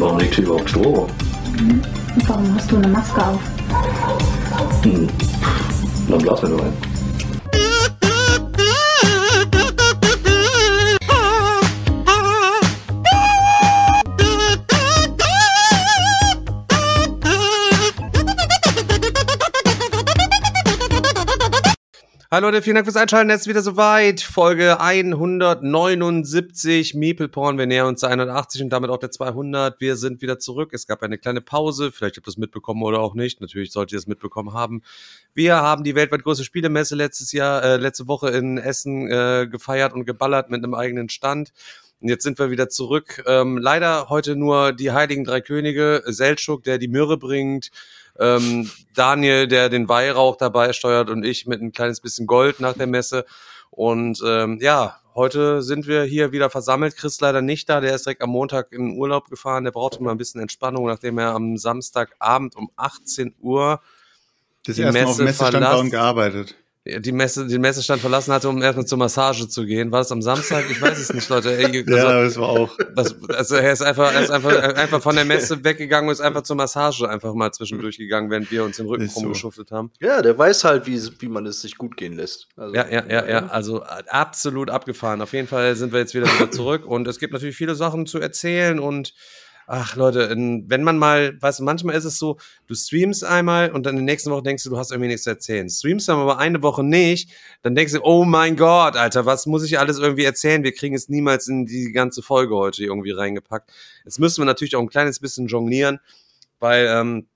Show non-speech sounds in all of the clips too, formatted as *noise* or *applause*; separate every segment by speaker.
Speaker 1: warum liegt hier überhaupt Strom?
Speaker 2: Und warum hast du eine Maske auf?
Speaker 1: Hm. Dann blasen wir nur ein.
Speaker 3: Hallo Leute, vielen Dank fürs Einschalten. Es ist wieder soweit. Folge 179 Meeple Porn. Wir nähern uns der 180 und damit auch der 200. Wir sind wieder zurück. Es gab eine kleine Pause. Vielleicht habt ihr es mitbekommen oder auch nicht. Natürlich solltet ihr es mitbekommen haben. Wir haben die weltweit größte Spielemesse letztes Jahr, äh, letzte Woche in Essen äh, gefeiert und geballert mit einem eigenen Stand. Und jetzt sind wir wieder zurück. Ähm, leider heute nur die Heiligen Drei Könige. Seltschuk, der die Myrrhe bringt ähm, Daniel, der den Weihrauch dabei steuert und ich mit ein kleines bisschen Gold nach der Messe. Und ähm, ja, heute sind wir hier wieder versammelt. Chris leider nicht da, der ist direkt am Montag in den Urlaub gefahren. Der brauchte mal ein bisschen Entspannung, nachdem er am Samstagabend um 18 Uhr
Speaker 4: Das
Speaker 3: Die
Speaker 4: erste Mal auf
Speaker 3: Messe
Speaker 4: Messestand
Speaker 3: verlassen.
Speaker 4: gearbeitet.
Speaker 3: Die Messe, den Messestand verlassen hatte, um erstmal zur Massage zu gehen. War das am Samstag? Ich weiß es nicht, Leute. Ey, *laughs* also,
Speaker 4: Ja, das war auch.
Speaker 3: das, also er ist einfach, er ist einfach, einfach von der Messe weggegangen und ist einfach zur Massage einfach mal zwischendurch gegangen, während wir uns den Rücken
Speaker 4: so.
Speaker 3: rumgeschuftet haben.
Speaker 5: Ja, der weiß halt, wie, wie man es sich gut gehen lässt. Also,
Speaker 3: Ja, ja, ja, ja. Also äh, absolut abgefahren. Auf jeden Fall sind wir jetzt wieder wieder zurück und es gibt natürlich viele Sachen zu erzählen und ach Leute, wenn man mal, weißt du, manchmal ist es so, du streamst einmal und dann in der nächsten Woche denkst du, du hast irgendwie nichts zu erzählen. Streamst dann aber eine Woche nicht, dann denkst du, oh mein Gott, Alter, was muss ich alles irgendwie erzählen? Wir kriegen es niemals in die ganze Folge heute irgendwie reingepackt. Jetzt müssen wir natürlich auch ein kleines bisschen jonglieren, weil ähm,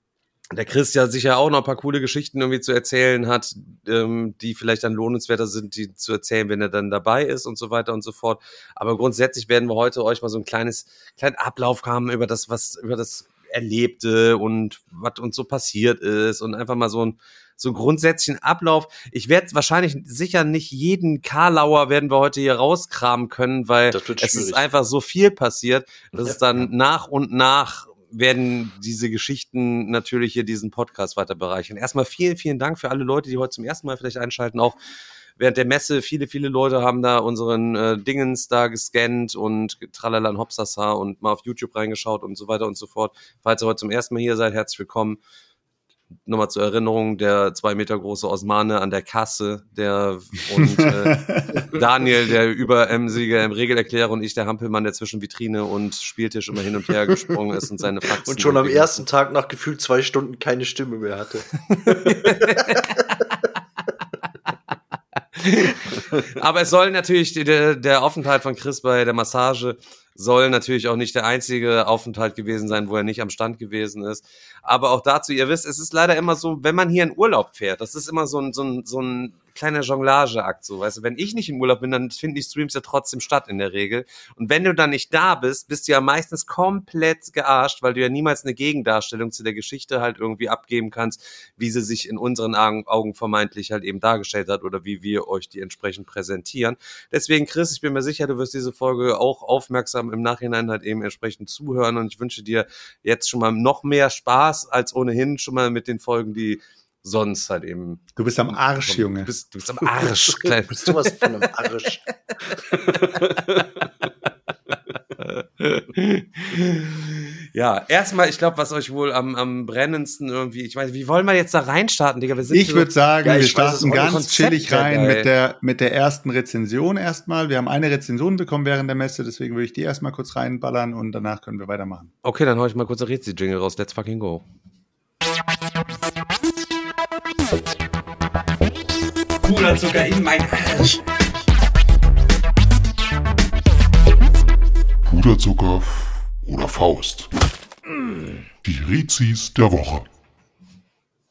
Speaker 3: der Chris ja sicher auch noch ein paar coole Geschichten irgendwie zu erzählen hat, ähm, die vielleicht dann lohnenswerter sind, die zu erzählen, wenn er dann dabei ist und so weiter und so fort. Aber grundsätzlich werden wir heute euch mal so ein kleines, kleinen Ablauf haben über das, was, über das Erlebte und was uns so passiert ist und einfach mal so ein, so einen grundsätzlichen Ablauf. Ich werde wahrscheinlich sicher nicht jeden Karlauer werden wir heute hier rauskramen können, weil es ist einfach so viel passiert, dass
Speaker 5: Ja.
Speaker 3: es dann nach und nach werden diese Geschichten natürlich hier diesen Podcast weiter bereichern. Erstmal vielen, vielen Dank für alle Leute, die heute zum ersten Mal vielleicht einschalten, auch während der Messe. Viele, viele Leute haben da unseren äh, Dingens da gescannt und tralala und hopsasa und mal auf YouTube reingeschaut und so weiter und so fort. Falls ihr heute zum ersten Mal hier seid, herzlich willkommen. Nochmal zur Erinnerung, der zwei Meter große Osmane an der Kasse, der *laughs* und äh, Daniel, der über M-Sieger im Regelerklärer und ich, der Hampelmann, der zwischen Vitrine und Spieltisch immer hin und her gesprungen ist und seine Faxen.
Speaker 5: Und schon am ersten Tag nach gefühlt zwei Stunden keine Stimme mehr hatte. *laughs*
Speaker 3: Aber es soll natürlich, der, der Aufenthalt von Chris bei der Massage soll natürlich auch nicht der einzige Aufenthalt gewesen sein, wo er nicht am Stand gewesen ist. Aber auch dazu, ihr wisst, es ist leider immer so, wenn man hier in Urlaub fährt, das ist immer so ein, so ein, so ein kleiner Jonglageakt, so, weißt du, wenn ich nicht im Urlaub bin, dann finden die Streams ja trotzdem statt in der Regel. Und wenn du dann nicht da bist, bist du ja meistens komplett gearscht, weil du ja niemals eine Gegendarstellung zu der Geschichte halt irgendwie abgeben kannst, wie sie sich in unseren Augen, vermeintlich halt eben dargestellt hat oder wie wir euch die entsprechend präsentieren. Deswegen, Chris, ich bin mir sicher, du wirst diese Folge auch aufmerksam im Nachhinein halt eben entsprechend zuhören und ich wünsche dir jetzt schon mal noch mehr Spaß als ohnehin schon mal mit den Folgen, die sonst halt eben.
Speaker 4: Du bist am Arsch,
Speaker 3: Du
Speaker 4: Junge.
Speaker 3: bist, du bist am Arsch. klein.
Speaker 5: Bist du was von einem Arsch? *laughs*
Speaker 3: ja, erstmal, ich glaube, was euch wohl am, am brennendsten irgendwie, ich weiß, wie wollen wir jetzt da reinstarten, Digga? Wir sind
Speaker 4: Ich
Speaker 3: so-
Speaker 4: würde sagen,
Speaker 5: Ja,
Speaker 4: wir starten ganz
Speaker 3: Konzept
Speaker 4: chillig rein
Speaker 3: geil.
Speaker 4: mit der, mit der ersten Rezension erstmal. Wir haben eine Rezension bekommen während der Messe, deswegen würde ich die erstmal kurz reinballern und danach können wir weitermachen.
Speaker 3: Okay, dann hau ich mal kurz ein Rezi-Jingle raus. Let's fucking go.
Speaker 6: Puderzucker in mein Arsch.
Speaker 7: Puderzucker oder Faust. Die Rezis der Woche.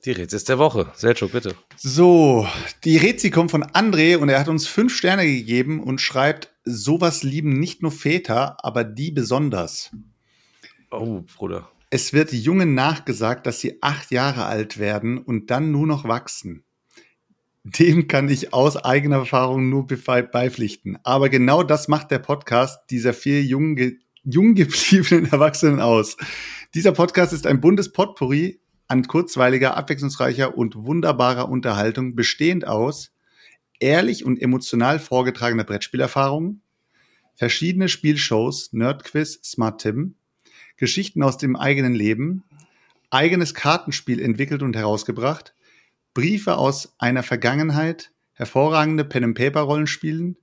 Speaker 3: Die Rezis der Woche. Selchuk, bitte.
Speaker 4: So, die Rezi kommt von André und er hat uns fünf Sterne gegeben und schreibt, sowas lieben nicht nur Väter, aber die besonders.
Speaker 3: Oh, Bruder.
Speaker 4: Es wird Jungen nachgesagt, dass sie acht Jahre alt werden und dann nur noch wachsen. Dem kann ich aus eigener Erfahrung nur beipflichten. Aber genau das macht der Podcast dieser vier jungen, ge jung gebliebenen *laughs* Erwachsenen aus. Dieser Podcast ist ein buntes Potpourri an kurzweiliger, abwechslungsreicher und wunderbarer Unterhaltung, bestehend aus ehrlich und emotional vorgetragener Brettspielerfahrungen, verschiedene Spielshows, Nerdquiz, Smart Tim, Geschichten aus dem eigenen Leben, eigenes Kartenspiel entwickelt und herausgebracht, Briefe aus einer Vergangenheit, hervorragende Pen-and-Paper-Rollenspielen,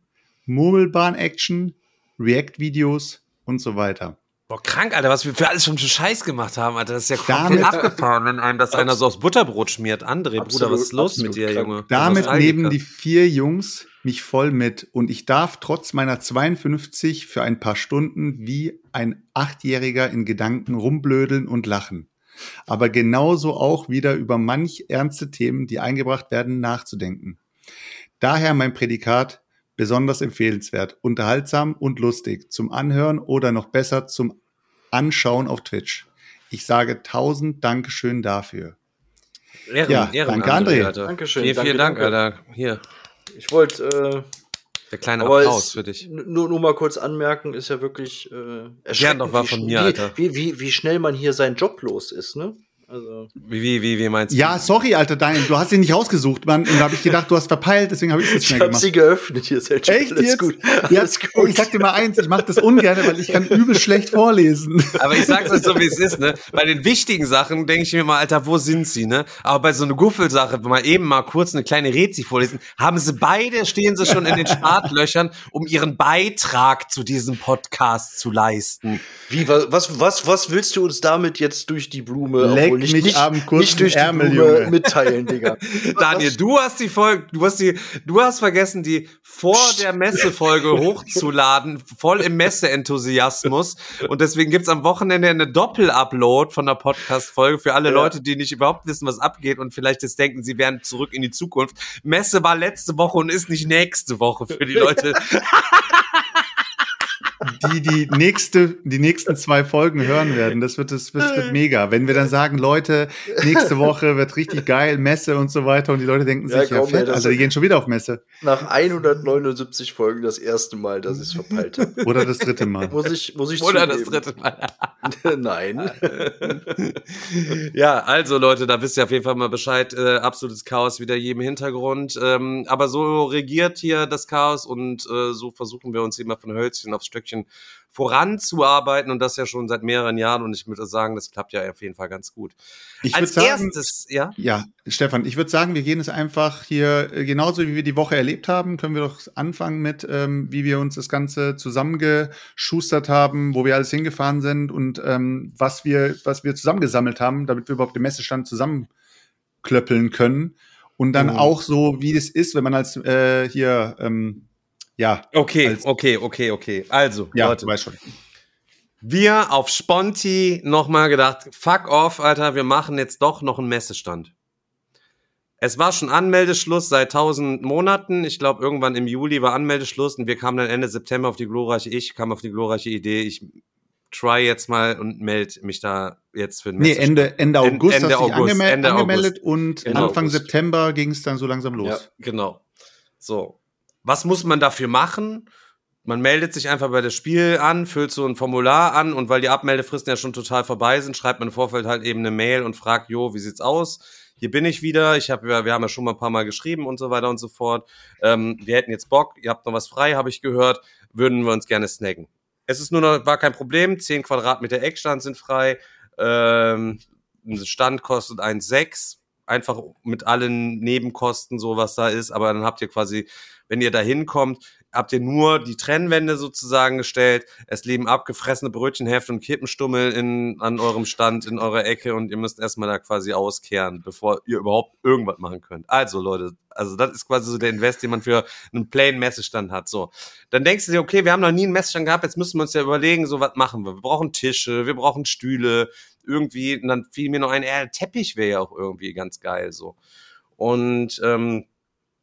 Speaker 4: Murmelbahn-Action, React-Videos und so weiter.
Speaker 3: Boah, krank, Alter, was wir für alles schon für Scheiß gemacht haben, Alter. Das ist ja komplett abgefahren, wenn einem das einer so aufs Butterbrot schmiert. André, Bruder,
Speaker 5: Absolut,
Speaker 3: was ist los mit
Speaker 5: absolut
Speaker 3: dir,
Speaker 5: krank.
Speaker 3: Junge?
Speaker 4: Damit nehmen die vier Jungs mich voll mit und ich darf trotz meiner 52 für ein paar Stunden wie ein Achtjähriger in Gedanken rumblödeln und lachen. Aber genauso auch wieder über manch ernste Themen, die eingebracht werden, nachzudenken. Daher mein Prädikat besonders empfehlenswert, unterhaltsam und lustig zum Anhören oder noch besser zum Anschauen auf Twitch. Ich sage tausend Dankeschön dafür.
Speaker 3: Ehren,
Speaker 4: Ja,
Speaker 3: Ehren,
Speaker 4: danke, André.
Speaker 3: Alter.
Speaker 5: Dankeschön,
Speaker 3: Vielen, vielen
Speaker 5: danke,
Speaker 3: Dank,
Speaker 5: danke.
Speaker 3: Alter. Hier,
Speaker 5: Ich wollte
Speaker 3: der kleine
Speaker 5: aber
Speaker 3: Applaus für dich.
Speaker 5: nur, nur mal kurz anmerken, ist ja wirklich äh,
Speaker 3: Gern doch war
Speaker 5: wie
Speaker 3: von
Speaker 5: schn-
Speaker 3: mir,
Speaker 5: wie,
Speaker 3: Alter.
Speaker 5: Wie, wie, wie schnell man hier seinen Job los ist, ne? Also,
Speaker 3: Wie, wie, wie, wie meinst du?
Speaker 4: Ja, sorry, Alter Daniel, du hast ihn nicht rausgesucht, Mann. Und da habe ich gedacht, du hast verpeilt, deswegen habe ich es
Speaker 5: ich
Speaker 4: schnell
Speaker 5: habe
Speaker 4: gemacht.
Speaker 5: sie geöffnet, hier ist
Speaker 4: Echt
Speaker 5: alles
Speaker 4: jetzt?
Speaker 5: gut.
Speaker 4: Ja,
Speaker 5: Alles gut.
Speaker 4: ich sag dir mal eins, ich mache das ungern, weil ich kann übel schlecht vorlesen.
Speaker 3: Aber ich sag's euch so, wie es ist, ne? Bei den wichtigen Sachen denke ich mir mal, Alter, wo sind sie, ne? Aber bei so einer Guffelsache, mal eben mal kurz eine kleine Rezi vorlesen, haben sie beide, stehen sie schon in den Startlöchern, um ihren Beitrag zu diesem Podcast zu leisten.
Speaker 5: Wie, wa- was, was, was willst du uns damit jetzt durch die Blume,
Speaker 4: Leck
Speaker 5: nicht,
Speaker 4: mich
Speaker 5: nicht,
Speaker 4: am kurzen
Speaker 5: nicht durch die
Speaker 4: Ärmel,
Speaker 5: Blume mitteilen, Digga? *laughs*
Speaker 3: Daniel, du hast die Folge, du hast die, du hast vergessen, die vor der Messefolge *laughs* hochzuladen, voll im Messeenthusiasmus. Und deswegen gibt's am Wochenende eine Doppel-Upload von der Podcast-Folge für alle
Speaker 5: Ja.
Speaker 3: Leute, die nicht überhaupt wissen, was abgeht und vielleicht jetzt denken, sie wären zurück in die Zukunft. Messe war letzte Woche und ist nicht nächste Woche für die Leute. *laughs*
Speaker 4: Die die nächste, die nächsten zwei Folgen hören werden. Das wird, das wird, wird mega. Wenn wir dann sagen, Leute, nächste Woche wird richtig geil, Messe und so weiter und die Leute denken
Speaker 5: Ja,
Speaker 4: sich, ja,
Speaker 5: komm, ey,
Speaker 4: fett,
Speaker 5: das-
Speaker 4: Alter, die gehen schon wieder auf Messe.
Speaker 5: Nach 179 Folgen das erste Mal, dass ich es verpeilt habe.
Speaker 4: Oder das dritte Mal.
Speaker 5: Muss ich, muss ich
Speaker 3: Oder das
Speaker 5: zugeben.
Speaker 3: dritte Mal. *laughs*
Speaker 5: Nein. *laughs*
Speaker 3: ja, also Leute, da wisst ihr auf jeden Fall mal Bescheid. Äh, absolutes Chaos wieder jedem Hintergrund. Ähm, aber so regiert hier das Chaos und äh, so versuchen wir uns immer von Hölzchen aufs Stöckchen voranzuarbeiten und das ja schon seit mehreren Jahren. Und ich würde sagen, das klappt ja auf jeden Fall ganz gut.
Speaker 4: Ich
Speaker 3: Als
Speaker 4: sagen,
Speaker 3: erstes, ja.
Speaker 4: Ja, Stefan, ich würde sagen, wir gehen es einfach hier äh, genauso, wie wir die Woche erlebt haben, können wir doch anfangen mit, ähm, wie wir uns das Ganze zusammengeschustert haben, wo wir alles hingefahren sind und ähm, was wir, was wir zusammengesammelt haben, damit wir überhaupt den Messestand zusammenklöppeln können. Und dann
Speaker 3: Mhm.
Speaker 4: auch so, wie es ist, wenn man als äh, hier, ähm, ja,
Speaker 3: Okay,
Speaker 4: Als-
Speaker 3: okay, okay, okay. Also,
Speaker 4: ja,
Speaker 3: Leute,
Speaker 4: du weißt schon.
Speaker 3: wir auf Sponti nochmal gedacht, fuck off, Alter, wir machen jetzt doch noch einen Messestand. Es war schon Anmeldeschluss seit tausend Monaten. Ich glaube, irgendwann im Juli war Anmeldeschluss und wir kamen dann Ende September auf die glorreiche, ich kam auf die glorreiche Idee, ich try jetzt mal und melde mich da jetzt für den
Speaker 4: Nee,
Speaker 3: Messestand.
Speaker 4: Ende, Ende
Speaker 3: Ende
Speaker 4: August hast du dich
Speaker 3: August,
Speaker 4: angeme
Speaker 3: Ende
Speaker 4: angemeldet und
Speaker 5: Ende
Speaker 4: Anfang
Speaker 5: August.
Speaker 4: September ging es dann so langsam los.
Speaker 5: Ja.
Speaker 3: Genau. So. Was muss man dafür machen? Man meldet sich einfach bei das Spiel an, füllt so ein Formular an und weil die Abmeldefristen ja schon total vorbei sind, schreibt man im Vorfeld halt eben eine Mail und fragt, jo, wie sieht's aus? Hier bin ich wieder. Ich habe, wir haben ja schon mal ein paar Mal geschrieben und so weiter und so fort. Ähm, wir hätten jetzt Bock. Ihr habt noch was frei, habe ich gehört. Würden wir uns gerne snacken. Es ist nur noch, war kein Problem. 10 Quadratmeter Eckstand sind frei. Ähm, ein Stand kostet 1,6. Einfach mit allen Nebenkosten, so was da ist. Aber dann habt ihr quasi, wenn ihr da hinkommt, habt ihr nur die Trennwände sozusagen gestellt. Es leben abgefressene Brötchenhefte und Kippenstummel in, an eurem Stand, in eurer Ecke und ihr müsst erstmal da quasi auskehren, bevor ihr überhaupt irgendwas machen könnt. Also Leute, also das ist quasi so der Invest, den man für einen plain Messestand hat. So, dann denkst du dir, okay, wir haben noch nie einen Messestand gehabt, jetzt müssen wir uns ja überlegen, so was machen wir. Wir brauchen Tische, wir brauchen Stühle, irgendwie. Und dann fiel mir noch ein, äh, Teppich wäre ja auch irgendwie ganz geil so. Und ähm,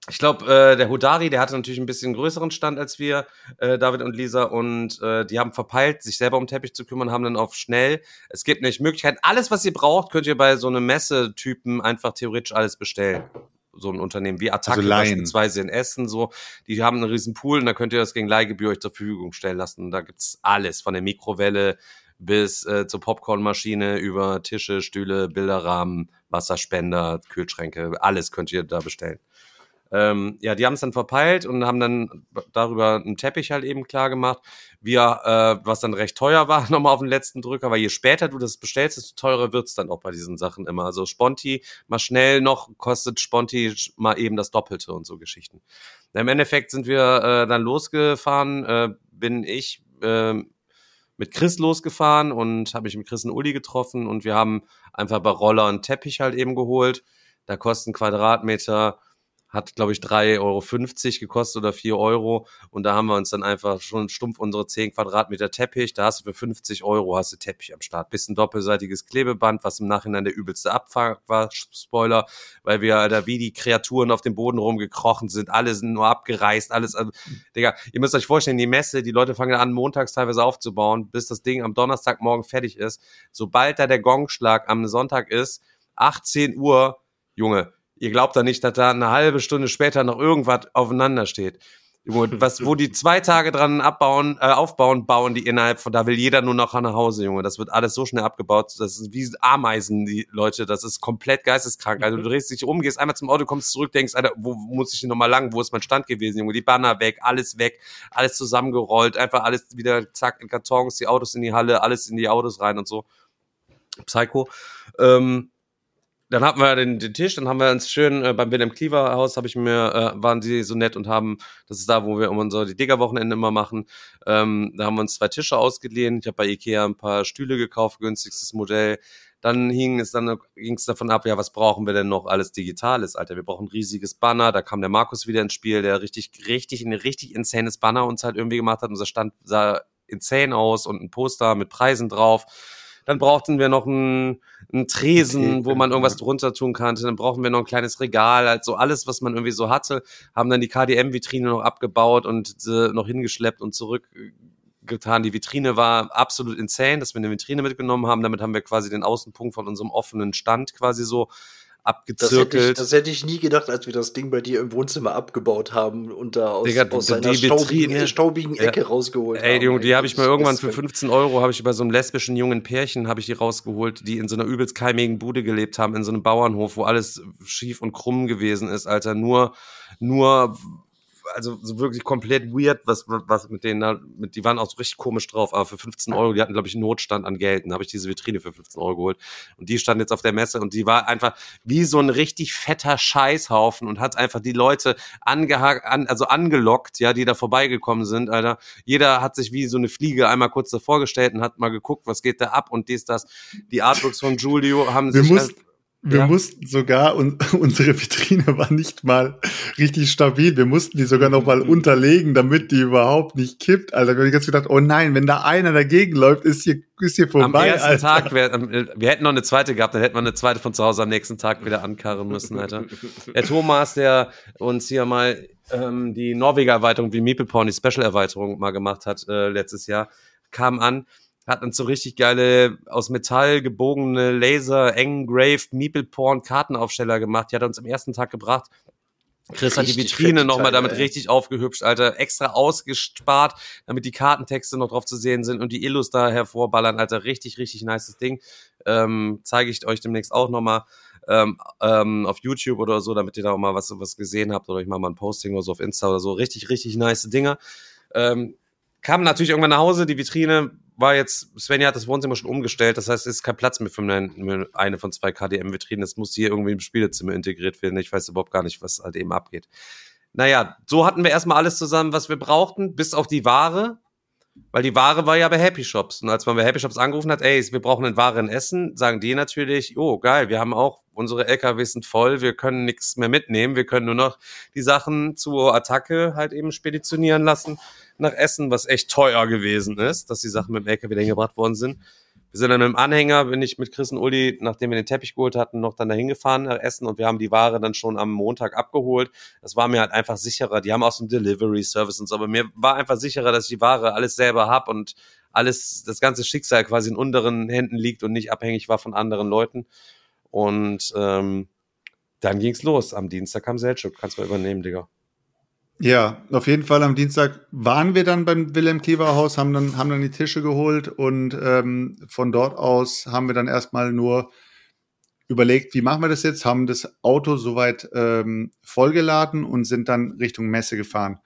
Speaker 3: ich glaube, äh, der Hudari, der hatte natürlich ein bisschen größeren Stand als wir, äh, David und Lisa, und äh, die haben verpeilt, sich selber um Teppich zu kümmern, haben dann auf schnell. Es gibt nämlich Möglichkeiten, alles, was ihr braucht, könnt ihr bei so einem Messetypen einfach theoretisch alles bestellen. So ein Unternehmen wie Attacke
Speaker 4: Also
Speaker 3: beispielsweise in Essen, so, die haben einen riesen Pool und da könnt ihr das gegen Leihgebühr euch zur Verfügung stellen lassen. Und da gibt's alles, von der Mikrowelle bis äh, zur Popcornmaschine über Tische, Stühle, Bilderrahmen, Wasserspender, Kühlschränke, alles könnt ihr da bestellen. Ähm, ja, die haben es dann verpeilt und haben dann darüber einen Teppich halt eben klar gemacht. Wir, äh, was dann recht teuer war, *laughs* nochmal auf den letzten Drücker, weil je später du das bestellst, desto teurer wird's dann auch bei diesen Sachen immer. Also Sponti mal schnell noch, kostet Sponti mal eben das Doppelte und so Geschichten. Im Endeffekt sind wir äh, dann losgefahren, äh, bin ich äh, mit Chris losgefahren und habe mich mit Chris und Uli getroffen und wir haben einfach bei Roller einen Teppich halt eben geholt. Da kosten Quadratmeter hat, glaube ich, 3,50 Euro gekostet oder 4 Euro. Und da haben wir uns dann einfach schon stumpf unsere 10 Quadratmeter Teppich. Da hast du für 50 Euro hast du Teppich am Start. Bisschen doppelseitiges Klebeband, was im Nachhinein der übelste Abfuck war. Spoiler, weil wir, Alter, wie die Kreaturen auf dem Boden rumgekrochen sind. Alle sind nur abgereißt, alles. Also, Digga, ihr müsst euch vorstellen, die Messe, die Leute fangen an, montags teilweise aufzubauen, bis das Ding am Donnerstagmorgen fertig ist. Sobald da der Gongschlag am Sonntag ist, 18 Uhr, Junge, ihr glaubt da nicht, dass da eine halbe Stunde später noch irgendwas aufeinander steht. Junge, *laughs* was, wo die zwei Tage dran abbauen, äh, aufbauen, bauen die innerhalb von, da will jeder nur noch nach Hause, Junge. Das wird alles so schnell abgebaut. Das ist wie Ameisen, die Leute. Das ist komplett geisteskrank. Also du drehst dich um, gehst einmal zum Auto, kommst zurück, denkst, Alter, wo, wo muss ich denn nochmal lang? Wo ist mein Stand gewesen, Junge? Die Banner weg, alles weg, alles zusammengerollt, einfach alles wieder zack in Kartons, die Autos in die Halle, alles in die Autos rein und so. Psycho. Ähm, dann hatten wir den, den Tisch, dann haben wir uns schön äh, beim Wilhelm Cleaver Haus, habe ich mir, äh, waren die so nett und haben, das ist da, wo wir unser die Digger-Wochenende immer machen, ähm, da haben wir uns zwei Tische ausgeliehen. Ich habe bei Ikea ein paar Stühle gekauft, günstigstes Modell. Dann hing es dann ging es davon ab, ja, was brauchen wir denn noch alles Digitales, Alter? Wir brauchen ein riesiges Banner. Da kam der Markus wieder ins Spiel, der richtig, richtig, ein richtig insanes Banner uns halt irgendwie gemacht hat. Unser Stand sah insane aus und ein Poster mit Preisen drauf. Dann brauchten wir noch einen, einen Tresen,
Speaker 4: Okay,
Speaker 3: wo man irgendwas drunter tun konnte. Dann brauchen wir noch ein kleines Regal. Also alles, was man irgendwie so hatte, haben dann die KDM-Vitrine noch abgebaut und sie noch hingeschleppt und zurückgetan. Die Vitrine war absolut insane, dass wir eine Vitrine mitgenommen haben. Damit haben wir quasi den Außenpunkt von unserem offenen Stand quasi so
Speaker 5: Das hätte, ich,
Speaker 3: abgezirkelt.
Speaker 5: das hätte ich nie gedacht, als wir das Ding bei dir im Wohnzimmer abgebaut haben und da aus,
Speaker 3: Digga,
Speaker 5: aus seiner staubigen, staubigen
Speaker 3: Ja.
Speaker 5: Ecke rausgeholt
Speaker 3: Ey,
Speaker 5: haben.
Speaker 3: Junge, die habe ich mal irgendwann für
Speaker 5: Das-
Speaker 3: 15 Euro, habe ich bei so einem lesbischen jungen Pärchen, habe ich die rausgeholt, die in so einer übelst keimigen Bude gelebt haben, in so einem Bauernhof, wo alles schief und krumm gewesen ist, Alter. Nur, nur, also so wirklich komplett weird, was, was mit denen da, mit, die waren auch so richtig komisch drauf, aber für 15 Euro, die hatten, glaube ich, einen Notstand an Geld. Dann habe ich diese Vitrine für 15 Euro geholt. Und die stand jetzt auf der Messe und die war einfach wie so ein richtig fetter Scheißhaufen und hat einfach die Leute angehakt, an, also angelockt, ja, die da vorbeigekommen sind, Alter. Jeder hat sich wie so eine Fliege einmal kurz davor gestellt und hat mal geguckt, was geht da ab und dies, das. Die Artworks von Julio haben
Speaker 4: Wir
Speaker 3: sich.
Speaker 4: mussten, wir
Speaker 3: ja.
Speaker 4: mussten sogar, und *laughs* unsere Vitrine war nicht mal richtig stabil. Wir mussten die sogar noch mal unterlegen, damit die überhaupt nicht kippt. Alter, wir haben ganz gedacht, oh nein, wenn da einer dagegen läuft, ist hier, ist hier
Speaker 3: am
Speaker 4: vorbei.
Speaker 3: ersten
Speaker 4: Alter.
Speaker 3: Tag, wär, am- äh, wir hätten noch eine zweite gehabt, dann hätten wir eine zweite von zu Hause am nächsten Tag wieder ankarren müssen, Alter. Der Thomas, der uns hier mal ähm, die Norweger-Erweiterung wie Meeple Porn, die Special-Erweiterung mal gemacht hat äh, letztes Jahr, kam an, hat uns so richtig geile, aus Metall gebogene Laser, engraved Meeple Porn Kartenaufsteller gemacht. Die hat er uns am ersten Tag gebracht. Chris hat die
Speaker 5: Richtig
Speaker 3: Vitrine nochmal damit
Speaker 5: ey.
Speaker 3: richtig aufgehübscht, Alter. Extra ausgespart, damit die Kartentexte noch drauf zu sehen sind und die Illus da hervorballern, Alter. Richtig, richtig nices Ding. Ähm, Zeige ich euch demnächst auch nochmal ähm, ähm, auf YouTube oder so, damit ihr da auch mal was, was gesehen habt. Oder ich mache mal ein Posting oder so auf Insta oder so. Richtig, richtig nice Dinger. Ähm, kam natürlich irgendwann nach Hause, die Vitrine war jetzt, Svenja hat das Wohnzimmer schon umgestellt, das heißt, es ist kein Platz mehr für eine, von zwei KDM-Vitrinen, es muss hier irgendwie im Spielezimmer integriert werden, ich weiß überhaupt gar nicht, was halt eben abgeht. Naja, so hatten wir erstmal alles zusammen, was wir brauchten, bis auf die Ware, weil die Ware war ja bei Happy Shops. Und als man bei Happy Shops angerufen hat, ey, wir brauchen eine Ware in Essen, sagen die natürlich, oh, geil, wir haben auch, unsere LKWs sind voll, wir können nichts mehr mitnehmen, wir können nur noch die Sachen zur Attacke halt eben speditionieren lassen nach Essen, was echt teuer gewesen ist, dass die Sachen mit dem LKW dahin gebracht worden sind. Wir sind dann mit dem Anhänger, bin ich mit Chris und Uli, nachdem wir den Teppich geholt hatten, noch dann dahin gefahren nach Essen und wir haben die Ware dann schon am Montag abgeholt. Das war mir halt einfach sicherer. Die haben auch so einen Delivery Service und so, aber mir war einfach sicherer, dass ich die Ware alles selber hab und alles, das ganze Schicksal quasi in unteren Händen liegt und nicht abhängig war von anderen Leuten. Und ähm, dann ging's los. Am Dienstag kam Selchuk. Kannst du mal übernehmen, Digga.
Speaker 4: Ja, auf jeden Fall am Dienstag waren wir dann beim Wilhelm Kiewer Haus, haben dann, haben dann die Tische geholt und ähm, von dort aus haben wir dann erstmal nur überlegt, wie machen wir das jetzt, haben das Auto soweit ähm, vollgeladen und sind dann Richtung Messe gefahren.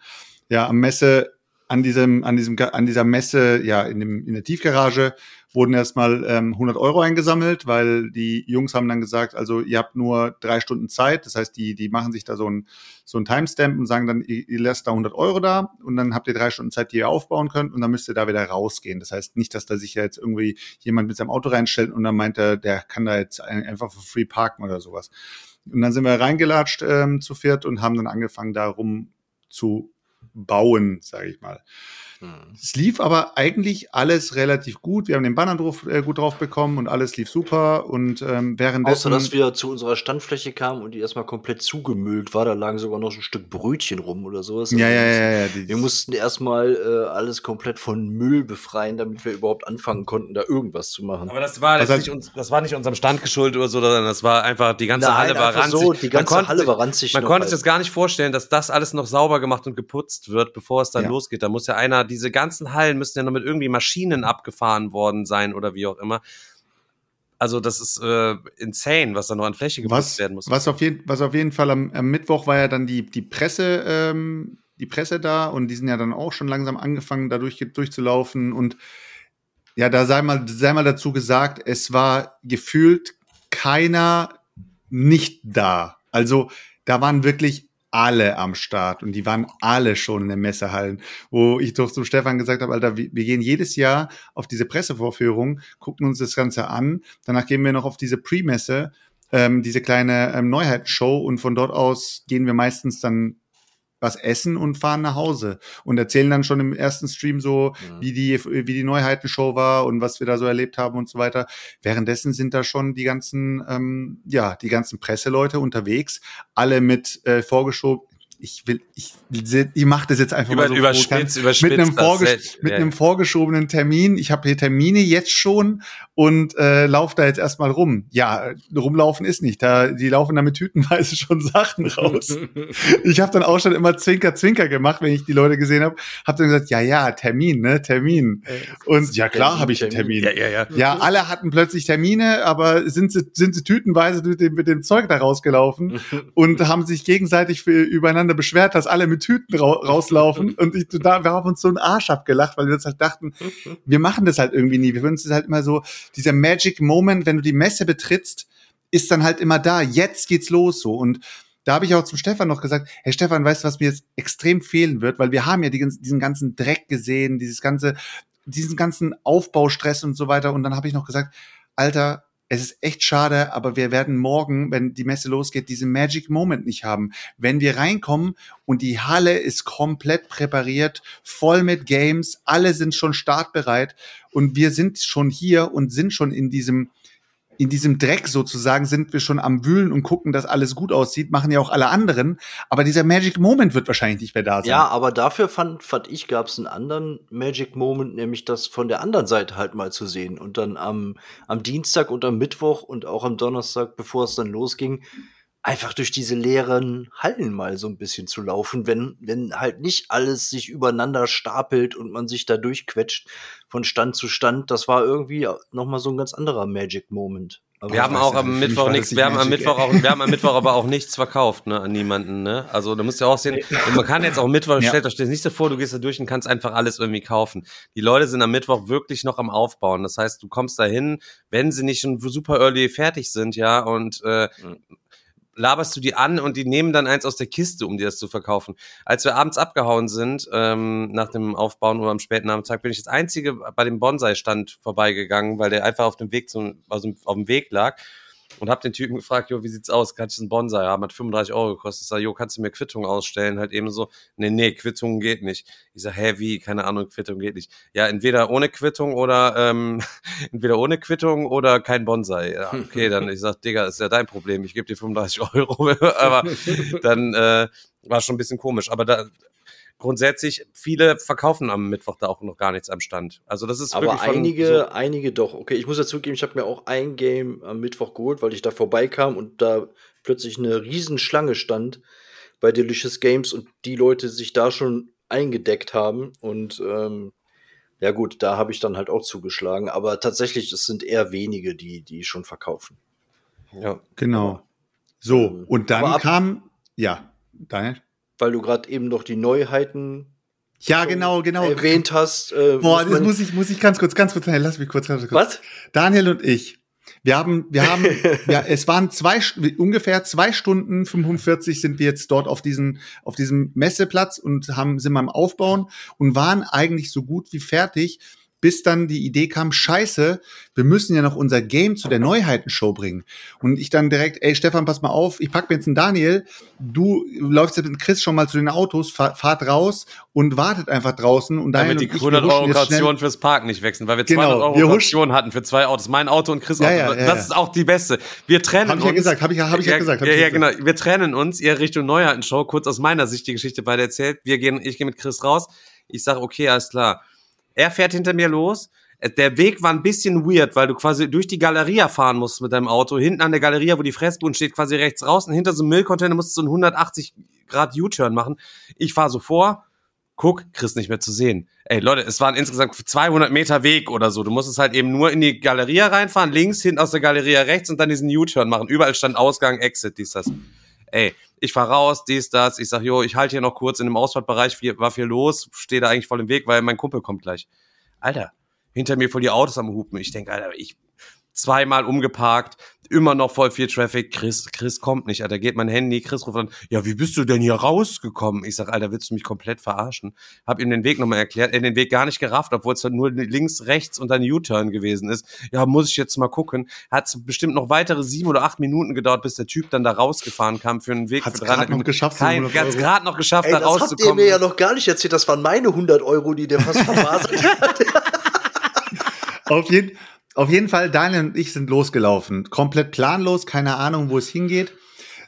Speaker 4: Ja, am Messe, an diesem, an diesem, an dieser Messe, ja, in dem, in der Tiefgarage wurden erstmal ähm, 100 Euro eingesammelt, weil die Jungs haben dann gesagt, also ihr habt nur drei Stunden Zeit. Das heißt, die, die machen sich da so ein, so ein Timestamp und sagen dann, ihr, ihr lasst da 100 Euro da und dann habt ihr drei Stunden Zeit, die ihr aufbauen könnt und dann müsst ihr da wieder rausgehen. Das heißt nicht, dass da sich jetzt irgendwie jemand mit seinem Auto reinstellt und dann meint er, der kann da jetzt einfach für free parken oder sowas. Und dann sind wir reingelatscht ähm, zu viert und haben dann angefangen, da rum zu bauen, sage ich mal. Mhm. Es lief aber eigentlich alles relativ gut. Wir haben den Banner drauf, äh, gut drauf bekommen und alles lief super. Und ähm, währenddessen.
Speaker 5: Außer, dass wir zu unserer Standfläche kamen und die erstmal komplett zugemüllt war. Da lagen sogar noch so ein Stück Brötchen rum oder sowas.
Speaker 4: Ja, ja, ja, ja.
Speaker 5: Wir mussten erstmal äh, alles komplett von Müll befreien, damit wir überhaupt anfangen konnten, da irgendwas zu machen.
Speaker 3: Aber das war, das, also, nicht, uns, das war nicht unserem Stand geschuldet oder so, sondern das war einfach, die ganze Nein, Halle war ranzig. So,
Speaker 5: die ganze
Speaker 3: man
Speaker 5: Halle war ranzig.
Speaker 3: Man konnte sich halt. das gar nicht vorstellen, dass das alles noch sauber gemacht und geputzt wird, bevor es dann ja. losgeht. Da muss ja einer diese ganzen Hallen Hallen müssen ja noch mit irgendwie Maschinen abgefahren worden sein oder wie auch immer. Also das ist äh, insane, was da noch an Fläche geputzt werden muss.
Speaker 4: Was auf, jeden, was auf jeden Fall am, am Mittwoch war ja dann die, die Presse, ähm, die Presse da und die sind ja dann auch schon langsam angefangen, da durch, durchzulaufen. Und ja, da sei mal, sei mal dazu gesagt, es war gefühlt keiner nicht da. Also da waren wirklich alle am Start und die waren alle schon in den Messehallen, wo ich doch zum Stefan gesagt habe, Alter, wir, gehen jedes Jahr auf diese Pressevorführung, gucken uns das Ganze an, danach gehen wir noch auf diese Pre-Messe, ähm, diese kleine ähm, Neuheitenshow und von dort aus gehen wir meistens dann was essen und fahren nach Hause und erzählen dann schon im ersten Stream so, mhm. wie die, wie die Neuheitenshow war und was wir da so erlebt haben und so weiter. Währenddessen sind da schon die ganzen, ähm, ja, die ganzen Presseleute unterwegs, alle mit äh, vorgeschoben, ich will, ich, ich mache das jetzt einfach
Speaker 3: Über,
Speaker 4: mal so
Speaker 3: überspitzt, überspitzt
Speaker 4: mit einem, vorgesch mit ja. einem vorgeschobenen Termin. Ich habe hier Termine jetzt schon und äh, laufe da jetzt erstmal rum. Ja, rumlaufen ist nicht. Da die laufen da mit Tütenweise *laughs* schon Sachen raus. *laughs* ich habe dann auch schon immer Zwinker Zwinker gemacht, wenn ich die Leute gesehen habe. Habe dann gesagt, ja ja Termin, ne Termin. Und ja klar habe ich einen Termin.
Speaker 3: Ja, ja, ja.
Speaker 4: ja, alle hatten plötzlich Termine, aber sind sie sind sie tütenweise mit dem, mit dem Zeug da rausgelaufen *laughs* und haben sich gegenseitig für, übereinander Stunde beschwert, dass alle mit Tüten ra rauslaufen und ich, da, wir haben uns so einen Arsch abgelacht, weil wir uns halt dachten, wir machen das halt irgendwie nie. Wir würden uns halt immer so, dieser Magic Moment, wenn du die Messe betrittst, ist dann halt immer da. Jetzt geht's los so und da habe ich auch zum Stefan noch gesagt, hey Stefan, weißt du, was mir jetzt extrem fehlen wird, weil wir haben ja die, diesen ganzen Dreck gesehen, dieses ganze, diesen ganzen Aufbaustress und so weiter. Und dann habe ich noch gesagt, Alter, es ist echt schade, aber wir werden morgen, wenn die Messe losgeht, diesen Magic Moment nicht haben. Wenn wir reinkommen und die Halle ist komplett präpariert, voll mit Games, alle sind schon startbereit und wir sind schon hier und sind schon in diesem in diesem Dreck sozusagen sind wir schon am Wühlen und gucken, dass alles gut aussieht, machen ja auch alle anderen. Aber dieser Magic Moment wird wahrscheinlich nicht mehr da sein.
Speaker 5: Ja, aber dafür fand, fand ich, gab es einen anderen Magic Moment, nämlich das von der anderen Seite halt mal zu sehen. Und dann am, am Dienstag und am Mittwoch und auch am Donnerstag, bevor es dann losging, einfach durch diese leeren Hallen mal so ein bisschen zu laufen, wenn, wenn halt nicht alles sich übereinander stapelt und man sich da durchquetscht von Stand zu Stand. Das war irgendwie nochmal so ein ganz anderer Magic Moment.
Speaker 3: Aber wir haben auch am Mittwoch nichts, wir haben am Mittwoch auch, wir haben am Mittwoch aber auch nichts verkauft, ne, an niemanden, ne? Also, da musst du auch sehen, man kann jetzt auch Mittwoch, ja. stellt euch das nicht so vor, du gehst da durch und kannst einfach alles irgendwie kaufen. Die Leute sind am Mittwoch wirklich noch am Aufbauen. Das heißt, du kommst dahin, wenn sie nicht schon super early fertig sind, ja, und äh, mhm laberst du die an und die nehmen dann eins aus der Kiste, um dir das zu verkaufen. Als wir abends abgehauen sind, ähm, nach dem Aufbauen oder am späten Nachmittag, bin ich das einzige bei dem Bonsai-Stand vorbeigegangen, weil der einfach auf dem Weg zum, also auf dem Weg lag. Und habe den Typen gefragt, jo, wie sieht's aus? Kann ich einen Bonsai haben? Hat 35 Euro gekostet. Ich sag, jo, kannst du mir Quittung ausstellen? Halt eben so, nee, nee, Quittung geht nicht. Ich sag, hä, wie? Keine Ahnung, Quittung geht nicht. Ja, entweder ohne Quittung oder ähm, *laughs* entweder ohne Quittung oder kein Bonsai. Ja, *laughs* okay, dann ich sag, Digga, ist ja dein Problem. Ich gebe dir 35 *laughs* Euro. Aber dann äh, war schon ein bisschen komisch. Aber da grundsätzlich, viele verkaufen am Mittwoch da auch noch gar nichts am Stand. Also das ist
Speaker 5: Aber einige,
Speaker 3: so,
Speaker 5: einige doch. Okay, ich muss ja zugeben, ich habe mir auch ein Game am Mittwoch geholt, weil ich da vorbeikam und da plötzlich eine Riesenschlange stand bei Delicious Games und die Leute sich da schon eingedeckt haben. Und ähm, ja gut, da habe ich dann halt auch zugeschlagen. Aber tatsächlich, es sind eher wenige, die, die schon verkaufen.
Speaker 3: ja.
Speaker 4: Genau. So,
Speaker 5: Ähm,
Speaker 4: und dann kam, ja, Daniel?
Speaker 5: Weil du gerade eben noch die Neuheiten
Speaker 4: Ja, genau, genau.
Speaker 5: erwähnt hast. Äh,
Speaker 4: Boah, das muss ich, muss ich ganz kurz, ganz kurz, lass mich kurz, ganz kurz.
Speaker 5: Was?
Speaker 4: Daniel und ich, wir haben, wir *laughs* haben, ja, es waren zwei, ungefähr zwei Stunden 45 sind wir jetzt dort auf diesen, auf diesem Messeplatz und haben, sind wir am Aufbauen und waren eigentlich so gut wie fertig, bis dann die Idee kam, scheiße, wir müssen ja noch unser Game zu der Neuheitenshow bringen. Und ich dann direkt, ey Stefan, pass mal auf, ich pack mir jetzt einen Daniel, du läufst jetzt mit Chris schon mal zu den Autos, fahr, fahrt raus und wartet einfach draußen und
Speaker 3: Damit die
Speaker 4: und ich, wir
Speaker 3: 100
Speaker 4: huschen
Speaker 3: Euro Kaution fürs Parken nicht wechseln, weil wir
Speaker 4: Genau,
Speaker 3: 200 Euro
Speaker 4: wir huschen-
Speaker 3: Kaution hatten für zwei Autos. Mein Auto und Chris Auto.
Speaker 4: Ja, ja, ja,
Speaker 3: das ist auch die beste. Wir trennen
Speaker 4: Hab ich ja
Speaker 3: uns.
Speaker 4: gesagt, hab ich ja- hab ich ja gesagt, hab
Speaker 3: Ja,
Speaker 4: ich
Speaker 3: ja, genau. Wir trennen uns, ihr Richtung Neuheitenshow. Kurz aus meiner Sicht die Geschichte beide erzählt. Wir gehen, ich gehe mit Chris raus. Ich sage, okay, alles klar. Er fährt hinter mir los. Äh, Der Weg war ein bisschen weird, weil du quasi durch die Galeria fahren musst mit deinem Auto. Hinten an der Galeria, wo die Fressbuden steht, quasi rechts raus. Und hinter so einem Müllcontainer musst du so einen 180 Grad U-Turn machen. Ich fahre so vor, guck, Chris nicht mehr zu sehen. Ey, Leute, es waren insgesamt 200 Meter Weg oder so. Du musstest halt eben nur in die Galeria reinfahren, links, hinten aus der Galeria rechts und dann diesen U-Turn machen. Überall stand Ausgang, Exit, dies, das. Ey, ich fahr raus, dies, das. Ich sag, jo, ich halte hier noch kurz in dem Ausfahrtbereich, viel, war viel los, stehe da eigentlich voll im Weg, weil mein Kumpel kommt gleich. Alter, hinter mir voll die Autos am Hupen. Ich denk, Alter, ich zweimal umgeparkt, immer noch voll viel Traffic. Chris, Chris kommt nicht, Alter, geht mein Handy, Chris ruft an, ja, wie bist du denn hier rausgekommen? Ich sag, Alter, willst du mich komplett verarschen? Hab ihm den Weg nochmal erklärt, er hat den Weg gar nicht gerafft, obwohl es dann nur links, rechts und dann U-Turn gewesen ist. Ja, muss ich jetzt mal gucken. Hat bestimmt noch weitere sieben oder acht Minuten gedauert, bis der Typ dann da rausgefahren kam für einen Weg
Speaker 4: Hat's
Speaker 3: 300
Speaker 4: noch geschafft,
Speaker 3: Kein,
Speaker 4: 700
Speaker 3: ganz
Speaker 4: Euro.
Speaker 3: gerade noch geschafft,
Speaker 5: Ey,
Speaker 3: da
Speaker 5: das habt ihr
Speaker 3: rauszukommen.
Speaker 5: mir ja noch gar nicht erzählt. Das waren meine 100 Euro, die der fast vermasert *laughs* hat.
Speaker 4: Auf jeden, auf jeden Fall, Daniel und ich sind losgelaufen. Komplett planlos, keine Ahnung, wo es hingeht.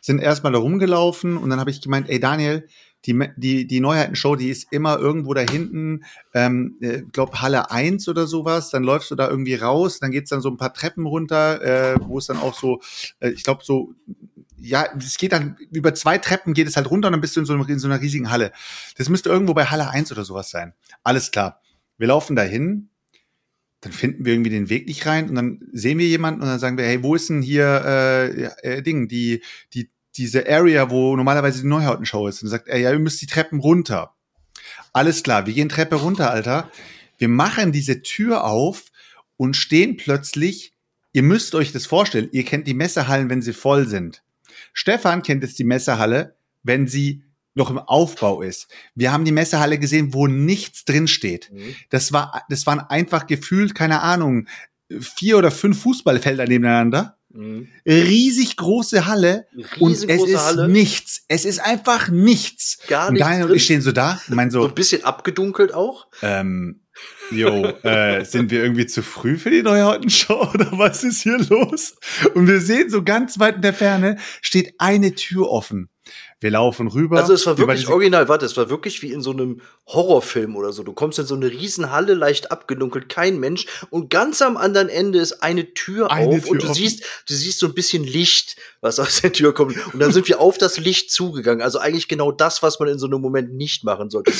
Speaker 4: Sind erstmal da rumgelaufen und dann habe ich gemeint, ey Daniel, die, die, die Neuheitenshow, die ist immer irgendwo da hinten, ähm, äh, glaub Halle 1 oder sowas. Dann läufst du da irgendwie raus, dann geht's dann so ein paar Treppen runter, äh, wo es dann auch so, äh, ich glaube so, ja, es geht dann über zwei Treppen geht es halt runter und dann bist du in so, einem, in so einer riesigen Halle. Das müsste irgendwo bei Halle 1 oder sowas sein. Alles klar. Wir laufen da hin, dann finden wir irgendwie den Weg nicht rein und dann sehen wir jemanden und dann sagen wir, hey, wo ist denn hier äh, äh, Ding, die, die, diese Area, wo normalerweise die Neuhautenshow ist? Und sagt er, ja, ihr müsst die Treppen runter. Alles klar, wir gehen Treppe runter, Alter. Wir machen diese Tür auf und stehen plötzlich, ihr müsst euch das vorstellen, ihr kennt die Messehallen, wenn sie voll sind. Stefan kennt jetzt die Messehalle, wenn sie noch im Aufbau ist. Wir haben die Messehalle gesehen, wo nichts drin steht. Das war, das waren einfach gefühlt, keine Ahnung, vier oder fünf Fußballfelder nebeneinander.
Speaker 5: Mhm.
Speaker 4: Riesig große Halle und es ist
Speaker 5: Halle.
Speaker 4: nichts. Es ist einfach nichts.
Speaker 5: Gar
Speaker 4: und
Speaker 5: nichts
Speaker 4: Daniel und
Speaker 5: drin.
Speaker 4: ich stehen so da meinen
Speaker 5: So
Speaker 4: so,
Speaker 5: ein bisschen abgedunkelt auch.
Speaker 4: ähm, jo, äh, sind wir irgendwie zu früh für die Neuhautenshow *laughs* oder was ist hier los? Und wir sehen so ganz weit in der Ferne steht eine Tür offen. Wir laufen rüber.
Speaker 5: Also es war wirklich original, warte, es war wirklich wie in so einem Horrorfilm oder so. Du kommst in so eine Riesenhalle, leicht abgedunkelt, kein Mensch und ganz am anderen Ende ist eine Tür
Speaker 4: Eine
Speaker 5: auf
Speaker 4: Tür
Speaker 5: und du
Speaker 4: offen.
Speaker 5: siehst, du siehst so ein bisschen Licht, was aus der Tür kommt und dann sind wir auf das Licht zugegangen. Also eigentlich genau das, was man in so einem Moment nicht machen sollte.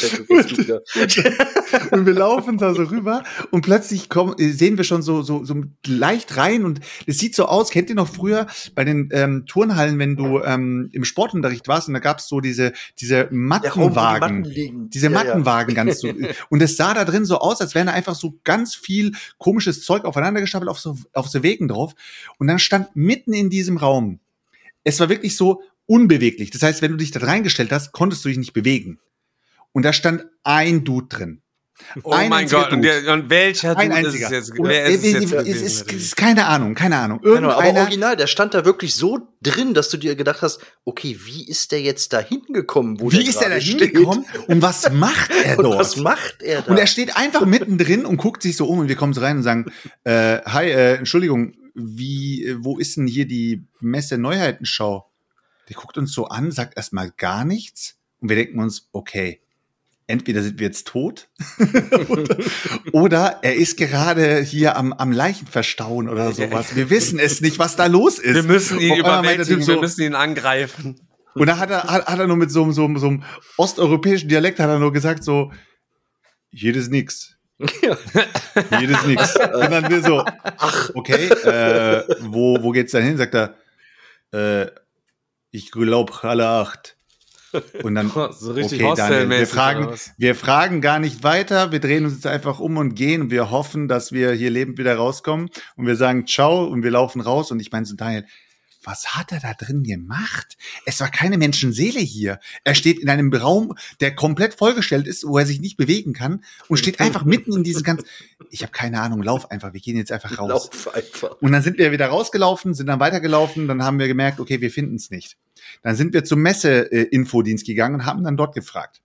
Speaker 4: Und wir laufen da so rüber und plötzlich kommen, sehen wir schon so, so, so leicht rein und es sieht so aus, kennt ihr noch früher bei den ähm, Turnhallen, wenn du ähm, im Sportunterricht warst und da gab's so diese, diese
Speaker 5: Raum, wo die
Speaker 4: Mattenwagen.
Speaker 5: Matten.
Speaker 4: Diese
Speaker 5: Ja, ja.
Speaker 4: Mattenwagen *laughs* ganz so. Und es sah da drin so aus, als wären da einfach so ganz viel komisches Zeug aufeinander gestapelt auf so, auf so Wegen drauf. Und dann stand mitten in diesem Raum, es war wirklich so unbeweglich. Das heißt, wenn du dich da reingestellt hast, konntest du dich nicht bewegen. Und da stand ein Dude drin.
Speaker 3: Oh
Speaker 4: Ein
Speaker 3: mein Gott, und, der, und welcher
Speaker 4: Ein
Speaker 3: Dude ist
Speaker 4: einziger.
Speaker 3: es jetzt?
Speaker 4: Und,
Speaker 3: Wer
Speaker 4: äh,
Speaker 3: ist es jetzt
Speaker 4: es,
Speaker 3: gewesen?
Speaker 4: ist, ist keine Ahnung, keine Ahnung.
Speaker 5: Aber original, der stand da wirklich so drin, dass du dir gedacht hast, okay, wie ist der jetzt da hingekommen? Wo
Speaker 4: wie ist der da hingekommen und was macht *laughs* er
Speaker 5: Und
Speaker 4: dort?
Speaker 5: was macht er da?
Speaker 4: Und er steht einfach mittendrin und guckt sich so um und wir kommen so rein und sagen, äh, hi, äh, Entschuldigung, wie, äh, wo ist denn hier die Messe Neuheitenschau? Der guckt uns so an, sagt erstmal gar nichts und wir denken uns, okay, entweder sind wir jetzt tot *laughs* oder, oder er ist gerade hier am, am Leichen verstauen oder sowas. Wir wissen es nicht, was da los ist.
Speaker 3: wir müssen ihn überwältigen,
Speaker 4: so-
Speaker 3: wir müssen ihn angreifen.
Speaker 4: und da hat er, hat, hat er nur mit so, einem- so, einem- so einem osteuropäischen Dialekt hat er nur gesagt so, jedes nix.
Speaker 5: Ja. *laughs*
Speaker 4: Jedes nix. Und dann wir so, ach, okay, äh, wo, wo geht's dann hin? Sagt er, äh, ich glaube Halle 8. Und dann, *laughs*
Speaker 3: So richtig
Speaker 4: okay, Daniel, wir fragen, wir fragen gar nicht weiter, wir drehen uns jetzt einfach um und gehen. Und wir hoffen, dass wir hier lebend wieder rauskommen. Und wir sagen Ciao und wir laufen raus. Und ich meine so, Daniel, was hat er da drin gemacht? Es war keine Menschenseele hier. Er steht in einem Raum, der komplett vollgestellt ist, wo er sich nicht bewegen kann und steht einfach mitten in diesem ganzen. *laughs* Ich habe keine Ahnung, lauf einfach. Wir gehen jetzt einfach raus.
Speaker 5: Lauf einfach.
Speaker 4: Und dann sind wir wieder rausgelaufen, sind dann weitergelaufen, dann haben wir gemerkt, okay, wir finden es nicht. Dann sind wir zum Messe-Infodienst gegangen und haben dann dort gefragt.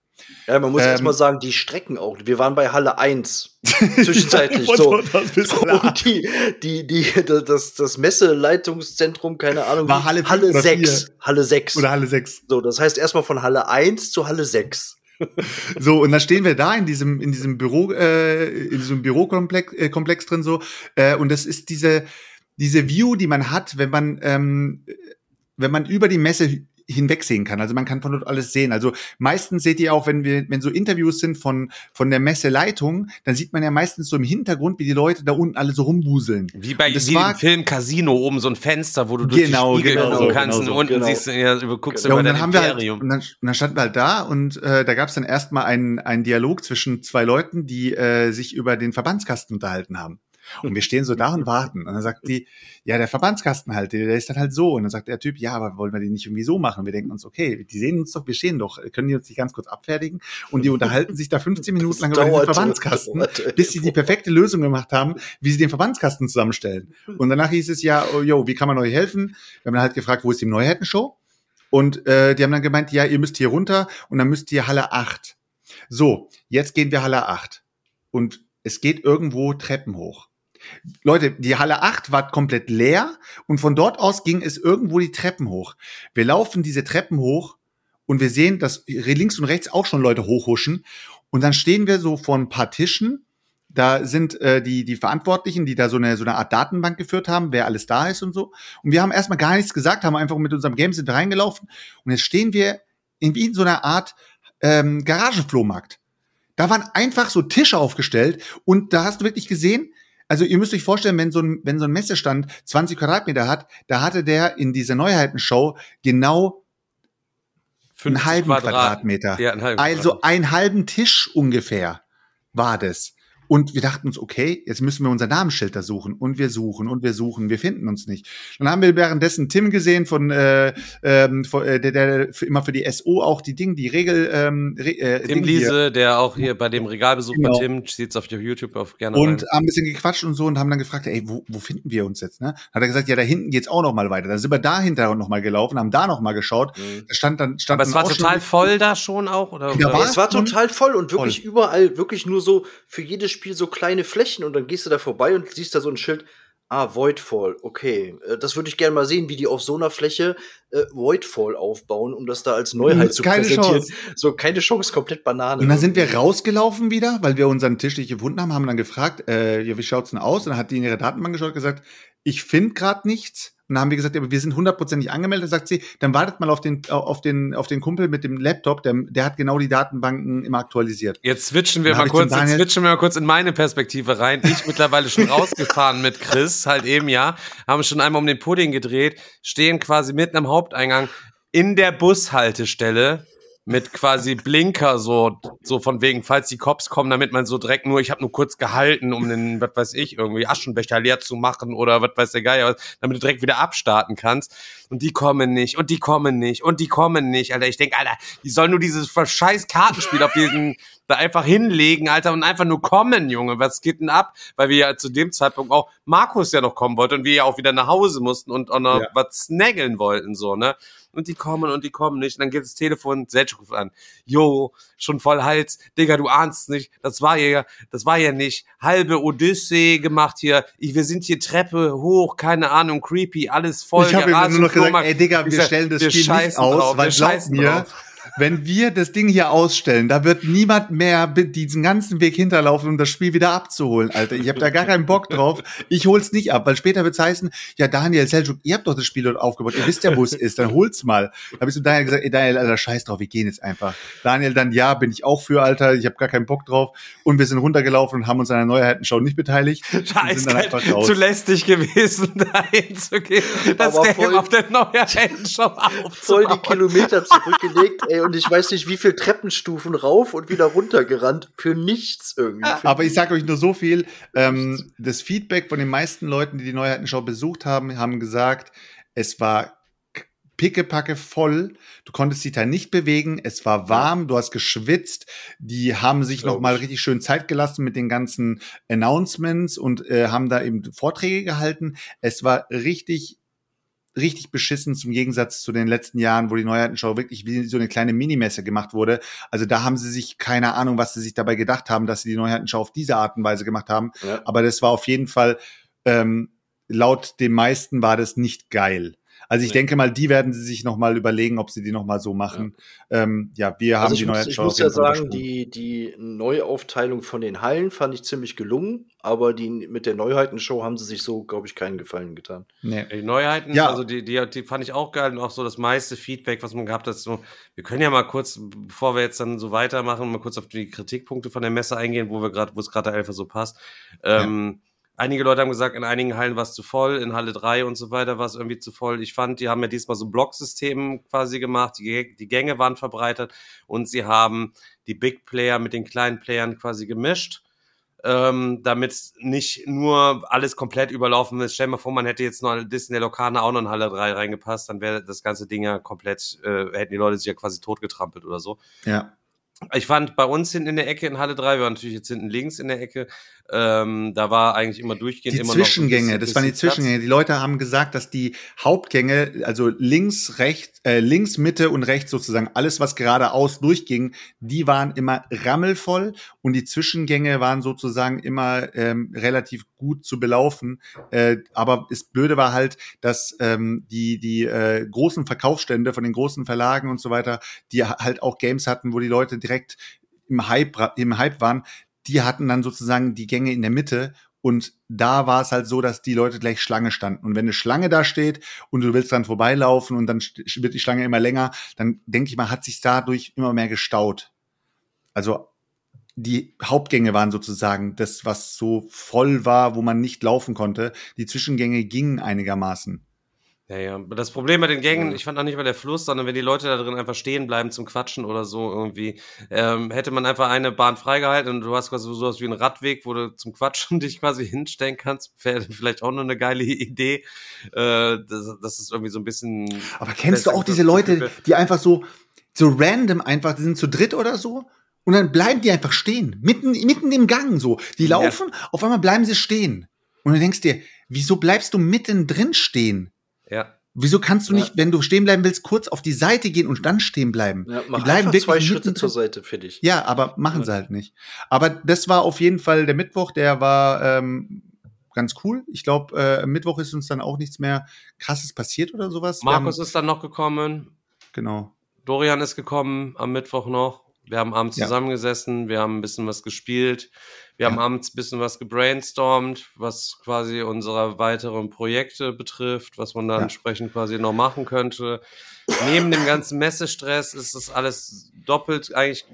Speaker 5: Ja, man muss
Speaker 4: Ähm,
Speaker 5: erst mal sagen, die Strecken auch. Wir waren bei Halle 1 *laughs* zwischenzeitlich. so. *laughs* Und die, die, die, das, das Messeleitungszentrum, keine Ahnung,
Speaker 4: War Halle
Speaker 5: Halle
Speaker 4: oder
Speaker 5: 6. Halle 6.
Speaker 4: Oder Halle 6.
Speaker 5: So, das heißt erstmal von Halle 1 zu Halle 6. *laughs*
Speaker 4: So, und dann stehen wir da in diesem, in diesem Büro, äh, in diesem Bürokomplex äh, Komplex drin so. Äh, und das ist diese, diese View, die man hat, wenn man, ähm, wenn man über die Messe hinwegsehen kann. Also man kann von dort alles sehen. Also meistens seht ihr auch, wenn wir, wenn so Interviews sind von, von der Messeleitung, dann sieht man ja meistens so im Hintergrund, wie die Leute da unten alle so rumwuseln.
Speaker 3: Wie bei im Film Casino oben so ein Fenster, wo du durch
Speaker 4: Genau,
Speaker 3: die Spiegel
Speaker 4: genau
Speaker 3: gucken
Speaker 4: so,
Speaker 3: kannst
Speaker 4: genau
Speaker 3: und unten
Speaker 5: genau.
Speaker 3: siehst du, ja, guckst
Speaker 4: Ja,
Speaker 3: über
Speaker 4: und dann
Speaker 3: dein
Speaker 4: haben wir halt,
Speaker 3: Imperium.
Speaker 4: und dann, und dann standen wir halt da und äh, da gab es dann erstmal einen, einen Dialog zwischen zwei Leuten, die äh, sich über den Verbandskasten unterhalten haben. Und wir stehen so da und warten. Und dann sagt die, ja, der Verbandskasten halt, der, der ist dann halt so. Und dann sagt der Typ, ja, aber wollen wir den nicht irgendwie so machen? Wir denken uns, okay, die sehen uns doch, wir stehen doch, können die uns nicht ganz kurz abfertigen? Und die unterhalten sich da 15 Minuten lang über den Verbandskasten,
Speaker 5: dauerte.
Speaker 4: bis sie die perfekte Lösung gemacht haben, wie sie den Verbandskasten zusammenstellen. Und danach hieß es ja, oh, yo, wie kann man euch helfen? Wir haben dann halt gefragt, wo ist die Neuheitenshow? Und äh, die haben dann gemeint, ja, ihr müsst hier runter und dann müsst ihr Halle 8. So, jetzt gehen wir Halle 8. Und es geht irgendwo Treppen hoch. Leute, die Halle 8 war komplett leer und von dort aus ging es irgendwo die Treppen hoch. Wir laufen diese Treppen hoch und wir sehen, dass links und rechts auch schon Leute hochhuschen. Und dann stehen wir so vor ein paar Tischen. Da sind äh, die, die Verantwortlichen, die da so eine, so eine Art Datenbank geführt haben, wer alles da ist und so. Und wir haben erstmal gar nichts gesagt, haben einfach mit unserem Game sind reingelaufen. Und jetzt stehen wir in in so einer Art ähm, Garagenflohmarkt. Da waren einfach so Tische aufgestellt und da hast du wirklich gesehen, also ihr müsst euch vorstellen, wenn so ein, wenn so ein Messestand 20 Quadratmeter hat, da hatte der in dieser Neuheitenshow genau einen
Speaker 3: 50
Speaker 4: halben
Speaker 3: Quadrat-
Speaker 4: Quadratmeter.
Speaker 3: Ja, einen halben
Speaker 4: also
Speaker 3: Quadrat.
Speaker 4: einen halben Tisch ungefähr war das. Und wir dachten uns, okay, jetzt müssen wir unser Namensschild da suchen. Und wir suchen und wir suchen, wir finden uns nicht. Dann haben wir währenddessen Tim gesehen von, äh, ähm, von äh, der, der für, immer für die SO auch die Ding, die Regel, ähm, äh,
Speaker 3: Tim
Speaker 4: Ding hier.
Speaker 3: Liese, der auch hier bei dem Regalbesuch
Speaker 4: Genau.
Speaker 3: bei Tim, sieht's auf YouTube auf gerne
Speaker 4: Und
Speaker 3: rein.
Speaker 4: haben ein bisschen gequatscht und so und haben dann gefragt, ey, wo, wo finden wir uns jetzt? Ne? Hat er gesagt, ja, da hinten geht's auch noch mal weiter. Dann sind wir dahinter noch mal gelaufen, haben da noch mal geschaut. Da stand dann, stand
Speaker 3: Aber es
Speaker 4: dann
Speaker 3: war total voll da schon auch, oder?
Speaker 4: Ja, war
Speaker 5: es war total voll und wirklich
Speaker 4: voll.
Speaker 5: überall, wirklich nur so für jedes Spiel so kleine Flächen und dann gehst du da vorbei und siehst da so ein Schild. Ah, Voidfall, okay. Äh, Das würde ich gerne mal sehen, wie die auf so einer Fläche äh, Voidfall aufbauen, um das da als Neuheit zu
Speaker 4: Keine
Speaker 5: präsentieren.
Speaker 4: Chance.
Speaker 5: So, keine Chance, komplett Banane.
Speaker 4: Und dann sind wir rausgelaufen wieder, weil wir unseren Tisch nicht gefunden haben, haben dann gefragt, äh, ja, wie schaut's denn aus? Und dann hat die in ihre Datenbank geschaut und gesagt, ich finde gerade nichts. Und dann haben wir gesagt, aber wir sind hundertprozentig angemeldet. Dann sagt sie, dann wartet mal auf den, auf den, auf den Kumpel mit dem Laptop, der, der hat genau die Datenbanken immer aktualisiert.
Speaker 3: Jetzt switchen wir
Speaker 4: Dann
Speaker 3: mal kurz, jetzt switchen wir mal kurz in meine Perspektive rein. Ich mittlerweile schon rausgefahren mit Chris, halt eben ja, haben schon einmal um den Pudding gedreht, stehen quasi mitten am Haupteingang in der Bushaltestelle mit quasi Blinker so so von wegen, falls die Cops kommen, damit man so direkt nur, ich habe nur kurz gehalten, um den, was weiß ich, irgendwie Aschenbecher leer zu machen oder was weiß der Geier, damit du direkt wieder abstarten kannst. Und die kommen nicht und die kommen nicht und die kommen nicht, Alter. Ich denk, Alter, die sollen nur dieses scheiß Kartenspiel auf diesen da einfach hinlegen, Alter, und einfach nur kommen, Junge. Was geht denn ab? Weil wir ja zu dem Zeitpunkt auch Markus ja noch kommen wollten und wir ja auch wieder nach Hause mussten und auch noch
Speaker 4: Ja.
Speaker 3: was snaggeln wollten, so, ne? Und die kommen und die kommen nicht. Und dann geht das Telefon, Selchuk ruft an. Jo, schon voll Hals. Digga, du ahnst nicht. Das war ja, das war ja nicht. Halbe Odyssee gemacht hier. Ich, wir sind hier Treppe hoch, keine Ahnung, creepy, alles voll.
Speaker 4: ich habe nur noch gesagt, ey Digga, wir
Speaker 3: sag,
Speaker 4: stellen das
Speaker 3: wir
Speaker 4: Spiel nicht aus,
Speaker 3: drauf,
Speaker 4: weil
Speaker 3: wir
Speaker 4: glaub mir,
Speaker 3: drauf.
Speaker 4: Wenn wir das Ding hier ausstellen, da wird niemand mehr diesen ganzen Weg hinterlaufen, um das Spiel wieder abzuholen, Alter. Ich habe da gar keinen Bock drauf. Ich hol's nicht ab, weil später wird's heißen, ja Daniel, Seljuk, ihr habt doch das Spiel dort aufgebaut, ihr wisst ja, wo es ist, dann hol's mal. Da habe ich zu Daniel gesagt, ey Daniel, Alter, scheiß drauf, wir gehen jetzt einfach. Daniel dann, ja, bin ich auch für, Alter, ich habe gar keinen Bock drauf. Und wir sind runtergelaufen und haben uns an der Neuheitenschau nicht beteiligt. einfach raus.
Speaker 3: zu lästig gewesen, *laughs* da hinzugehen, das
Speaker 5: Aber
Speaker 3: Game
Speaker 5: voll-
Speaker 3: auf der neuen Show
Speaker 5: voll die
Speaker 3: aufzubauen.
Speaker 5: Kilometer zurückgelegt, ey, und ich weiß nicht, wie viel Treppenstufen rauf und wieder runter gerannt. Für nichts irgendwie. Für
Speaker 4: Aber ich sage euch nur so viel. Ähm, das Feedback von den meisten Leuten, die die Neuheitenschau besucht haben, haben gesagt, es war pickepacke voll. Du konntest dich da nicht bewegen. Es war warm. Du hast geschwitzt. Die haben sich noch mal
Speaker 5: ich.
Speaker 4: richtig schön Zeit gelassen mit den ganzen Announcements und äh, haben da eben Vorträge gehalten. Es war richtig richtig beschissen zum Gegensatz zu den letzten Jahren, wo die Neuheitenschau wirklich wie so eine kleine Minimesse gemacht wurde. Also da haben sie sich keine Ahnung, was sie sich dabei gedacht haben, dass sie die Neuheitenschau auf diese Art und Weise gemacht haben.
Speaker 5: Ja.
Speaker 4: Aber das war auf jeden Fall, ähm, laut den meisten war das nicht geil. Also ich
Speaker 5: Nee.
Speaker 4: denke mal, die werden sie sich noch mal überlegen, ob sie die noch mal so machen. Ja, ähm, ja wir haben
Speaker 5: Also ich
Speaker 4: die
Speaker 5: muss, ich muss ja sagen, die, die Neuaufteilung von den Hallen fand ich ziemlich gelungen, aber die mit der Neuheitenshow haben sie sich so, glaube ich, keinen Gefallen getan.
Speaker 4: Nee.
Speaker 3: Die Neuheiten,
Speaker 4: Ja.
Speaker 3: also die, die, die fand ich auch geil und auch so das meiste Feedback, was man gehabt hat. So, wir können ja mal kurz, bevor wir jetzt dann so weitermachen, mal kurz auf die Kritikpunkte von der Messe eingehen, wo wir gerade, wo es gerade der Elfer so passt. Ähm, Einige Leute haben gesagt, in einigen Hallen war es zu voll, in Halle 3 und so weiter war es irgendwie zu voll. Ich fand, die haben ja diesmal so ein Blocksystem quasi gemacht, die, die Gänge waren verbreitert und sie haben die Big Player mit den kleinen Playern quasi gemischt ähm, damit nicht nur alles komplett überlaufen ist. Stell dir mal vor, man hätte jetzt noch Disney Lokane auch noch in Halle 3 reingepasst, dann wäre das ganze Ding ja komplett, äh, hätten die Leute sich ja quasi totgetrampelt oder so.
Speaker 4: Ja.
Speaker 3: Ich fand bei uns hinten in der Ecke in Halle 3, wir waren natürlich jetzt hinten links in der Ecke, ähm, da war eigentlich immer durchgehend
Speaker 4: Die
Speaker 3: immer noch
Speaker 4: Zwischengänge,
Speaker 3: bisschen-
Speaker 4: das waren die
Speaker 3: bisschen Platz.
Speaker 4: Zwischengänge. Die Leute haben gesagt, dass die Hauptgänge, also links, rechts, äh, links, Mitte und rechts sozusagen, alles, was geradeaus durchging, die waren immer rammelvoll und die Zwischengänge waren sozusagen immer ähm, relativ gut zu belaufen. Äh, aber das Blöde war halt, dass ähm, die, die äh, großen Verkaufsstände von den großen Verlagen und so weiter, die halt auch Games hatten, wo die Leute direkt im Hype, im Hype waren, die hatten dann sozusagen die Gänge in der Mitte und da war es halt so, dass die Leute gleich Schlange standen. Und wenn eine Schlange da steht und du willst dann vorbeilaufen und dann wird die Schlange immer länger, dann denke ich mal, hat sich dadurch immer mehr gestaut. Also die Hauptgänge waren sozusagen das, was so voll war, wo man nicht laufen konnte. Die Zwischengänge gingen einigermaßen.
Speaker 3: Ja, ja. Das Problem bei den Gängen, ich fand auch nicht mal der Fluss, sondern wenn die Leute da drin einfach stehen bleiben zum Quatschen oder so irgendwie, ähm, hätte man einfach eine Bahn freigehalten und du hast quasi so sowas wie einen Radweg, wo du zum Quatschen *laughs* dich quasi hinstellen kannst. Wäre vielleicht auch noch eine geile Idee. Äh, das, das ist irgendwie so ein bisschen.
Speaker 4: Aber kennst du auch diese Leute, die einfach so, so random einfach, die sind zu dritt oder so? Und dann bleiben die einfach stehen. Mitten, mitten im Gang so. Die
Speaker 3: Ja.
Speaker 4: laufen, auf einmal bleiben sie stehen. Und du denkst dir, wieso bleibst du mitten drin stehen?
Speaker 3: Ja.
Speaker 4: Wieso kannst du
Speaker 5: Ja.
Speaker 4: nicht, wenn du stehen bleiben willst, kurz auf die Seite gehen und dann stehen bleiben?
Speaker 5: Ja,
Speaker 4: die
Speaker 5: mach
Speaker 4: bleiben
Speaker 5: einfach
Speaker 4: wirklich
Speaker 5: zwei Schritte zur Seite für dich.
Speaker 4: Ja, aber machen sie halt nicht. Aber das war auf jeden Fall der Mittwoch, der war ähm, ganz cool. Ich glaube, äh, am Mittwoch ist uns dann auch nichts mehr krasses passiert oder sowas.
Speaker 3: Markus
Speaker 4: haben,
Speaker 3: ist dann noch gekommen.
Speaker 4: genau.
Speaker 3: Dorian ist gekommen am Mittwoch noch. Wir haben abends
Speaker 4: Ja.
Speaker 3: zusammengesessen, wir haben ein bisschen was gespielt. Wir haben
Speaker 4: Ja.
Speaker 3: abends ein bisschen was gebrainstormt, was quasi unsere weiteren Projekte betrifft, was man da
Speaker 4: Ja.
Speaker 3: entsprechend quasi noch machen könnte. Neben dem ganzen Messestress ist das alles doppelt eigentlich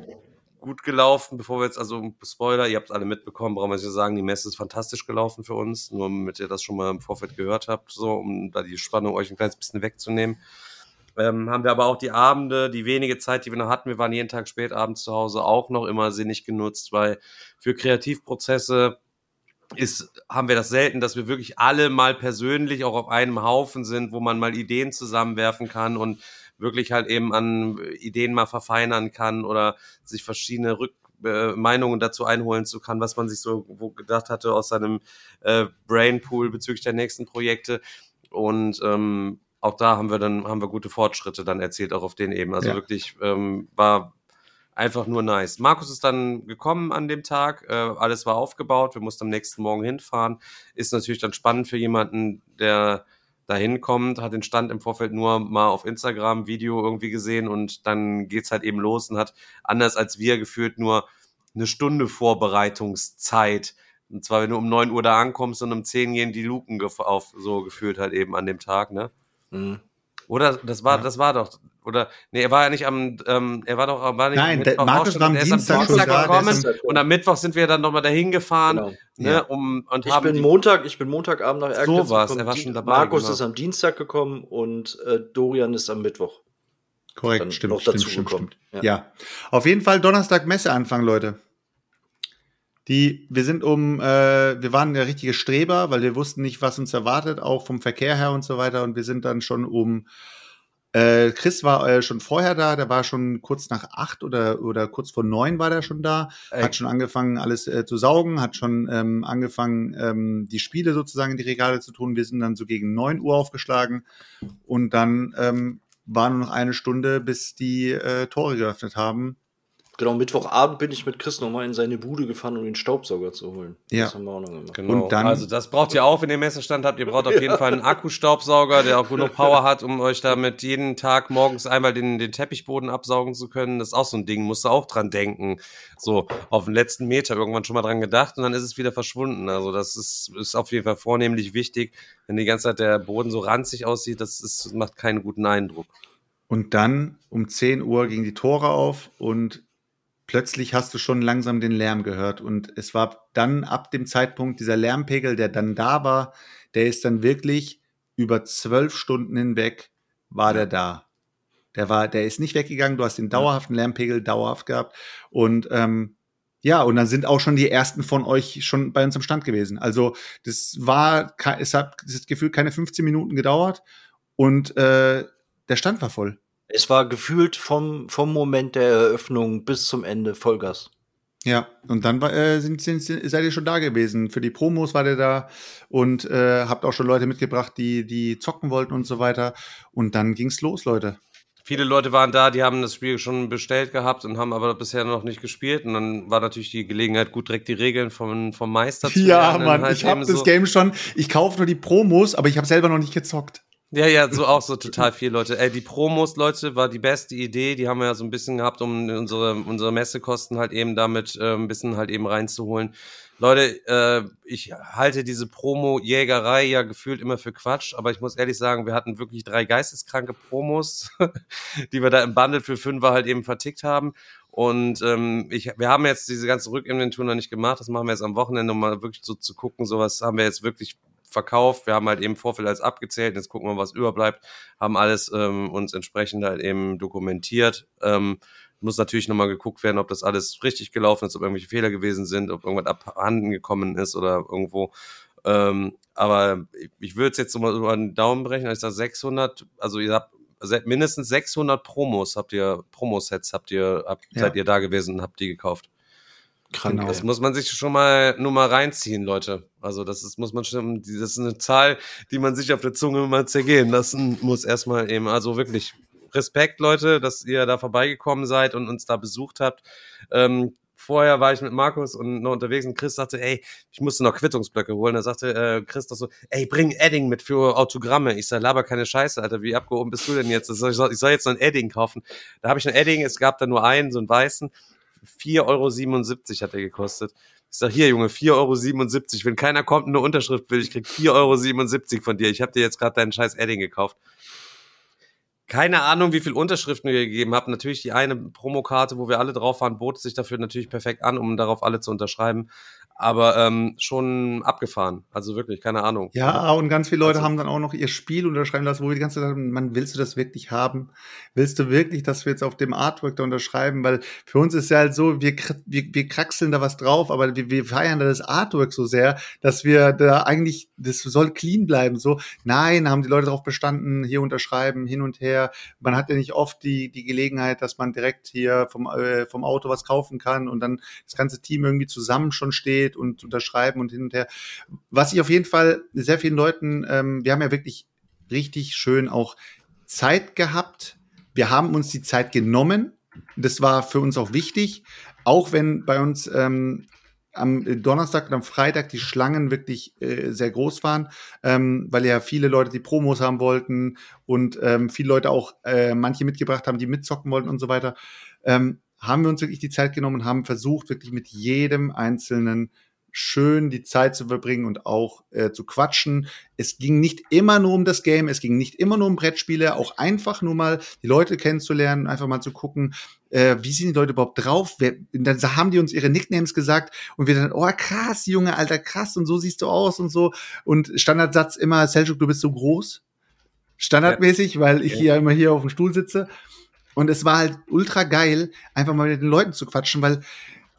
Speaker 3: gut gelaufen, bevor wir jetzt, also Spoiler, ihr habt alle mitbekommen, brauchen wir nicht sagen, die Messe ist fantastisch gelaufen für uns, nur damit ihr das schon mal im Vorfeld gehört habt, so, um da die Spannung euch ein kleines bisschen wegzunehmen. Ähm, haben wir aber auch die Abende, die wenige Zeit, die wir noch hatten, wir waren jeden Tag spät abends zu Hause, auch noch immer sinnig genutzt, weil für Kreativprozesse ist, haben wir das selten, dass wir wirklich alle mal persönlich auch auf einem Haufen sind, wo man mal Ideen zusammenwerfen kann und wirklich halt eben an Ideen mal verfeinern kann oder sich verschiedene Rück äh, Meinungen dazu einholen zu kann, was man sich so wo gedacht hatte aus seinem äh, Brainpool bezüglich der nächsten Projekte. Und ähm, auch da haben wir dann haben wir gute Fortschritte dann erzählt, auch auf den eben. Also
Speaker 4: Ja.
Speaker 3: wirklich ähm, war einfach nur nice. Markus ist dann gekommen an dem Tag, äh, alles war aufgebaut, wir mussten am nächsten Morgen hinfahren. Ist natürlich dann spannend für jemanden, der da hinkommt, hat den Stand im Vorfeld nur mal auf Instagram Video irgendwie gesehen und dann geht's halt eben los und hat anders als wir gefühlt nur eine Stunde Vorbereitungszeit. Und zwar, wenn du um 9 Uhr da ankommst und um 10 gehen die Luken auf, so gefühlt halt eben an dem Tag, ne?
Speaker 5: Mhm.
Speaker 3: Oder das war,
Speaker 4: Ja.
Speaker 3: das war doch, oder nee, er war ja nicht am, ähm, er war doch, war nicht
Speaker 4: Nein,
Speaker 3: am Mittwoch
Speaker 4: Markus war am Dienstag da, der
Speaker 3: gekommen
Speaker 4: ist
Speaker 5: am-
Speaker 3: und am Mittwoch sind wir dann nochmal dahin gefahren,
Speaker 5: Genau.
Speaker 3: ne,
Speaker 4: Ja.
Speaker 3: um und
Speaker 5: Ich
Speaker 3: haben
Speaker 5: bin Montag, ich bin Montagabend nach Erkelenz
Speaker 3: So war's,
Speaker 5: gekommen.
Speaker 3: er war schon dabei,
Speaker 5: Markus
Speaker 3: genau.
Speaker 5: ist am Dienstag gekommen und äh, Dorian ist am Mittwoch.
Speaker 4: Korrekt, stimmt,
Speaker 5: noch
Speaker 4: stimmt,
Speaker 5: dazu
Speaker 4: stimmt, stimmt.
Speaker 5: Ja.
Speaker 4: Ja. Auf jeden Fall Donnerstag Messeanfang, Leute. Die, wir sind um, äh, wir waren der richtige Streber, weil wir wussten nicht, was uns erwartet, auch vom Verkehr her und so weiter. Und wir sind dann schon um, äh, Chris war äh, schon vorher da, der war schon kurz nach acht oder, oder kurz vor neun war der schon da,
Speaker 3: Ey.
Speaker 4: hat schon angefangen, alles äh, zu saugen, hat schon ähm, angefangen, ähm, die Spiele sozusagen in die Regale zu tun. Wir sind dann so gegen neun Uhr aufgeschlagen und dann ähm, war nur noch eine Stunde, bis die äh, Tore geöffnet haben.
Speaker 5: Genau, Mittwochabend bin ich mit Chris nochmal in seine Bude gefahren, um den Staubsauger zu holen.
Speaker 4: Ja.
Speaker 5: Das haben wir auch noch gemacht.
Speaker 3: Genau.
Speaker 4: Und dann-
Speaker 3: also das braucht ihr auch, wenn ihr Messestand habt. Ihr braucht auf *laughs* jeden Fall einen Akkustaubsauger, der auch genug Power hat, um euch damit jeden Tag morgens einmal den, den Teppichboden absaugen zu können. Das ist auch so ein Ding, musst du auch dran denken. So, auf den letzten Meter irgendwann schon mal dran gedacht und dann ist es wieder verschwunden. Also das ist, ist auf jeden Fall vornehmlich wichtig. Wenn die ganze Zeit der Boden so ranzig aussieht, das ist, macht keinen guten Eindruck.
Speaker 4: Und dann um 10 Uhr gingen die Tore auf und plötzlich hast du schon langsam den Lärm gehört. Und es war dann ab dem Zeitpunkt dieser Lärmpegel, der dann da war, der ist dann wirklich über zwölf Stunden hinweg war der da. Der war, der ist nicht weggegangen. Du hast den dauerhaften Lärmpegel dauerhaft gehabt. Und ähm, ja, und dann sind auch schon die ersten von euch schon bei uns am Stand gewesen. Also das war, es hat das Gefühl keine 15 Minuten gedauert und äh, der Stand war voll.
Speaker 5: Es war gefühlt vom, vom Moment der Eröffnung bis zum Ende Vollgas.
Speaker 4: Ja, und dann war, äh, sind, sind, sind, seid ihr schon da gewesen. Für die Promos war der da und äh, habt auch schon Leute mitgebracht, die, die zocken wollten und so weiter. Und dann ging's los, Leute.
Speaker 3: Viele Leute waren da, die haben das Spiel schon bestellt gehabt und haben aber bisher noch nicht gespielt. Und dann war natürlich die Gelegenheit, gut direkt die Regeln vom, vom Meister zu
Speaker 4: Ja,
Speaker 3: lernen.
Speaker 4: Mann,
Speaker 3: Halt
Speaker 4: ich habe das
Speaker 3: so.
Speaker 4: Game schon. Ich kaufe nur die Promos, aber ich habe selber noch nicht gezockt.
Speaker 3: Ja, ja, so auch so total viel Leute. Ey, die Promos, Leute, war die beste Idee. Die haben wir ja so ein bisschen gehabt, um unsere, unsere Messekosten halt eben damit äh, ein bisschen halt eben reinzuholen. Leute, äh, ich halte diese Promo-Jägerei ja gefühlt immer für Quatsch, aber ich muss ehrlich sagen, wir hatten wirklich drei geisteskranke Promos, *laughs* die wir da im Bundle für Fünfer halt eben vertickt haben. Und ähm, ich, wir haben jetzt diese ganze Rückinventur noch nicht gemacht. Das machen wir jetzt am Wochenende, um mal wirklich so zu gucken. Sowas haben wir jetzt wirklich verkauft. Wir haben halt eben Vorfeld als abgezählt. Jetzt gucken wir, was überbleibt. Haben alles ähm, uns entsprechend halt eben dokumentiert. Ähm, muss natürlich nochmal geguckt werden, ob das alles richtig gelaufen ist, ob irgendwelche Fehler gewesen sind, ob irgendwas abhanden gekommen ist oder irgendwo. Ähm, aber ich, würde es jetzt so mal über den Daumen brechen. Ich sage 600, also ihr habt mindestens 600 Promos habt ihr, Promosets habt ihr, habt,
Speaker 4: Ja.
Speaker 3: seid ihr da gewesen und habt die gekauft.
Speaker 5: Krank.
Speaker 4: Genau.
Speaker 3: Das muss man sich schon mal nur mal reinziehen, Leute. Also das ist, muss man schon, das ist eine Zahl, die man sich auf der Zunge mal zergehen lassen muss erstmal eben. Also wirklich Respekt, Leute, dass ihr da vorbeigekommen seid und uns da besucht habt. Ähm, vorher war ich mit Markus und noch unterwegs und Chris sagte, ey, ich musste noch Quittungsblöcke holen. Da sagte äh, Chris doch so, ey, bring Edding mit für Autogramme. Ich sag, laber keine Scheiße, Alter, wie abgehoben bist du denn jetzt? Ich soll, ich soll jetzt noch ein Edding kaufen. Da habe ich ein Edding, es gab da nur einen, so einen weißen. 4,77 Euro hat er gekostet. Ich sag, hier, Junge, 4,77 Euro. Wenn keiner kommt und eine Unterschrift will, ich krieg 4,77 Euro von dir. Ich habe dir jetzt gerade deinen scheiß Edding gekauft. Keine Ahnung, wie viel Unterschriften ihr gegeben habt. Natürlich die eine Promokarte, wo wir alle drauf waren, bot sich dafür natürlich perfekt an, um darauf alle zu unterschreiben. Aber ähm, schon abgefahren. Also wirklich, keine Ahnung.
Speaker 4: Ja, und ganz viele Leute
Speaker 3: Also-
Speaker 4: haben dann auch noch ihr Spiel unterschreiben lassen, wo wir die ganze Zeit sagen, man, willst du das wirklich haben? Willst du wirklich, dass wir jetzt auf dem Artwork da unterschreiben? Weil für uns ist ja halt so, wir, wir, wir kraxeln da was drauf, aber wir, wir feiern da das Artwork so sehr, dass wir da eigentlich, das soll clean bleiben. So, nein, haben die Leute darauf bestanden, hier unterschreiben, hin und her. Man hat ja nicht oft die, die Gelegenheit, dass man direkt hier vom, äh, vom Auto was kaufen kann und dann das ganze Team irgendwie zusammen schon steht und unterschreiben und hin und her. Was ich auf jeden Fall sehr vielen Leuten, ähm, wir haben ja wirklich richtig schön auch Zeit gehabt. Wir haben uns die Zeit genommen. Das war für uns auch wichtig, auch wenn bei uns ähm, am Donnerstag und am Freitag die Schlangen wirklich äh, sehr groß waren, ähm, weil ja viele Leute die Promos haben wollten und ähm, viele Leute auch äh, manche mitgebracht haben, die mitzocken wollten und so weiter. Ähm, haben wir uns wirklich die Zeit genommen und haben versucht, wirklich mit jedem Einzelnen schön die Zeit zu verbringen und auch äh, zu quatschen. Es ging nicht immer nur um das Game, es ging nicht immer nur um Brettspiele, auch einfach nur mal die Leute kennenzulernen, einfach mal zu gucken, äh, wie sind die Leute überhaupt drauf? Wer, dann haben die uns ihre Nicknames gesagt und wir dann, oh krass, Junge, Alter, krass und so siehst du aus und so. Und Standardsatz immer, Seljuk, du bist so groß. Standardmäßig, weil ich hier immer hier auf dem Stuhl sitze. Und es war halt ultra geil, einfach mal mit den Leuten zu quatschen, weil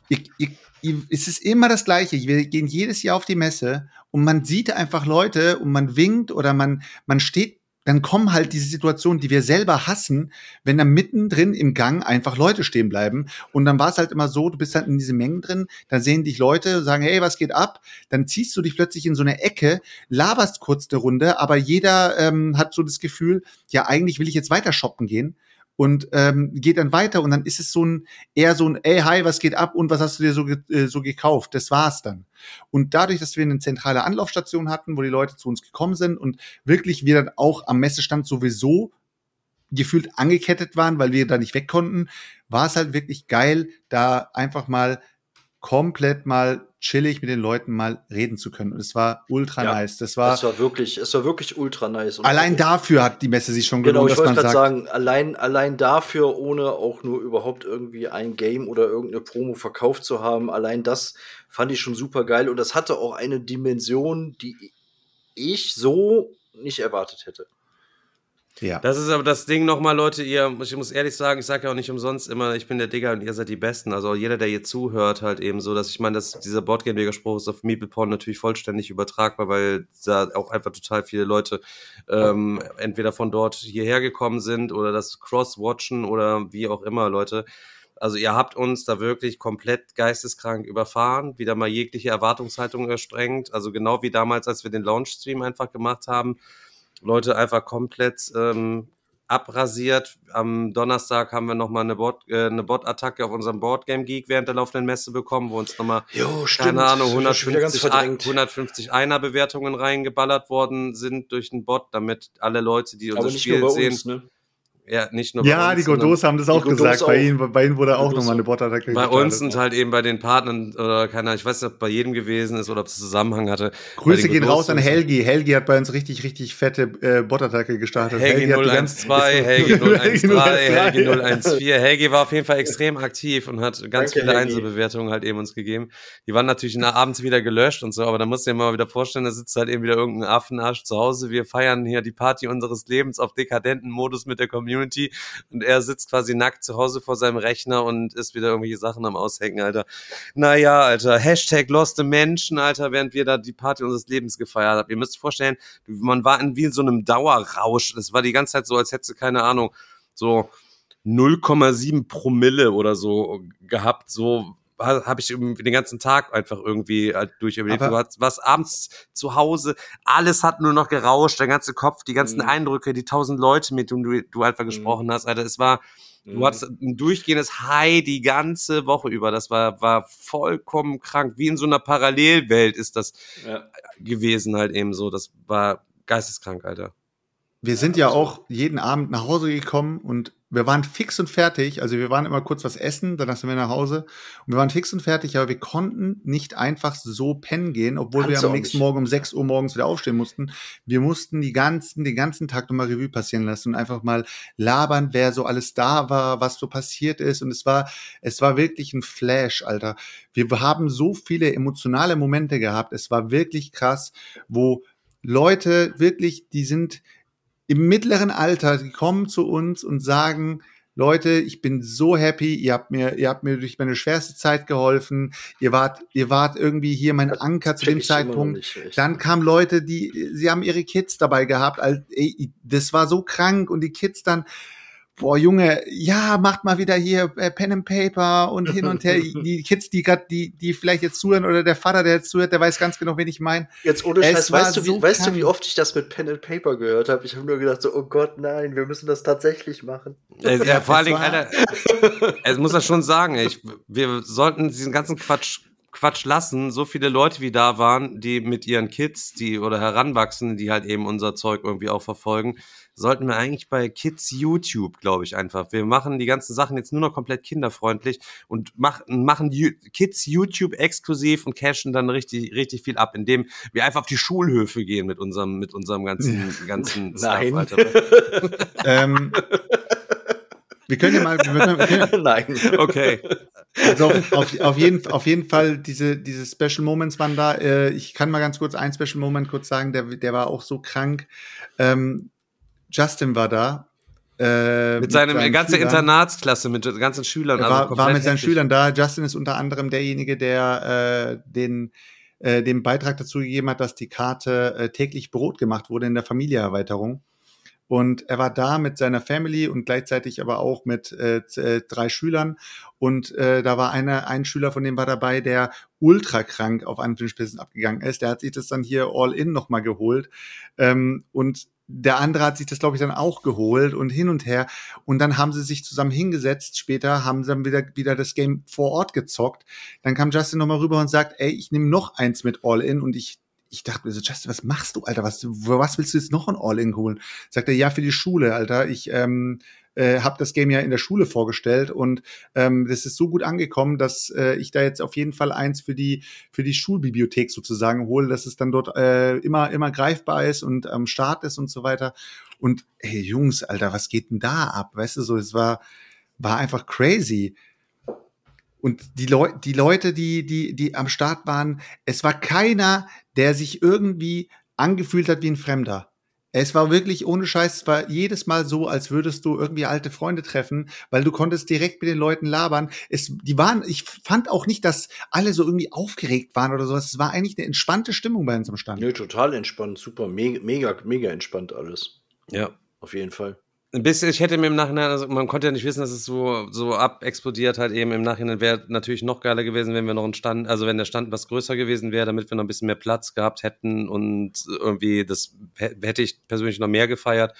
Speaker 4: ich, ich, ich, es ist immer das Gleiche. Wir gehen jedes Jahr auf die Messe und man sieht einfach Leute und man winkt oder man, man steht, dann kommen halt diese Situationen, die wir selber hassen, wenn da mittendrin im Gang einfach Leute stehen bleiben. Und dann war es halt immer so, du bist halt in diese Mengen drin, dann sehen dich Leute, sagen, hey, was geht ab? Dann ziehst du dich plötzlich in so eine Ecke, laberst kurz eine Runde, aber jeder ähm, hat so das Gefühl, ja, eigentlich will ich jetzt weiter shoppen gehen und ähm, geht dann weiter und dann ist es so ein eher so ein ey hi was geht ab und was hast du dir so äh, so gekauft? Das war's dann. Und dadurch dass wir eine zentrale Anlaufstation hatten wo die Leute zu uns gekommen sind und wirklich wir dann auch am Messestand sowieso gefühlt angekettet waren weil wir da nicht weg konnten war es halt wirklich geil da einfach mal komplett mal chillig mit den Leuten mal reden zu können und es war ultra
Speaker 5: Ja,
Speaker 4: nice das war
Speaker 5: es war wirklich, es war wirklich ultra nice. Und
Speaker 4: allein dafür hat die Messe sich schon
Speaker 5: Genau,
Speaker 4: gelohnt
Speaker 5: ich
Speaker 4: dass man
Speaker 5: gerade
Speaker 4: sagt
Speaker 5: sagen, allein, allein dafür, ohne auch nur überhaupt irgendwie ein Game oder irgendeine Promo verkauft zu haben, allein das fand ich schon super geil und das hatte auch eine Dimension, die ich so nicht erwartet hätte.
Speaker 4: Ja
Speaker 3: Das ist aber das Ding nochmal, Leute, ihr, ich muss ehrlich sagen, ich sage ja auch nicht umsonst immer, ich bin der Digger und ihr seid die Besten. Also jeder, der hier zuhört, halt eben so, dass ich meine, dass dieser Boardgame-Digger-Spruch ist auf MeeplePorn natürlich vollständig übertragbar, weil da auch einfach total viele Leute ähm, entweder von dort hierher gekommen sind oder das Cross-Watchen oder wie auch immer, Leute. Also ihr habt uns da wirklich komplett geisteskrank überfahren, wieder mal jegliche Erwartungshaltung ersprengt. Also genau wie damals, als wir den Launch-Stream einfach gemacht haben. Leute einfach komplett ähm, abrasiert. Am Donnerstag haben wir nochmal eine Bot, äh, eine Bot-Attacke auf unserem Boardgame Geek während der laufenden Messe bekommen, wo uns nochmal,
Speaker 5: Jo,
Speaker 3: keine Ahnung,
Speaker 5: Das hab ich schon wieder ganz
Speaker 3: 150,
Speaker 5: verdrängt.
Speaker 3: 150 Einer-Bewertungen reingeballert worden sind durch den Bot, damit alle Leute, die unser
Speaker 5: Aber
Speaker 3: Spiel sehen,
Speaker 5: uns, ne?
Speaker 3: Ja, nicht nur bei
Speaker 4: Ja,
Speaker 3: uns,
Speaker 4: die Godos haben das auch gesagt. Bei
Speaker 5: auch.
Speaker 4: ihnen, bei ihnen wurde auch nochmal eine
Speaker 5: auch.
Speaker 4: Botattacke
Speaker 3: bei uns und halt eben bei den Partnern oder keiner, ich weiß nicht, ob bei jedem gewesen ist oder ob es Zusammenhang hatte. Bei
Speaker 4: Grüße gehen
Speaker 3: Godos
Speaker 4: raus an. Helgi. Helgi hat bei uns richtig, richtig fette äh, Botattacke gestartet.
Speaker 3: Helgi
Speaker 4: ganz-
Speaker 3: 012, Helgi 013, Helgi *laughs* 014.
Speaker 4: ja.
Speaker 3: Helgi war auf jeden Fall extrem aktiv und hat ganz
Speaker 5: Danke,
Speaker 3: viele
Speaker 5: Helgi.
Speaker 3: Einzelbewertungen halt eben uns gegeben. Die waren natürlich na- abends wieder gelöscht und so, aber da musst du dir mal wieder vorstellen, da sitzt halt eben wieder irgendein Affenarsch zu Hause. Wir feiern hier die Party unseres Lebens auf dekadenten Modus mit der Community und er sitzt quasi nackt zu Hause vor seinem Rechner und ist wieder irgendwelche Sachen am Aushängen, Alter. Naja, Alter, Hashtag loste Menschen, Alter, während wir da die Party unseres Lebens gefeiert haben. Ihr müsst euch vorstellen, man war in wie in so einem Dauerrausch. Das war die ganze Zeit so, als hättest du, keine Ahnung, so 0,7 Promille oder so gehabt. So habe ich irgendwie den ganzen Tag einfach irgendwie halt durcherlebt.
Speaker 4: Aber-
Speaker 3: Du warst, warst abends zu Hause, alles hat nur noch gerauscht, der ganze Kopf, die ganzen
Speaker 5: Mhm.
Speaker 3: Eindrücke, die tausend Leute, mit denen du, du einfach gesprochen hast, Alter. Es war,
Speaker 5: Mhm.
Speaker 3: Du hattest ein durchgehendes High die ganze Woche über. Das war, war vollkommen krank. Wie in so einer Parallelwelt ist das
Speaker 5: Ja.
Speaker 3: gewesen halt eben so. Das war geisteskrank, Alter.
Speaker 4: Wir sind ja auch jeden Abend nach Hause gekommen und wir waren fix und fertig. Also wir waren immer kurz was essen, danach sind wir nach Hause. Und wir waren fix und fertig, aber wir konnten nicht einfach so pennen gehen, obwohl
Speaker 5: Kannst
Speaker 4: wir am nächsten
Speaker 5: nicht.
Speaker 4: Morgen um 6 Uhr morgens wieder aufstehen mussten. Wir mussten die ganzen, den ganzen Tag nochmal Revue passieren lassen und einfach mal labern, wer so alles da war, was so passiert ist. Und es war, es war wirklich ein Flash, Alter. Wir haben so viele emotionale Momente gehabt. Es war wirklich krass, wo Leute wirklich, die sind im mittleren Alter, die kommen zu uns und sagen, Leute, ich bin so happy, ihr habt mir, ihr habt mir durch meine schwerste Zeit geholfen, ihr wart, ihr wart irgendwie hier mein Anker zu dem Zeitpunkt.
Speaker 5: nicht.
Speaker 4: Dann kamen Leute, die, sie haben ihre Kids dabei gehabt, ey, das war so krank und die Kids dann, boah Junge, ja, macht mal wieder hier äh, Pen and Paper und hin und her. *laughs* Die Kids, die gerade, die, die vielleicht jetzt zuhören oder der Vater, der jetzt zuhört, der weiß ganz genau, wen ich meine.
Speaker 5: Jetzt ohne Scheiß, weißt, du, wie,
Speaker 4: so
Speaker 5: weißt du, wie oft ich das mit Pen and Paper gehört habe? Ich habe nur gedacht, so, oh Gott, nein, wir müssen das tatsächlich machen.
Speaker 3: Äh, ja, *laughs* vor allen
Speaker 4: es
Speaker 3: Dingen, Alter, es muss das schon sagen, ich, wir sollten diesen ganzen Quatsch, Quatsch lassen. So viele Leute wie da waren, die mit ihren Kids, die oder heranwachsen, die halt eben unser Zeug irgendwie auch verfolgen, sollten wir eigentlich bei Kids YouTube, glaube ich, einfach. Wir machen die ganzen Sachen jetzt nur noch komplett kinderfreundlich und machen, machen Kids YouTube exklusiv und cashen dann richtig, richtig viel ab, indem wir einfach auf die Schulhöfe gehen mit unserem, mit unserem ganzen, *laughs* ganzen
Speaker 5: Nein.
Speaker 3: Alter. *laughs* *laughs*
Speaker 4: Ähm, wir können ja mal, wir können, können, *laughs*
Speaker 5: nein.
Speaker 3: Okay.
Speaker 4: Also auf, auf, jeden, auf jeden Fall, diese, diese Special Moments waren da. Äh, ich kann mal ganz kurz ein Special Moment kurz sagen, der, der war auch so krank. Ähm, Justin war da. Äh,
Speaker 3: Mit seinem
Speaker 4: seinen
Speaker 3: ganze
Speaker 4: Schülern.
Speaker 3: Internatsklasse, mit den ganzen Schülern.
Speaker 4: Er
Speaker 3: also
Speaker 4: war, war
Speaker 3: komplett
Speaker 4: mit seinen
Speaker 3: heftig.
Speaker 4: Schülern da. Justin ist unter anderem derjenige, der äh, den, äh, den Beitrag dazu gegeben hat, dass die Karte äh, täglich Brot gemacht wurde in der Familieerweiterung. Und er war da mit seiner Family und gleichzeitig aber auch mit äh, äh, drei Schülern. Und äh, da war einer, ein Schüler von dem war dabei, der ultra krank auf Spitzen abgegangen ist. Der hat sich das dann hier all in nochmal geholt. Ähm, und der andere hat sich das, glaube ich, dann auch geholt und hin und her. Und dann haben sie sich zusammen hingesetzt. Später haben sie dann wieder, wieder das Game vor Ort gezockt. Dann kam Justin nochmal rüber und sagt, ey, ich nehme noch eins mit All-In. Und ich, ich dachte mir so, Justin, was machst du, Alter? Was, was willst du jetzt noch ein All-In holen? Sagt er, ja, für die Schule, Alter. Ich ähm, äh, habe das Game ja in der Schule vorgestellt und ähm, das ist so gut angekommen, dass äh, ich da jetzt auf jeden Fall eins für die für die Schulbibliothek sozusagen hole, dass es dann dort äh, immer immer greifbar ist und am Start ist und so weiter. Und hey Jungs, Alter, was geht denn da ab? Weißt du so, es war war einfach crazy. Und die, Leu die Leute, die, die, die am Start waren, es war keiner, der sich irgendwie angefühlt hat wie ein Fremder. Es war wirklich ohne Scheiß, es war jedes Mal so, als würdest du irgendwie alte Freunde treffen, weil du konntest direkt mit den Leuten labern. Es, die waren, ich fand auch nicht, dass alle so irgendwie aufgeregt waren oder sowas. Es war eigentlich eine entspannte Stimmung bei uns am Stand.
Speaker 5: Nö, total entspannt, super, mega, mega, mega entspannt alles.
Speaker 3: Ja.
Speaker 5: Auf jeden Fall.
Speaker 3: Ein bisschen, ich hätte mir im Nachhinein, also man konnte ja nicht wissen, dass es so, so abexplodiert halt eben. Im Nachhinein wäre natürlich noch geiler gewesen, wenn wir noch einen Stand, also wenn der Stand was größer gewesen wäre, damit wir noch ein bisschen mehr Platz gehabt hätten und irgendwie, das hä- hätte ich persönlich noch mehr gefeiert,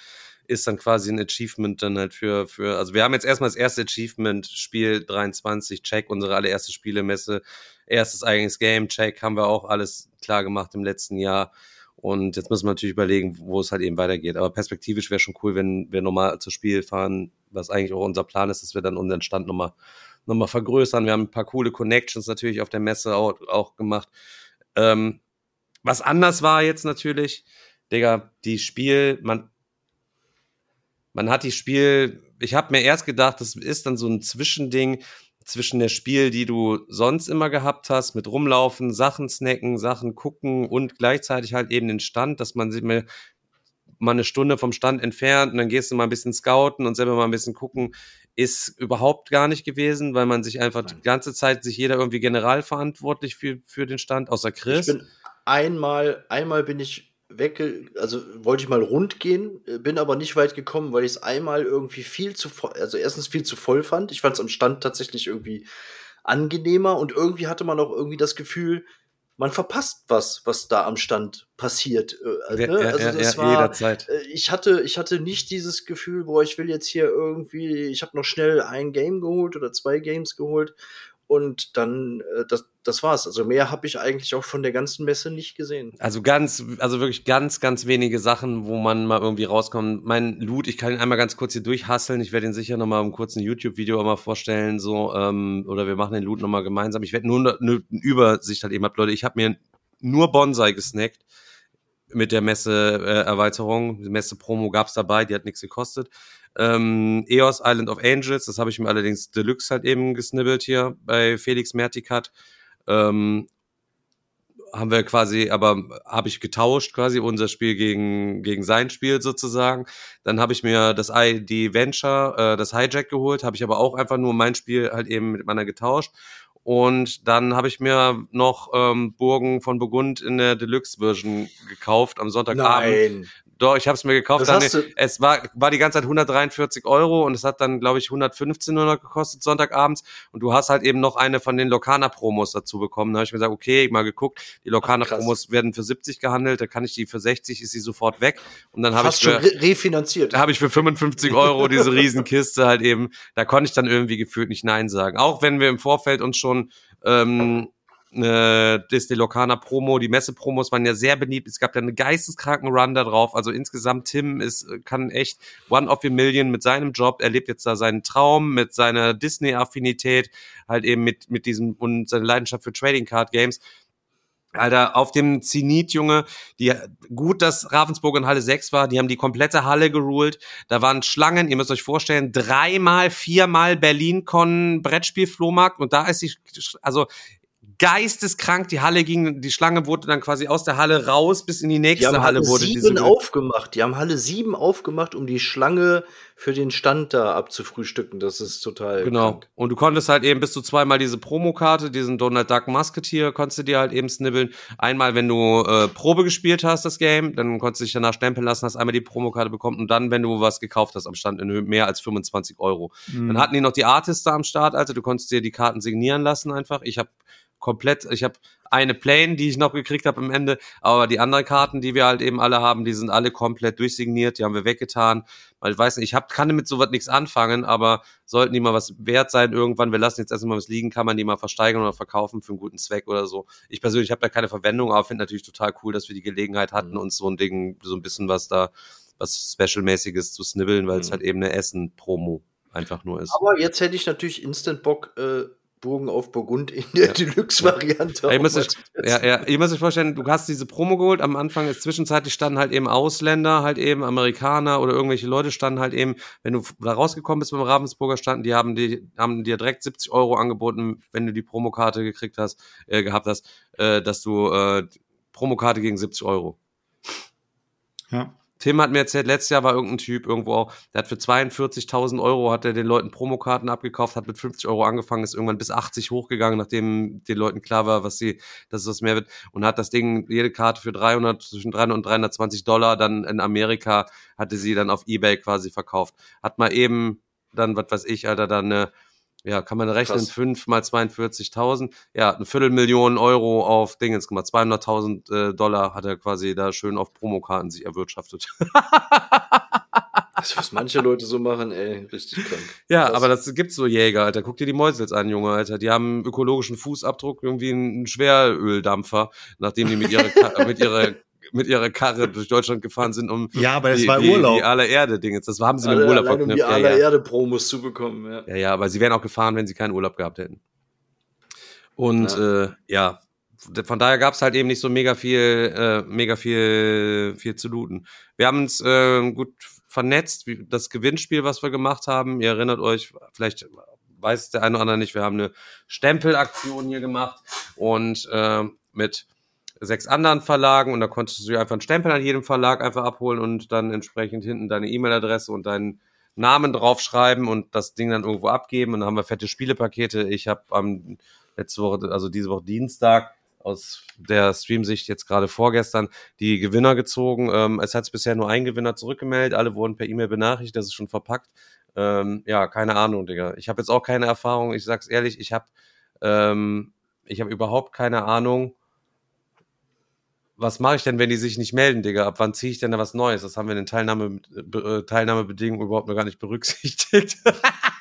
Speaker 3: ist dann quasi ein Achievement dann halt für, für, also wir haben jetzt erstmal das erste Achievement, Spiel 23, Check, unsere allererste Spielemesse, erstes eigenes Game, Check, haben wir auch alles klar gemacht im letzten Jahr. Und jetzt müssen wir natürlich überlegen, wo es halt eben weitergeht. Aber perspektivisch wäre schon cool, wenn wir nochmal zu Spiel fahren, was eigentlich auch unser Plan ist, dass wir dann unseren Stand nochmal noch mal vergrößern. Wir haben ein paar coole Connections natürlich auf der Messe auch, auch gemacht. Ähm, was anders war jetzt natürlich, Digga, die Spiel, man, man hat die Spiel, ich habe mir erst gedacht, das ist dann so ein Zwischending zwischen der Spiel, die du sonst immer gehabt hast, mit rumlaufen, Sachen snacken, Sachen gucken und gleichzeitig halt eben den Stand, dass man sich mal, mal eine Stunde vom Stand entfernt und dann gehst du mal ein bisschen scouten und selber mal ein bisschen gucken, ist überhaupt gar nicht gewesen, weil man sich einfach die ganze Zeit sich jeder irgendwie general verantwortlich für, für den Stand, außer Chris.
Speaker 5: Ich bin einmal, einmal bin ich weg, also wollte ich mal rund gehen, äh, bin aber nicht weit gekommen, weil ich es einmal irgendwie viel zu voll, also erstens viel zu voll fand. Ich fand es am Stand tatsächlich irgendwie angenehmer und irgendwie hatte man auch irgendwie das Gefühl, man verpasst was, was da am Stand passiert. Äh,
Speaker 3: Ja,
Speaker 5: ne?
Speaker 3: ja,
Speaker 5: also
Speaker 3: ja,
Speaker 5: das
Speaker 3: ja,
Speaker 5: war,
Speaker 3: jederzeit.
Speaker 5: äh, ich hatte, ich hatte nicht dieses Gefühl, boah, ich will jetzt hier irgendwie, ich habe noch schnell ein Game geholt oder zwei Games geholt und dann, äh, das, das war's. Also mehr habe ich eigentlich auch von der ganzen Messe nicht gesehen.
Speaker 3: Also ganz, also wirklich ganz, ganz wenige Sachen, wo man mal irgendwie rauskommt. Mein Loot, ich kann ihn einmal ganz kurz hier durchhasseln. Ich werde ihn sicher nochmal im kurzen YouTube-Video mal vorstellen, so, ähm, oder wir machen den Loot nochmal gemeinsam. Ich werde nur eine, eine Übersicht halt eben ab, Leute. Ich habe mir nur Bonsai gesnackt mit der Messe-Erweiterung. Äh, Messe-Promo gab's dabei, die hat nichts gekostet. Ähm, EOS Island of Angels, das habe ich mir allerdings Deluxe halt eben gesnibbelt hier bei Felix Mertikat. Ähm, haben wir quasi, aber habe ich getauscht quasi unser Spiel gegen gegen sein Spiel sozusagen. Dann habe ich mir das ID Venture, äh, das Hijack geholt, habe ich aber auch einfach nur mein Spiel halt eben mit meiner getauscht. Und dann habe ich mir noch ähm, Burgen von Burgund in der Deluxe-Version gekauft am Sonntagabend.
Speaker 5: Nein.
Speaker 3: Doch, ich habe es mir gekauft. Dann,
Speaker 5: du-
Speaker 3: es war, war die ganze Zeit 143 Euro und es hat dann, glaube ich, 115 nur noch gekostet Sonntagabends. Und du hast halt eben noch eine von den Lokana-Promos dazu bekommen. Da habe ich mir gesagt, okay, mal geguckt, die Lokana-Promos werden für 70 gehandelt, da kann ich die für 60, ist sie sofort weg. Und dann habe ich
Speaker 5: schon
Speaker 3: für,
Speaker 5: re refinanziert.
Speaker 3: da habe ich für 55 Euro diese Riesenkiste halt eben, da konnte ich dann irgendwie gefühlt nicht Nein sagen. Auch wenn wir im Vorfeld uns schon ähm, äh, Disney Locana Promo, die Messe-Promos waren ja sehr beliebt. Es gab ja einen geisteskranken Run da drauf. Also insgesamt, Tim ist, kann echt One of a Million mit seinem Job. Er lebt jetzt da seinen Traum mit seiner Disney-Affinität, halt eben mit, mit diesem und seine Leidenschaft für Trading Card Games. Alter, auf dem Zenit, Junge, die, gut, dass Ravensburg in Halle 6 war, die haben die komplette Halle geruled. Da waren Schlangen, ihr müsst euch vorstellen, dreimal, viermal Berlin-Con Brettspiel-Flohmarkt und da ist die, also geisteskrank, die Halle ging, die Schlange wurde dann quasi aus der Halle raus bis in die
Speaker 5: Die
Speaker 3: nächste
Speaker 5: haben
Speaker 3: Halle
Speaker 5: Halle
Speaker 3: wurde
Speaker 5: sieben
Speaker 3: diese
Speaker 5: aufgemacht. Die haben Halle sieben aufgemacht, um die Schlange für den Stand da abzufrühstücken. Das ist total
Speaker 3: Genau.
Speaker 5: krank.
Speaker 3: Und du konntest halt eben bis zu zweimal diese Promokarte, diesen Donald Duck Musketeer, konntest du dir halt eben snibbeln. Einmal, wenn du äh, Probe gespielt hast, das Game, dann konntest du dich danach stempeln lassen, hast einmal die Promokarte bekommen und dann, wenn du was gekauft hast am Stand in Höhe mehr als 25 Euro. Dann hatten die noch die Artists da am Start, also du konntest dir die Karten signieren lassen einfach. Ich habe komplett, ich habe eine Plane, die ich noch gekriegt habe am Ende, aber die anderen Karten, die wir halt eben alle haben, die sind alle komplett durchsigniert, die haben wir weggetan. Weil ich weiß nicht, ich hab, kann damit sowas nichts anfangen, aber sollten die mal was wert sein irgendwann, wir lassen jetzt erstmal was liegen, kann man die mal versteigern oder verkaufen für einen guten Zweck oder so. Ich persönlich habe da keine Verwendung, aber finde natürlich total cool, dass wir die Gelegenheit hatten, uns so ein Ding, so ein bisschen was da, was Special-mäßiges zu snibbeln, weil es
Speaker 5: Mhm.
Speaker 3: halt eben eine Essen-Promo einfach nur ist.
Speaker 5: Aber jetzt hätte ich natürlich Instant Bock, äh, Burgen auf Burgund in der
Speaker 3: Ja.
Speaker 5: Deluxe-Variante.
Speaker 3: Ja, ihr, müsst euch, ja, ja, ihr müsst euch vorstellen, du hast diese Promo geholt, am Anfang ist zwischenzeitlich standen halt eben Ausländer, halt eben Amerikaner oder irgendwelche Leute standen halt eben, wenn du da rausgekommen bist beim Ravensburger standen, die haben, die haben dir direkt 70 Euro angeboten, wenn du die Promokarte gekriegt hast, äh, gehabt hast, äh, dass du äh, Promokarte gegen 70 Euro.
Speaker 4: Ja.
Speaker 3: Tim hat mir erzählt, letztes Jahr war irgendein Typ irgendwo auch, der hat für 42.000 Euro hat er den Leuten Promokarten abgekauft, hat mit 50 Euro angefangen, ist irgendwann bis 80 hochgegangen, nachdem den Leuten klar war, was sie, dass es was mehr wird und hat das Ding, jede Karte für 300, zwischen 300 und 320 Dollar dann in Amerika, hatte sie dann auf Ebay quasi verkauft. Hat mal eben dann, was weiß ich, Alter, dann eine, ja, kann man rechnen,
Speaker 5: Krass.
Speaker 3: 5 mal 42.000, ja, eine Viertelmillion Euro auf Dingens gemacht, 200.000 äh, Dollar hat er quasi da schön auf Promokarten sich erwirtschaftet. *laughs*
Speaker 5: Das, was manche Leute so machen, ey, richtig krank.
Speaker 3: Ja,
Speaker 5: Krass.
Speaker 3: aber das gibt's so Jäger, Alter. Guck dir die Mäusels an, Junge, Alter. Die haben einen ökologischen Fußabdruck, irgendwie einen Schweröldampfer, nachdem die mit ihrer, *laughs* mit ihrer, mit ihrer Karre durch Deutschland gefahren sind, um
Speaker 4: Ja, aber das
Speaker 3: die,
Speaker 4: war
Speaker 3: die,
Speaker 4: Urlaub.
Speaker 3: die aller Erde Dinge. Das haben sie mit dem Urlaub
Speaker 5: allein um die
Speaker 3: verknüpft. Ja,
Speaker 5: aller
Speaker 3: ja.
Speaker 5: Erde Promos zu bekommen, ja.
Speaker 3: ja, ja, aber sie wären auch gefahren, wenn sie keinen Urlaub gehabt hätten. Und
Speaker 5: Ja.
Speaker 3: äh, ja, von daher gab's halt eben nicht so mega viel, äh, mega viel, viel zu looten. Wir haben uns äh, gut vernetzt, wie das Gewinnspiel, was wir gemacht haben. Ihr erinnert euch, vielleicht weiß es der eine oder andere nicht, wir haben eine Stempelaktion hier gemacht und äh, mit sechs anderen Verlagen und da konntest du einfach einen Stempel an jedem Verlag einfach abholen und dann entsprechend hinten deine E-Mail-Adresse und deinen Namen draufschreiben und das Ding dann irgendwo abgeben und dann haben wir fette Spielepakete. Ich habe am letzte Woche, also diese Woche Dienstag aus der Streamsicht jetzt gerade vorgestern die Gewinner gezogen. Ähm, es hat bisher nur ein Gewinner zurückgemeldet. Alle wurden per E-Mail benachrichtigt, das ist schon verpackt. Ähm, ja, keine Ahnung, Digga. Ich habe jetzt auch keine Erfahrung. Ich sag's ehrlich, ich habe ähm, ich habe überhaupt keine Ahnung. Was mache ich denn, wenn die sich nicht melden, Digga? Ab wann ziehe ich denn da was Neues? Das haben wir in den Teilnahme, äh, Teilnahmebedingungen überhaupt noch gar nicht berücksichtigt. *laughs*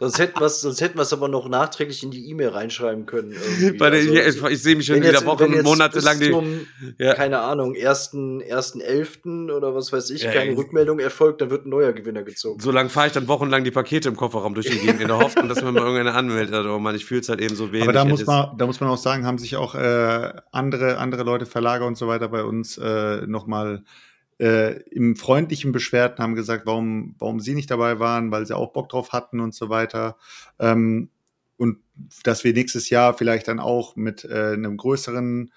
Speaker 5: Sonst hätten wir es sonst hätten wir's aber noch nachträglich in die E-Mail reinschreiben können.
Speaker 3: der,
Speaker 5: Also,
Speaker 3: ich, ich sehe mich schon wieder
Speaker 5: jetzt-
Speaker 3: Wochen, Monate lang die.
Speaker 5: Zum,
Speaker 3: Ja.
Speaker 5: Keine Ahnung, ersten, ersten elften oder was weiß ich,
Speaker 3: Ja,
Speaker 5: keine
Speaker 3: ja.
Speaker 5: Rückmeldung erfolgt, dann wird ein neuer Gewinner gezogen.
Speaker 3: So lange fahre ich dann wochenlang die Pakete im Kofferraum durch die Gegend in der Hoffnung, dass mir mal irgendeiner anmeldet. Oh Mann, ich fühle es halt eben so wenig.
Speaker 4: Aber da muss man, da muss man auch sagen, haben sich auch äh, andere, andere Leute, Verlager und so weiter bei uns äh, nochmal äh, im freundlichen Beschwerden haben gesagt, warum, warum sie nicht dabei waren, weil sie auch Bock drauf hatten und so weiter. Ähm, und dass wir nächstes Jahr vielleicht dann auch mit äh, einem größeren,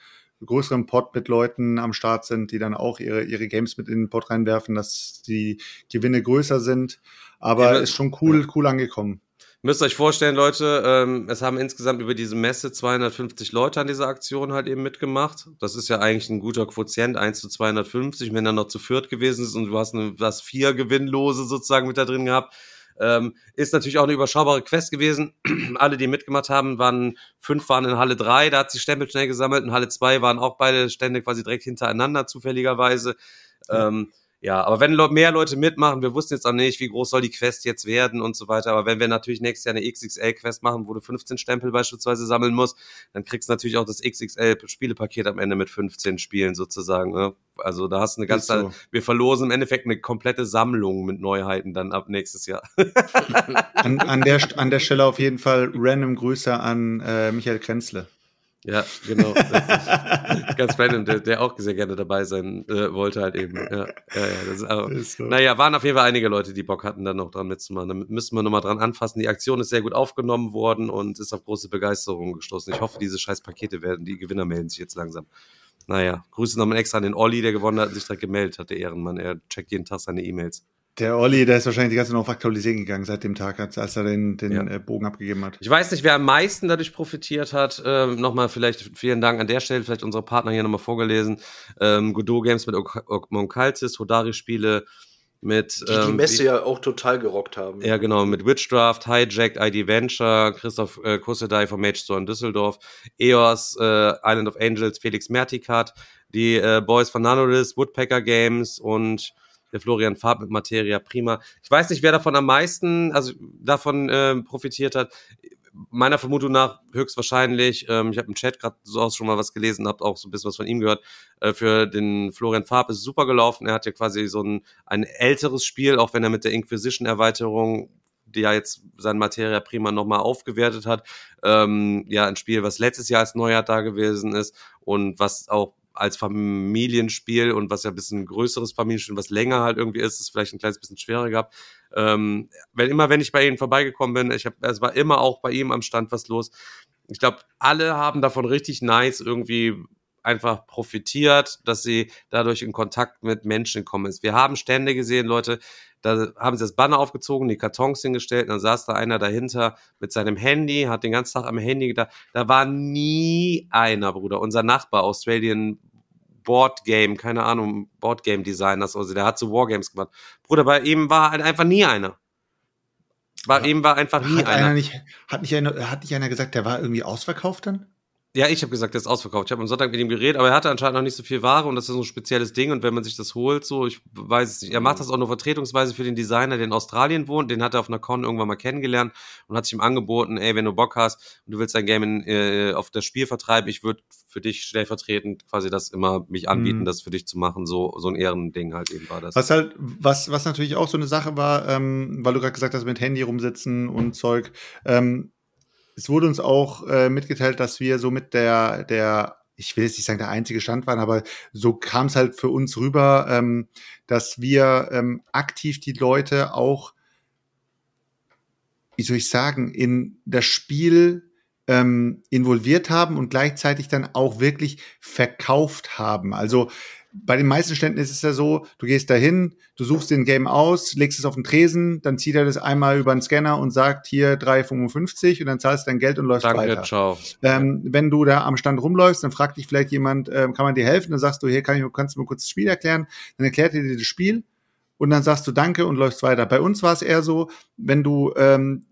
Speaker 4: größeren Pot mit Leuten am Start sind, die dann auch ihre, ihre Games mit in den Pot reinwerfen, dass die Gewinne größer sind. Aber
Speaker 3: Ja,
Speaker 4: ist schon cool, cool angekommen.
Speaker 3: Müsst euch vorstellen, Leute, ähm, es haben insgesamt über diese Messe 250 Leute an dieser Aktion halt eben mitgemacht. Das ist ja eigentlich ein guter Quotient, 1 zu 250. Wenn er noch zu viert gewesen ist und du hast, eine, du hast vier Gewinnlose sozusagen mit da drin gehabt, ähm, ist natürlich auch eine überschaubare Quest gewesen. *clears throat* Alle, die mitgemacht haben, waren, fünf waren in Halle 3, da hat sich Stempel schnell gesammelt. In Halle 2 waren auch beide Stände quasi direkt hintereinander, zufälligerweise. Ähm, ja, aber wenn mehr Leute mitmachen, wir wussten jetzt auch nicht, wie groß soll die Quest jetzt werden und so weiter, aber wenn wir natürlich nächstes Jahr eine XXL-Quest machen, wo du 15 Stempel beispielsweise sammeln musst, dann kriegst du natürlich auch das XXL-Spielepaket am Ende mit 15 Spielen sozusagen. Ne? Also da hast du eine ganze,
Speaker 4: so.
Speaker 3: wir verlosen im Endeffekt eine komplette Sammlung mit Neuheiten dann ab nächstes Jahr.
Speaker 4: An, an, der, an der Stelle auf jeden Fall random Grüße an äh, Michael Krenzle.
Speaker 3: Ja, genau. Ganz random, der, der auch sehr gerne dabei sein äh, wollte halt eben. Ja, ja, ja, das ist auch, *laughs*
Speaker 4: Ist so.
Speaker 3: Naja, waren auf jeden Fall einige Leute, die Bock hatten, dann noch dran mitzumachen. Da müssen wir nochmal dran anfassen. Die Aktion ist sehr gut aufgenommen worden und ist auf große Begeisterung gestoßen. Ich hoffe, diese scheiß Pakete werden, die Gewinner melden sich jetzt langsam. Naja, Grüße nochmal extra an den Olli, der gewonnen hat und sich direkt gemeldet hat, der Ehrenmann. Er checkt jeden Tag seine E-Mails.
Speaker 4: Der Olli, der ist wahrscheinlich die ganze Zeit noch auf Aktualisieren gegangen seit dem Tag, als als er den, den
Speaker 3: Ja.
Speaker 4: äh, Bogen abgegeben hat.
Speaker 3: Ich weiß nicht, wer am meisten dadurch profitiert hat. Ähm, nochmal vielleicht vielen Dank an der Stelle, vielleicht unsere Partner hier nochmal vorgelesen. Ähm, Godot Games mit Monkaltis, Hodari-Spiele mit
Speaker 5: Die die
Speaker 3: ähm,
Speaker 5: Messe ja auch total gerockt haben.
Speaker 3: Ja, genau, mit Witchdraft, Hijacked, ID Venture, Christoph äh, Kussedai vom Mage Store in Düsseldorf, EOS, äh, Island of Angels, Felix Mertikat, die äh, Boys von Nanolith, Woodpecker Games und der Florian Farb mit Materia Prima. Ich weiß nicht, wer davon am meisten, also davon äh, profitiert hat. Meiner Vermutung nach höchstwahrscheinlich, ähm, ich habe im Chat gerade so schon mal was gelesen, habe auch so ein bisschen was von ihm gehört. Äh, für den Florian Farb ist super gelaufen. Er hat ja quasi so ein, ein älteres Spiel, auch wenn er mit der Inquisition-Erweiterung die ja jetzt sein Materia Prima nochmal aufgewertet hat. Ähm, ja, ein Spiel, was letztes Jahr als Neujahr da gewesen ist und was auch als Familienspiel und was ja ein bisschen größeres Familienspiel, was länger halt irgendwie ist, ist vielleicht ein kleines bisschen schwerer gehabt. Ähm, wenn immer, wenn ich bei ihnen vorbeigekommen bin, ich habe, es war immer auch bei ihm am Stand was los. Ich glaube, alle haben davon richtig nice irgendwie einfach profitiert, dass sie dadurch in Kontakt mit Menschen kommen ist. Wir haben Stände gesehen, Leute, da haben sie das Banner aufgezogen, die Kartons hingestellt, und dann saß da einer dahinter mit seinem Handy, hat den ganzen Tag am Handy gedacht. Da war nie einer, Bruder. Unser Nachbar, Australian Board Game, keine Ahnung, Board Game Designers, also der hat so Wargames gemacht. Bruder, bei ihm war halt einfach nie einer. Bei
Speaker 4: Ja.
Speaker 3: ihm war einfach nie
Speaker 4: Hat, einer
Speaker 3: einer.
Speaker 4: nicht, hat, nicht einer, hat nicht einer gesagt, der war irgendwie ausverkauft dann?
Speaker 3: Ja, ich habe gesagt, der ist ausverkauft. Ich habe am Sonntag mit ihm geredet, aber er hatte anscheinend noch nicht so viel Ware und das ist so ein spezielles Ding. Und wenn man sich das holt, so, ich weiß es nicht. Er macht das auch nur vertretungsweise für den Designer, der in Australien wohnt. Den hat er auf einer Con irgendwann mal kennengelernt und hat sich ihm angeboten, ey, wenn du Bock hast und du willst dein Game in, äh, auf das Spiel vertreiben, ich würde für dich stellvertretend quasi das immer mich anbieten,
Speaker 4: Mhm.
Speaker 3: das für dich zu machen. So, so ein Ehrending halt eben war das.
Speaker 4: Was halt, was, was natürlich auch so eine Sache war, ähm, weil du gerade gesagt hast, mit Handy rumsitzen und Zeug. Ähm, es wurde uns auch äh, mitgeteilt, dass wir so mit der, der, ich will jetzt nicht sagen, der einzige Stand waren, aber so kam es halt für uns rüber, ähm, dass wir ähm, aktiv die Leute auch, wie soll ich sagen, in das Spiel ähm, involviert haben und gleichzeitig dann auch wirklich verkauft haben. Also bei den meisten Ständen ist es ja so, du gehst dahin, du suchst den Game aus, legst es auf den Tresen, dann zieht er das einmal über den Scanner und sagt hier 3,55 und dann zahlst du dein Geld und läufst
Speaker 3: Danke,
Speaker 4: weiter.
Speaker 3: ciao.
Speaker 4: Ähm, wenn du da am Stand rumläufst, dann fragt dich vielleicht jemand, ähm, kann man dir helfen? Dann sagst du, hier kann ich, kannst du mir kurz das Spiel erklären? Dann erklärt er dir das Spiel und dann sagst du Danke und läufst weiter. Bei uns war es eher so, wenn du ähm,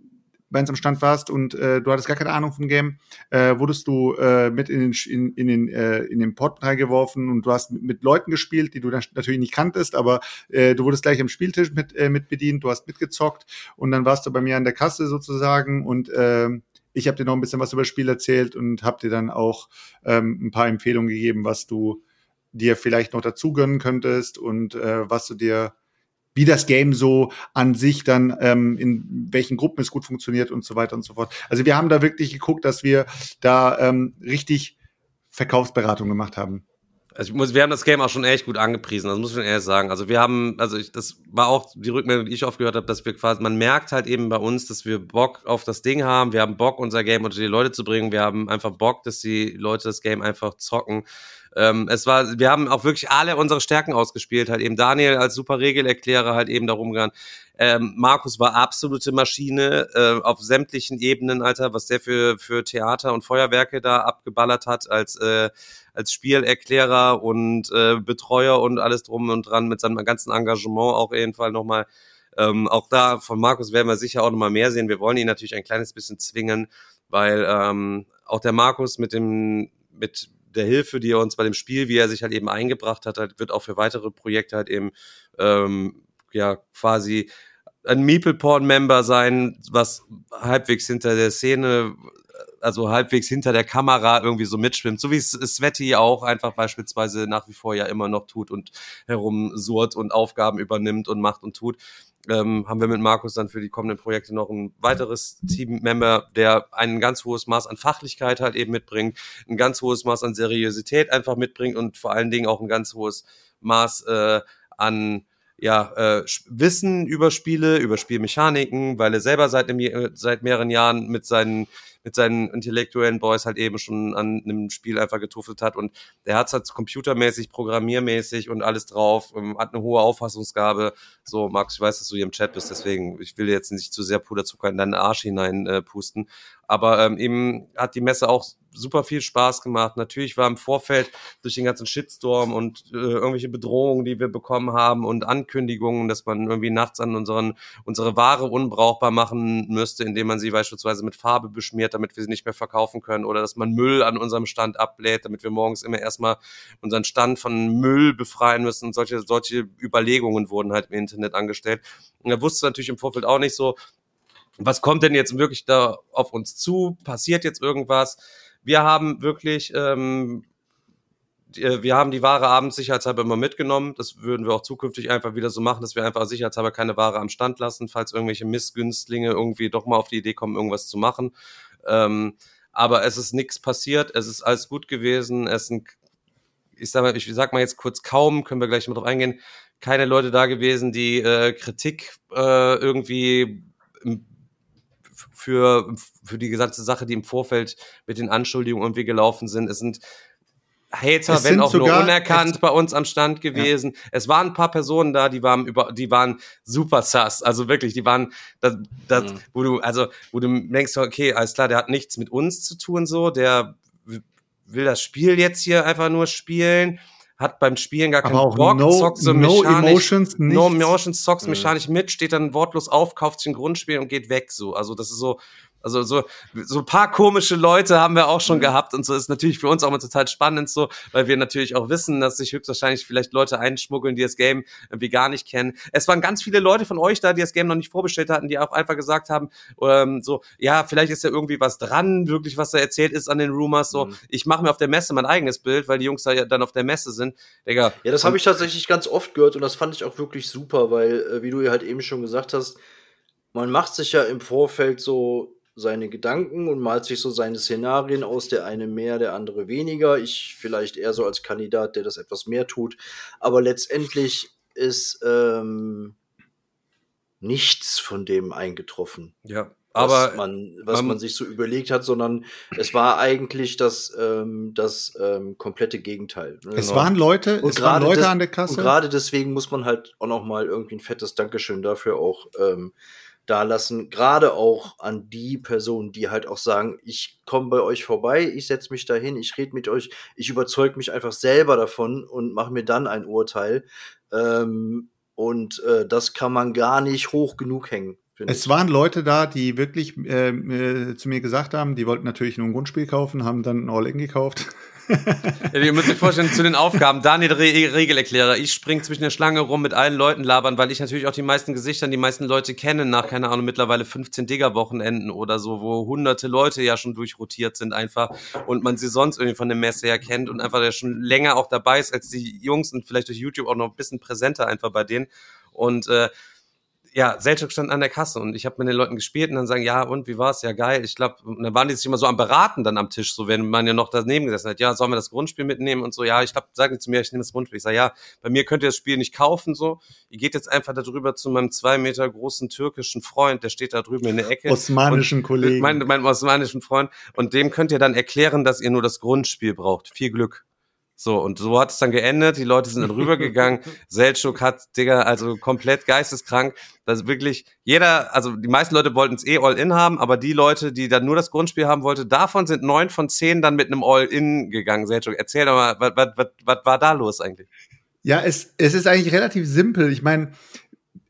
Speaker 4: bei uns am Stand warst und äh, du hattest gar keine Ahnung vom Game, äh, wurdest du äh, mit in den, in, in den, äh, in den Port reingeworfen und du hast mit, mit Leuten gespielt, die du dann natürlich nicht kanntest, aber äh, du wurdest gleich am Spieltisch mit, äh, mit bedient, du hast mitgezockt und dann warst du bei mir an der Kasse sozusagen und äh, ich habe dir noch ein bisschen was über das Spiel erzählt und habe dir dann auch ähm, ein paar Empfehlungen gegeben, was du dir vielleicht noch dazu gönnen könntest und äh, was du dir, wie das Game so an sich dann, ähm, in welchen Gruppen es gut funktioniert und so weiter und so fort. Also wir haben da wirklich geguckt, dass wir da ähm, richtig Verkaufsberatung gemacht haben.
Speaker 3: Also ich muss, wir haben das Game auch schon echt gut angepriesen, das muss ich schon ehrlich sagen. Also wir haben, also ich, das war auch die Rückmeldung, die ich oft gehört habe, dass wir quasi, man merkt halt eben bei uns, dass wir Bock auf das Ding haben, wir haben Bock, unser Game unter die Leute zu bringen, wir haben einfach Bock, dass die Leute das Game einfach zocken. Ähm, es war, wir haben auch wirklich alle unsere Stärken ausgespielt, halt eben Daniel als super Regelerklärer halt eben darum gegangen. Ähm, Markus war absolute Maschine äh, auf sämtlichen Ebenen, Alter, was der für, für Theater und Feuerwerke da abgeballert hat als, äh, als Spielerklärer und äh, Betreuer und alles drum und dran mit seinem ganzen Engagement auch jeden Fall nochmal. Ähm, auch da von Markus werden wir sicher auch nochmal mehr sehen. Wir wollen ihn natürlich ein kleines bisschen zwingen, weil ähm, auch der Markus mit dem, mit der Hilfe, die er uns bei dem Spiel, wie er sich halt eben eingebracht hat, halt, wird auch für weitere Projekte halt eben ähm, ja quasi ein Meeple-Porn-Member sein, was halbwegs hinter der Szene, also halbwegs hinter der Kamera irgendwie so mitschwimmt, so wie es auch einfach beispielsweise nach wie vor ja immer noch tut und herumsurrt und Aufgaben übernimmt und macht und tut ähm, haben wir mit Markus dann für die kommenden Projekte noch ein weiteres Team-Member, der ein ganz hohes Maß an Fachlichkeit halt eben mitbringt, ein ganz hohes Maß an Seriosität einfach mitbringt und vor allen Dingen auch ein ganz hohes Maß äh, an ja, äh, Wissen über Spiele, über Spielmechaniken, weil er selber seit, einem, seit mehreren Jahren mit seinen mit seinen intellektuellen Boys halt eben schon an einem Spiel einfach getuffelt hat und der hat es halt computermäßig, programmiermäßig und alles drauf, ähm, hat eine hohe Auffassungsgabe. So, Max, ich weiß, dass du hier im Chat bist, deswegen, ich will jetzt nicht zu sehr Puderzucker in deinen Arsch hinein äh, pusten. Aber ähm, eben hat die Messe auch super viel Spaß gemacht. Natürlich war im Vorfeld durch den ganzen Shitstorm und äh, irgendwelche Bedrohungen, die wir bekommen haben und Ankündigungen, dass man irgendwie nachts an unseren unsere Ware unbrauchbar machen müsste, indem man sie beispielsweise mit Farbe beschmiert, damit wir sie nicht mehr verkaufen können oder dass man Müll an unserem Stand abbläht, damit wir morgens immer erstmal unseren Stand von Müll befreien müssen. Solche solche Überlegungen wurden halt im Internet angestellt. Und er wusste natürlich im Vorfeld auch nicht so, was kommt denn jetzt wirklich da auf uns zu? Passiert jetzt irgendwas? Wir haben wirklich, ähm, äh, wir haben die Ware abends sicherheitshalber immer mitgenommen. Das würden wir auch zukünftig einfach wieder so machen, dass wir einfach sicherheitshalber keine Ware am Stand lassen, falls irgendwelche Missgünstlinge irgendwie doch mal auf die Idee kommen, irgendwas zu machen. Ähm, aber es ist nichts passiert, es ist alles gut gewesen, es sind, ich sag mal, ich sag mal jetzt kurz kaum, können wir gleich mal drauf eingehen, keine Leute da gewesen, die äh, Kritik äh, irgendwie für, für die gesamte Sache, die im Vorfeld mit den Anschuldigungen irgendwie gelaufen sind. Es sind Hater, wenn auch nur unerkannt bei uns am Stand gewesen. Ja. Es waren ein paar Personen da, die waren über, die waren super sass. Also wirklich, die waren, das, das, mhm. wo du, also, wo du denkst, okay, alles klar, der hat nichts mit uns zu tun, so, der will das Spiel jetzt hier einfach nur spielen hat beim Spielen gar keinen Bock,
Speaker 4: no, zockt so no mechanisch, emotions,
Speaker 3: no emotions, zockst mechanisch mit, steht dann wortlos auf, kauft sich ein Grundspiel und geht weg so. Also das ist so, also so, so ein paar komische Leute haben wir auch schon mhm. gehabt und so ist natürlich für uns auch mal total spannend so, weil wir natürlich auch wissen, dass sich höchstwahrscheinlich vielleicht Leute einschmuggeln, die das Game irgendwie gar nicht kennen. Es waren ganz viele Leute von euch da, die das Game noch nicht vorbestellt hatten, die auch einfach gesagt haben, ähm, so, ja, vielleicht ist ja irgendwie was dran, wirklich, was da erzählt ist an den Rumors, so, mhm. ich mache mir auf der Messe mein eigenes Bild, weil die Jungs da ja dann auf der Messe sind. Digga.
Speaker 5: Ja, das habe ich tatsächlich ganz oft gehört und das fand ich auch wirklich super, weil, äh, wie du ja halt eben schon gesagt hast, man macht sich ja im Vorfeld so seine Gedanken und malt sich so seine Szenarien aus, der eine mehr, der andere weniger. Ich vielleicht eher so als Kandidat, der das etwas mehr tut. Aber letztendlich ist ähm, nichts von dem eingetroffen.
Speaker 3: Ja.
Speaker 5: Aber was man, was man, man sich so überlegt hat, sondern es war eigentlich das, ähm, das ähm, komplette Gegenteil.
Speaker 4: Es genau. waren Leute,
Speaker 5: und es waren Leute des, an der Kasse. Und gerade deswegen muss man halt auch noch mal irgendwie ein fettes Dankeschön dafür auch ähm, da lassen, gerade auch an die Personen, die halt auch sagen, ich komme bei euch vorbei, ich setze mich dahin, ich rede mit euch, ich überzeuge mich einfach selber davon und mache mir dann ein Urteil. Ähm, und äh, das kann man gar nicht hoch genug hängen.
Speaker 4: Es waren Leute da, die wirklich äh, äh, zu mir gesagt haben, die wollten natürlich nur ein Grundspiel kaufen, haben dann ein All-In gekauft. *laughs*
Speaker 3: Ja, ihr müsst euch vorstellen, zu den Aufgaben, Daniel Re Regelerklärer, ich spring zwischen der Schlange rum mit allen Leuten labern, weil ich natürlich auch die meisten Gesichter, die meisten Leute kenne, nach, keine Ahnung, mittlerweile 15 Digger-Wochenenden oder so, wo hunderte Leute ja schon durchrotiert sind einfach und man sie sonst irgendwie von der Messe her kennt und einfach der schon länger auch dabei ist als die Jungs und vielleicht durch YouTube auch noch ein bisschen präsenter einfach bei denen. Und äh, ja, Selchuk stand an der Kasse und ich habe mit den Leuten gespielt und dann sagen, ja, und wie war's? Ja, geil. Ich glaube, dann waren die sich immer so am Beraten dann am Tisch, so wenn man ja noch daneben gesessen hat. Ja, sollen wir das Grundspiel mitnehmen und so? Ja, ich glaube, sagen die zu mir, ich nehme das Grundspiel. Ich sage, ja, bei mir könnt ihr das Spiel nicht kaufen, so. Ihr geht jetzt einfach darüber zu meinem zwei Meter großen türkischen Freund, der steht da drüben in der Ecke.
Speaker 4: Osmanischen Kollegen.
Speaker 3: Mein, mein osmanischen Freund. Und dem könnt ihr dann erklären, dass ihr nur das Grundspiel braucht. Viel Glück. So, und so hat es dann geendet. Die Leute sind dann rübergegangen. *laughs* Seltschuk hat, Digga, also komplett geisteskrank. Das ist wirklich, jeder, also die meisten Leute wollten es eh All-In haben, aber die Leute, die dann nur das Grundspiel haben wollten, davon sind neun von zehn dann mit einem All-In gegangen. Seltschuk, erzähl doch mal, was, was, was, was war da los eigentlich?
Speaker 4: Ja, es, es ist eigentlich relativ simpel. Ich meine,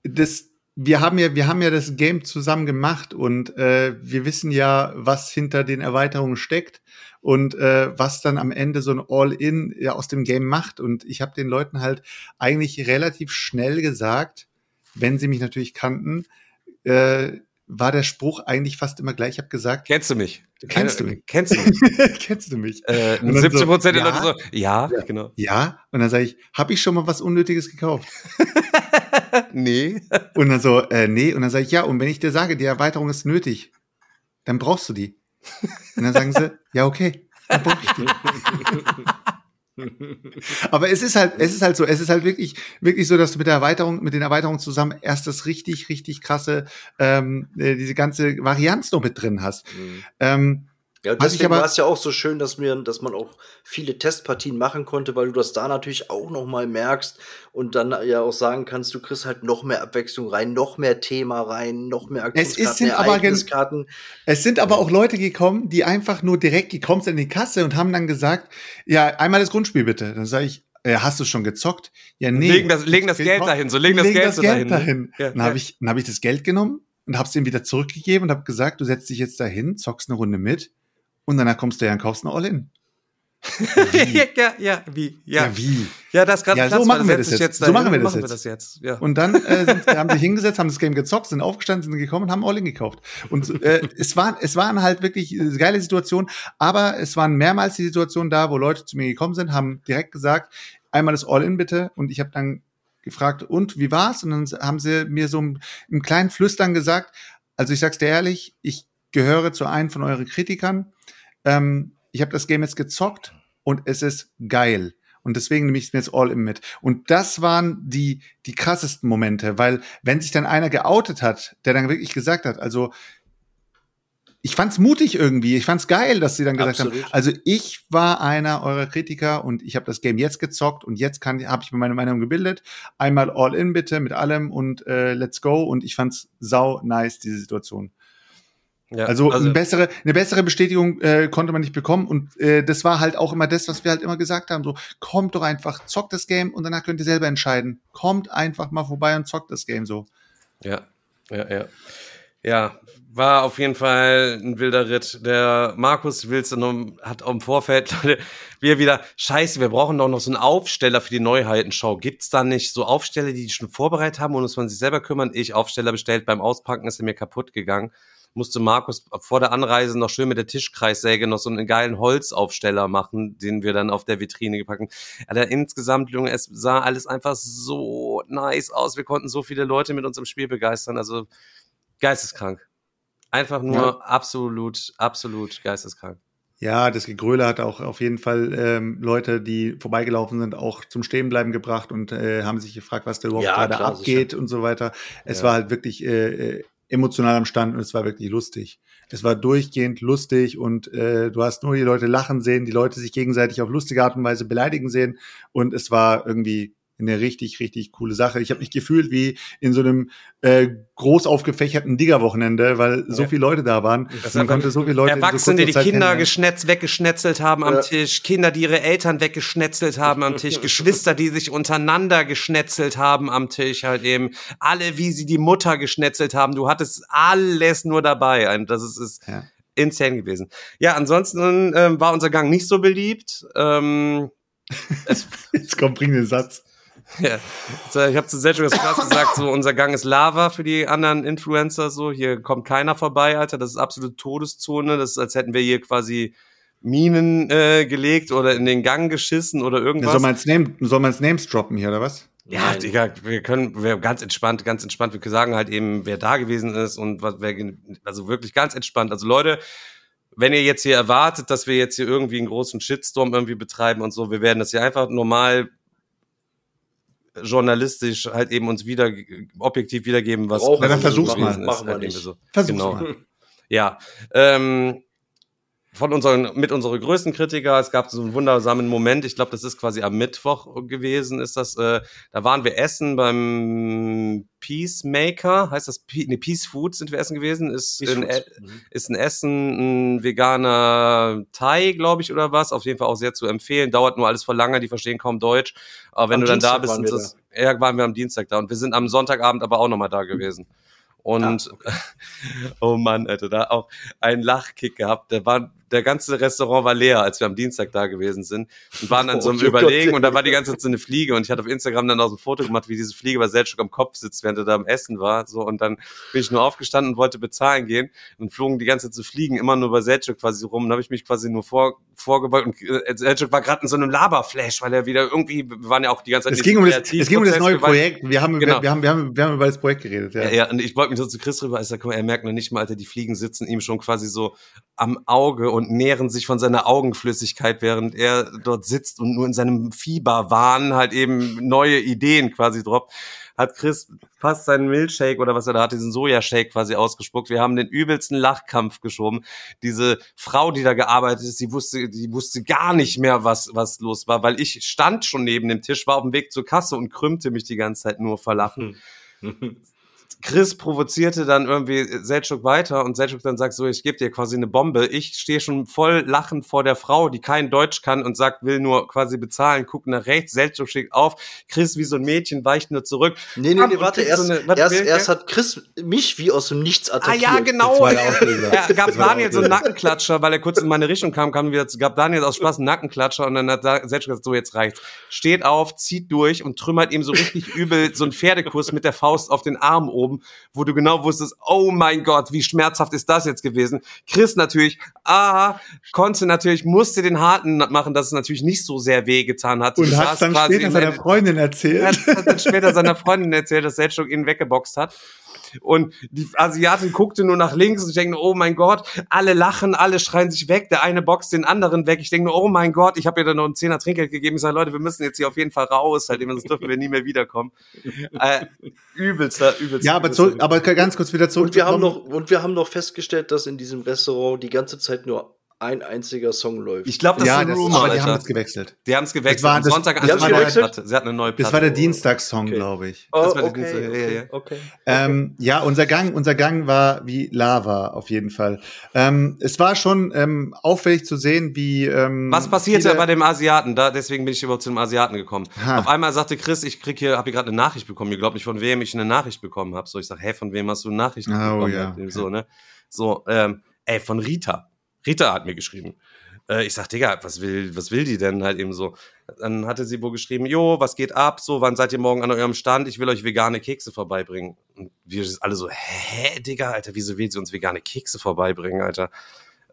Speaker 4: das, wir haben ja, wir haben ja das Game zusammen gemacht und äh, wir wissen ja, was hinter den Erweiterungen steckt und äh, was dann am Ende so ein All-In ja, aus dem Game macht. Und ich habe den Leuten halt eigentlich relativ schnell gesagt, wenn sie mich natürlich kannten, äh, war der Spruch eigentlich fast immer gleich. Ich habe gesagt,
Speaker 3: Kennst du mich?
Speaker 4: Kennst du
Speaker 3: Eine-
Speaker 4: mich?
Speaker 3: Kennst du *laughs* mich?
Speaker 4: kennst du mich?
Speaker 3: Äh,
Speaker 4: Und dann
Speaker 3: 70
Speaker 4: so,
Speaker 3: der
Speaker 4: ja?
Speaker 3: Leute so, ja, genau.
Speaker 4: Ja. Und dann sage ich, habe ich schon mal was Unnötiges gekauft? *laughs*
Speaker 3: Nee.
Speaker 4: Und dann so, äh, nee. Und dann sage ich, ja, und wenn ich dir sage, die Erweiterung ist nötig, dann brauchst du die. Und dann sagen sie, ja, okay, dann brauche ich die. Aber es ist halt, es ist halt so, es ist halt wirklich, wirklich so, dass du mit der Erweiterung, mit den Erweiterungen zusammen erst das richtig, richtig krasse, ähm, äh, diese ganze Varianz noch mit drin hast.
Speaker 5: Mhm.
Speaker 4: Ähm,
Speaker 5: Ja, deswegen
Speaker 4: aber-
Speaker 5: war es ja auch so schön, dass, wir, dass man auch viele Testpartien machen konnte, weil du das da natürlich auch noch mal merkst und dann ja auch sagen kannst, du kriegst halt noch mehr Abwechslung rein, noch mehr Thema rein, noch mehr
Speaker 4: Es ist- sind aber gen-
Speaker 5: Ereigniskarten.
Speaker 4: Es sind aber auch Leute gekommen, die einfach nur direkt gekommen sind in die Kasse und haben dann gesagt, ja, einmal das Grundspiel bitte. Dann sage ich, äh, hast du schon gezockt? Ja, nee.
Speaker 3: Legen das- legen das Geld dahin, so legen das Geld so dahin, ne?
Speaker 4: dahin.
Speaker 3: Ja,
Speaker 4: dann habe ich, dann hab ich das Geld genommen und habe es ihm wieder zurückgegeben und habe gesagt, du setzt dich jetzt dahin, zockst eine Runde mit und danach kommst du ja und kaufst ein All-In. *laughs*
Speaker 3: ja, ja, wie? Ja,
Speaker 4: Ja, wie?
Speaker 3: ja das gerade
Speaker 4: Ja, so machen wir das
Speaker 3: sich
Speaker 4: jetzt. So machen wir
Speaker 3: und
Speaker 4: das
Speaker 3: machen
Speaker 4: jetzt.
Speaker 3: wir das jetzt. Ja.
Speaker 4: Und dann äh, sind, haben sich hingesetzt, haben das Game gezockt, sind aufgestanden, sind gekommen und haben All-In gekauft. Und äh, es, waren, es waren halt wirklich äh, geile Situationen, aber es waren mehrmals die Situationen da, wo Leute zu mir gekommen sind, haben direkt gesagt, einmal das All-In bitte. Und ich habe dann gefragt, und wie war's? Und dann haben sie mir so im, im kleinen Flüstern gesagt, also ich sag's dir ehrlich, ich gehöre zu einem von euren Kritikern. Ähm, ich habe das Game jetzt gezockt und es ist geil. Und deswegen nehme ich es mir jetzt all in mit. Und das waren die, die krassesten Momente, weil wenn sich dann einer geoutet hat, der dann wirklich gesagt hat, also ich fand's mutig irgendwie, ich fand's geil, dass sie dann gesagt haben,
Speaker 5: Absolut.
Speaker 4: also ich war einer eurer Kritiker und ich habe das Game jetzt gezockt und jetzt kann habe ich mir meine Meinung gebildet. Einmal all in bitte mit allem und äh, let's go und ich fand's sau nice diese Situation.
Speaker 3: Ja,
Speaker 4: Also, eine bessere, eine bessere Bestätigung äh, konnte man nicht bekommen. Und äh, das war halt auch immer das, was wir halt immer gesagt haben. So, kommt doch einfach, zockt das Game und danach könnt ihr selber entscheiden. Kommt einfach mal vorbei und zockt das Game so.
Speaker 3: Ja, ja, ja. Ja, war auf jeden Fall ein wilder Ritt. Der Markus Wilson hat im Vorfeld, *laughs* Leute, wir wieder, scheiße, wir brauchen doch noch so einen Aufsteller für die Neuheitenschau. Gibt's da nicht so Aufsteller, die die schon vorbereitet haben und muss man sich selber kümmern? Ich Aufsteller bestellt, beim Auspacken ist er mir kaputt gegangen. Musste Markus vor der Anreise noch schön mit der Tischkreissäge noch so einen geilen Holzaufsteller machen, den wir dann auf der Vitrine gepackt haben. Aber insgesamt, Junge, es sah alles einfach so nice aus. Wir konnten so viele Leute mit unserem Spiel begeistern. Also geisteskrank. Einfach nur
Speaker 4: Ja.
Speaker 3: absolut, absolut geisteskrank.
Speaker 4: Ja, das Gegröle hat auch auf jeden Fall ähm, Leute, die vorbeigelaufen sind, auch zum Stehenbleiben gebracht und äh, haben sich gefragt, was da überhaupt
Speaker 5: Ja,
Speaker 4: gerade abgeht und so weiter. Es
Speaker 3: Ja.
Speaker 4: war halt wirklich äh, äh, emotional am Stand und es war wirklich lustig. Es war durchgehend lustig und äh, du hast nur die Leute lachen sehen, die Leute sich gegenseitig auf lustige Art und Weise beleidigen sehen und es war irgendwie eine richtig, richtig coole Sache. Ich habe mich gefühlt wie in so einem äh, groß aufgefächerten Digger-Wochenende, weil so
Speaker 3: Ja.
Speaker 4: viele Leute da waren.
Speaker 3: Das
Speaker 4: Man konnte so viele Leute in so
Speaker 3: Erwachsene, die die Kinder geschnetzt, weggeschnetzelt haben am
Speaker 5: Ja.
Speaker 3: Tisch, Kinder, die ihre Eltern weggeschnetzelt haben am Tisch, *laughs* Geschwister, die sich untereinander geschnetzelt haben am Tisch, halt eben alle, wie sie die Mutter geschnetzelt haben. Du hattest alles nur dabei. Das ist, ist
Speaker 4: Ja.
Speaker 3: insane gewesen. Ja, ansonsten ähm, war unser Gang nicht so beliebt. Ähm, *laughs*
Speaker 4: Jetzt kommt, bring den Satz.
Speaker 3: Ja. So, Ich habe zu Sergio das krass gesagt, so unser Gang ist Lava für die anderen Influencer. So hier kommt keiner vorbei, Alter. Das ist absolute Todeszone. Das ist, als hätten wir hier quasi Minen äh, gelegt oder in den Gang geschissen oder irgendwas.
Speaker 4: Soll man ins Name, soll man ins Names droppen hier, oder was?
Speaker 3: ja,
Speaker 5: Nein.
Speaker 3: Digga, wir können, wir ganz entspannt, ganz entspannt. Wir können sagen halt eben, wer da gewesen ist und was, wer, also wirklich ganz entspannt. Also Leute, wenn ihr jetzt hier erwartet, dass wir jetzt hier irgendwie einen großen Shitstorm irgendwie betreiben und so, wir werden das hier einfach normal journalistisch halt eben uns wieder objektiv wiedergeben, was
Speaker 5: Brauchen
Speaker 4: wir nicht. versuch's mal.
Speaker 5: Machen wir nicht.
Speaker 3: So.
Speaker 4: Versuch's
Speaker 3: Genau.
Speaker 4: mal.
Speaker 3: Ja, ähm, von unseren, mit unseren größten Kritiker, es gab so einen wundersamen Moment, ich glaube, das ist quasi am Mittwoch gewesen, ist das, äh, da waren wir essen beim Peacemaker, heißt das, Pe nee, Peace Food sind wir essen gewesen, ist,
Speaker 5: Peace
Speaker 3: in. E- ist ein Essen, ein veganer Thai, glaube ich, oder was, auf jeden Fall auch sehr zu empfehlen, dauert nur alles voll lange, die verstehen kaum Deutsch, aber wenn
Speaker 5: Am
Speaker 3: du dann da
Speaker 5: Dienstag
Speaker 3: bist,
Speaker 5: waren
Speaker 3: das, ja, waren wir am Dienstag da. Und wir sind am Sonntagabend aber auch nochmal da gewesen. Und *laughs* oh Mann, Alter, da auch einen Lachkick gehabt. Der war, der ganze Restaurant war leer, als wir am Dienstag da gewesen sind und waren dann so im
Speaker 5: Oh,
Speaker 3: Überlegen
Speaker 5: Gott.
Speaker 3: und da war die ganze Zeit so eine Fliege und ich hatte auf Instagram dann auch so ein Foto gemacht, wie diese Fliege bei Selchuk am Kopf sitzt, während er da am Essen war, so und dann bin ich nur aufgestanden und wollte bezahlen gehen und flogen die ganze Zeit so Fliegen immer nur bei Selchuk quasi rum und habe ich mich quasi nur vor, vorgebeugt und äh, Selchuk war gerade in so einem Laberflash, weil er wieder irgendwie, wir waren ja auch die ganze Zeit
Speaker 4: Es
Speaker 3: in
Speaker 4: ging, um das, es ging um das neue Projekt. Wir haben,
Speaker 3: Genau.
Speaker 4: wir, haben, wir, haben, wir haben über das Projekt geredet. Ja.
Speaker 3: ja, ja, und ich wollte mich so zu Chris rüber, mal, er merkt noch nicht mal, Alter, die Fliegen sitzen ihm schon quasi so am Auge und nähren sich von seiner Augenflüssigkeit, während er dort sitzt und nur in seinem Fieberwahn halt eben neue Ideen quasi droppt. Hat Chris fast seinen Milchshake oder was er da hat, diesen Sojashake quasi ausgespuckt. Wir haben den übelsten Lachkampf geschoben. Diese Frau, die da gearbeitet ist, die wusste, die wusste gar nicht mehr, was, was los war, weil ich stand schon neben dem Tisch, war auf dem Weg zur Kasse und krümmte mich die ganze Zeit nur vor Lachen. *laughs* Chris provozierte dann irgendwie Selchuk weiter und Selchuk dann sagt so, ich gebe dir quasi eine Bombe. Ich stehe schon voll lachend vor der Frau, die kein Deutsch kann und sagt, will nur quasi bezahlen, guckt nach rechts, Selchuk schickt auf, Chris wie so ein Mädchen weicht nur zurück.
Speaker 5: Nee, nee, nee, warte, erst,
Speaker 3: so eine- was
Speaker 5: erst, erst hat Chris mich wie aus dem Nichts
Speaker 3: Ah
Speaker 5: attackiert. *laughs*
Speaker 3: ja, genau. Er gab Daniel so einen. Nackenklatscher, weil er kurz in meine Richtung kam, kam wieder, zu- gab Daniel aus Spaß einen Nackenklatscher und dann hat Selchuk gesagt, so jetzt reicht's. Steht auf, zieht durch und trümmert ihm so richtig übel so einen Pferdekuss mit der Faust auf den Arm oben, wo du genau wusstest, oh mein Gott, wie schmerzhaft ist das jetzt gewesen. Chris natürlich, ah, konnte natürlich, musste den harten machen, dass es natürlich nicht so sehr weh getan hat.
Speaker 4: Und hat dann später
Speaker 3: in
Speaker 4: seiner Freundin
Speaker 3: er
Speaker 4: erzählt.
Speaker 3: hat, hat dann später seiner Freundin erzählt, dass Selchuk ihn weggeboxt hat. Und die Asiatin guckte nur nach links und ich denke, oh mein Gott, alle lachen, alle schreien sich weg, der eine boxt den anderen weg. Ich denke, nur, oh mein Gott, ich habe ihr dann noch einen Zehner Trinkgeld gegeben. Ich sage, Leute, wir müssen jetzt hier auf jeden Fall raus, halt, sonst dürfen wir nie mehr wiederkommen. *laughs* Äh, übelster, übelster.
Speaker 4: Ja, aber,
Speaker 3: übelster-
Speaker 4: zurück, aber ganz kurz wieder zurück.
Speaker 5: Und wir haben noch, und wir haben noch festgestellt, dass in diesem Restaurant die ganze Zeit nur ein einziger Song läuft.
Speaker 3: ich glaube, das
Speaker 4: ja,
Speaker 3: ist ein
Speaker 4: das,
Speaker 3: Rumor,
Speaker 4: aber die haben jetzt gewechselt.
Speaker 3: Die haben es gewechselt.
Speaker 4: Das war- das-
Speaker 3: Sonntag
Speaker 5: das war der-
Speaker 3: Platte. Sie hat eine neue Platte.
Speaker 4: Das war der Dienstagssong,
Speaker 5: Okay.
Speaker 4: glaube ich.
Speaker 5: oh,
Speaker 3: das war die
Speaker 5: okay,
Speaker 3: Dienstag- ja,
Speaker 5: okay,
Speaker 3: ja.
Speaker 5: okay.
Speaker 4: Ähm, ja, unser Gang, unser Gang war wie Lava auf jeden Fall. Ähm, es war schon ähm, auffällig zu sehen, wie ähm,
Speaker 3: Was passierte
Speaker 4: viele-
Speaker 3: bei dem Asiaten? Da, deswegen bin ich überhaupt zu dem Asiaten gekommen.
Speaker 4: Ha.
Speaker 3: Auf einmal sagte Chris, ich krieg hier, habe hier gerade eine Nachricht bekommen. Ihr glaubt nicht, von wem ich eine Nachricht bekommen habe. So, ich sag, hey, von wem hast du eine Nachricht
Speaker 4: Oh,
Speaker 3: bekommen?
Speaker 4: ja,
Speaker 3: So, ne? So, ähm, ey, von Rita. Rita hat mir geschrieben. Äh, ich sag, Digga, was will, was will die denn halt eben so? Dann hatte sie wohl geschrieben, jo, was geht ab? So, wann seid ihr morgen an eurem Stand? Ich will euch vegane Kekse vorbeibringen. Und wir alle so, hä, Digga, Alter, wieso will sie uns vegane Kekse vorbeibringen, Alter?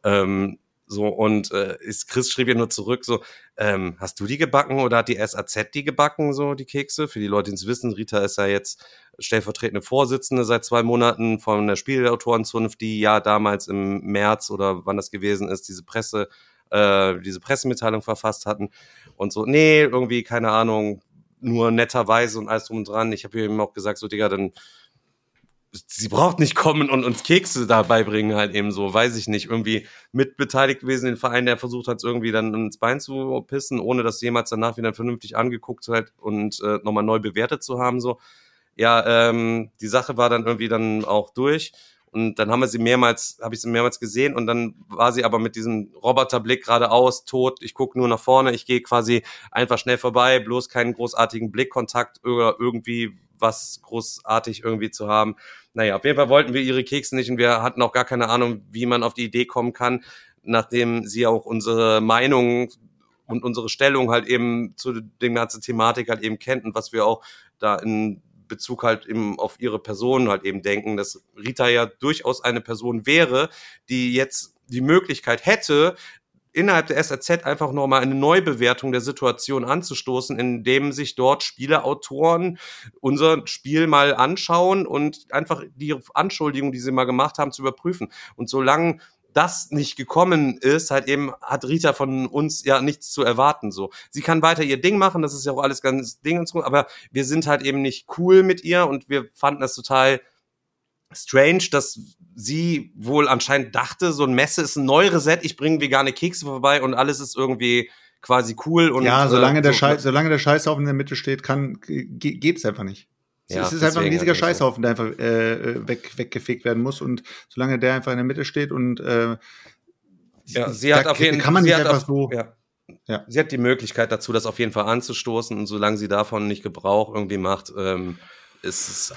Speaker 3: Ähm, so, und äh, ist, Chris schrieb ihr nur zurück, so, ähm, hast du die gebacken oder hat die SAZ die gebacken, so die Kekse? Für die Leute, die es wissen, Rita ist ja jetzt stellvertretende Vorsitzende seit zwei Monaten von der Spielautorenzunft, die ja damals im März oder wann das gewesen ist, diese Presse, äh, diese Pressemitteilung verfasst hatten. Und so, nee, irgendwie, keine Ahnung, nur netterweise und alles drum und dran. Ich habe ihm auch gesagt, so, Digga, dann sie braucht nicht kommen und uns Kekse dabei bringen, halt eben so, weiß ich nicht, irgendwie mitbeteiligt gewesen, den Verein, der versucht hat, irgendwie dann ins Bein zu pissen, ohne das jemals danach wieder vernünftig angeguckt halt und äh, nochmal neu bewertet zu haben, so. Ja, ähm, die Sache war dann irgendwie dann auch durch. Und dann haben wir sie mehrmals, habe ich sie mehrmals gesehen. Und dann war sie aber mit diesem Roboterblick geradeaus, tot, ich gucke nur nach vorne, ich gehe quasi einfach schnell vorbei, bloß keinen großartigen Blickkontakt oder irgendwie was großartig irgendwie zu haben. Naja, auf jeden Fall wollten wir ihre Kekse nicht. Und wir hatten auch gar keine Ahnung, wie man auf die Idee kommen kann, nachdem sie auch unsere Meinung und unsere Stellung halt eben zu dem ganzen Thematik halt eben kennt und was wir auch da in Bezug halt eben auf ihre Person halt eben denken, dass Rita ja durchaus eine Person wäre, die jetzt die Möglichkeit hätte, innerhalb der SRZ einfach nochmal eine Neubewertung der Situation anzustoßen, indem sich dort Spieleautoren unser Spiel mal anschauen und einfach die Anschuldigungen, die sie mal gemacht haben, zu überprüfen. Und solange das nicht gekommen ist, halt eben hat Rita von uns ja nichts zu erwarten. So, sie kann weiter ihr Ding machen, das ist ja auch alles ganz Ding und so, aber wir sind halt eben nicht cool mit ihr und wir fanden das total strange, dass sie wohl anscheinend dachte, so ein Messe ist ein Neureset, ich bringe vegane Kekse vorbei und alles ist irgendwie quasi cool und
Speaker 4: ja, solange
Speaker 3: äh,
Speaker 4: der
Speaker 3: so-
Speaker 4: Scheiß, solange der Scheißhaufen in der Mitte steht, kann ge- geht's einfach nicht. Es-
Speaker 3: Ja,
Speaker 4: es ist einfach ein riesiger
Speaker 3: halt eben so.
Speaker 4: Scheißhaufen, der einfach äh, weg, weggefegt werden muss. Und solange der einfach in der Mitte steht und äh,
Speaker 3: Ja, sie hat auf jeden
Speaker 4: kann man
Speaker 3: sie
Speaker 4: nicht einfach
Speaker 3: auf,
Speaker 4: so.
Speaker 3: Ja.
Speaker 4: Ja.
Speaker 3: Sie hat die Möglichkeit dazu, das auf jeden Fall anzustoßen und solange sie davon nicht Gebrauch irgendwie macht, ähm, ist es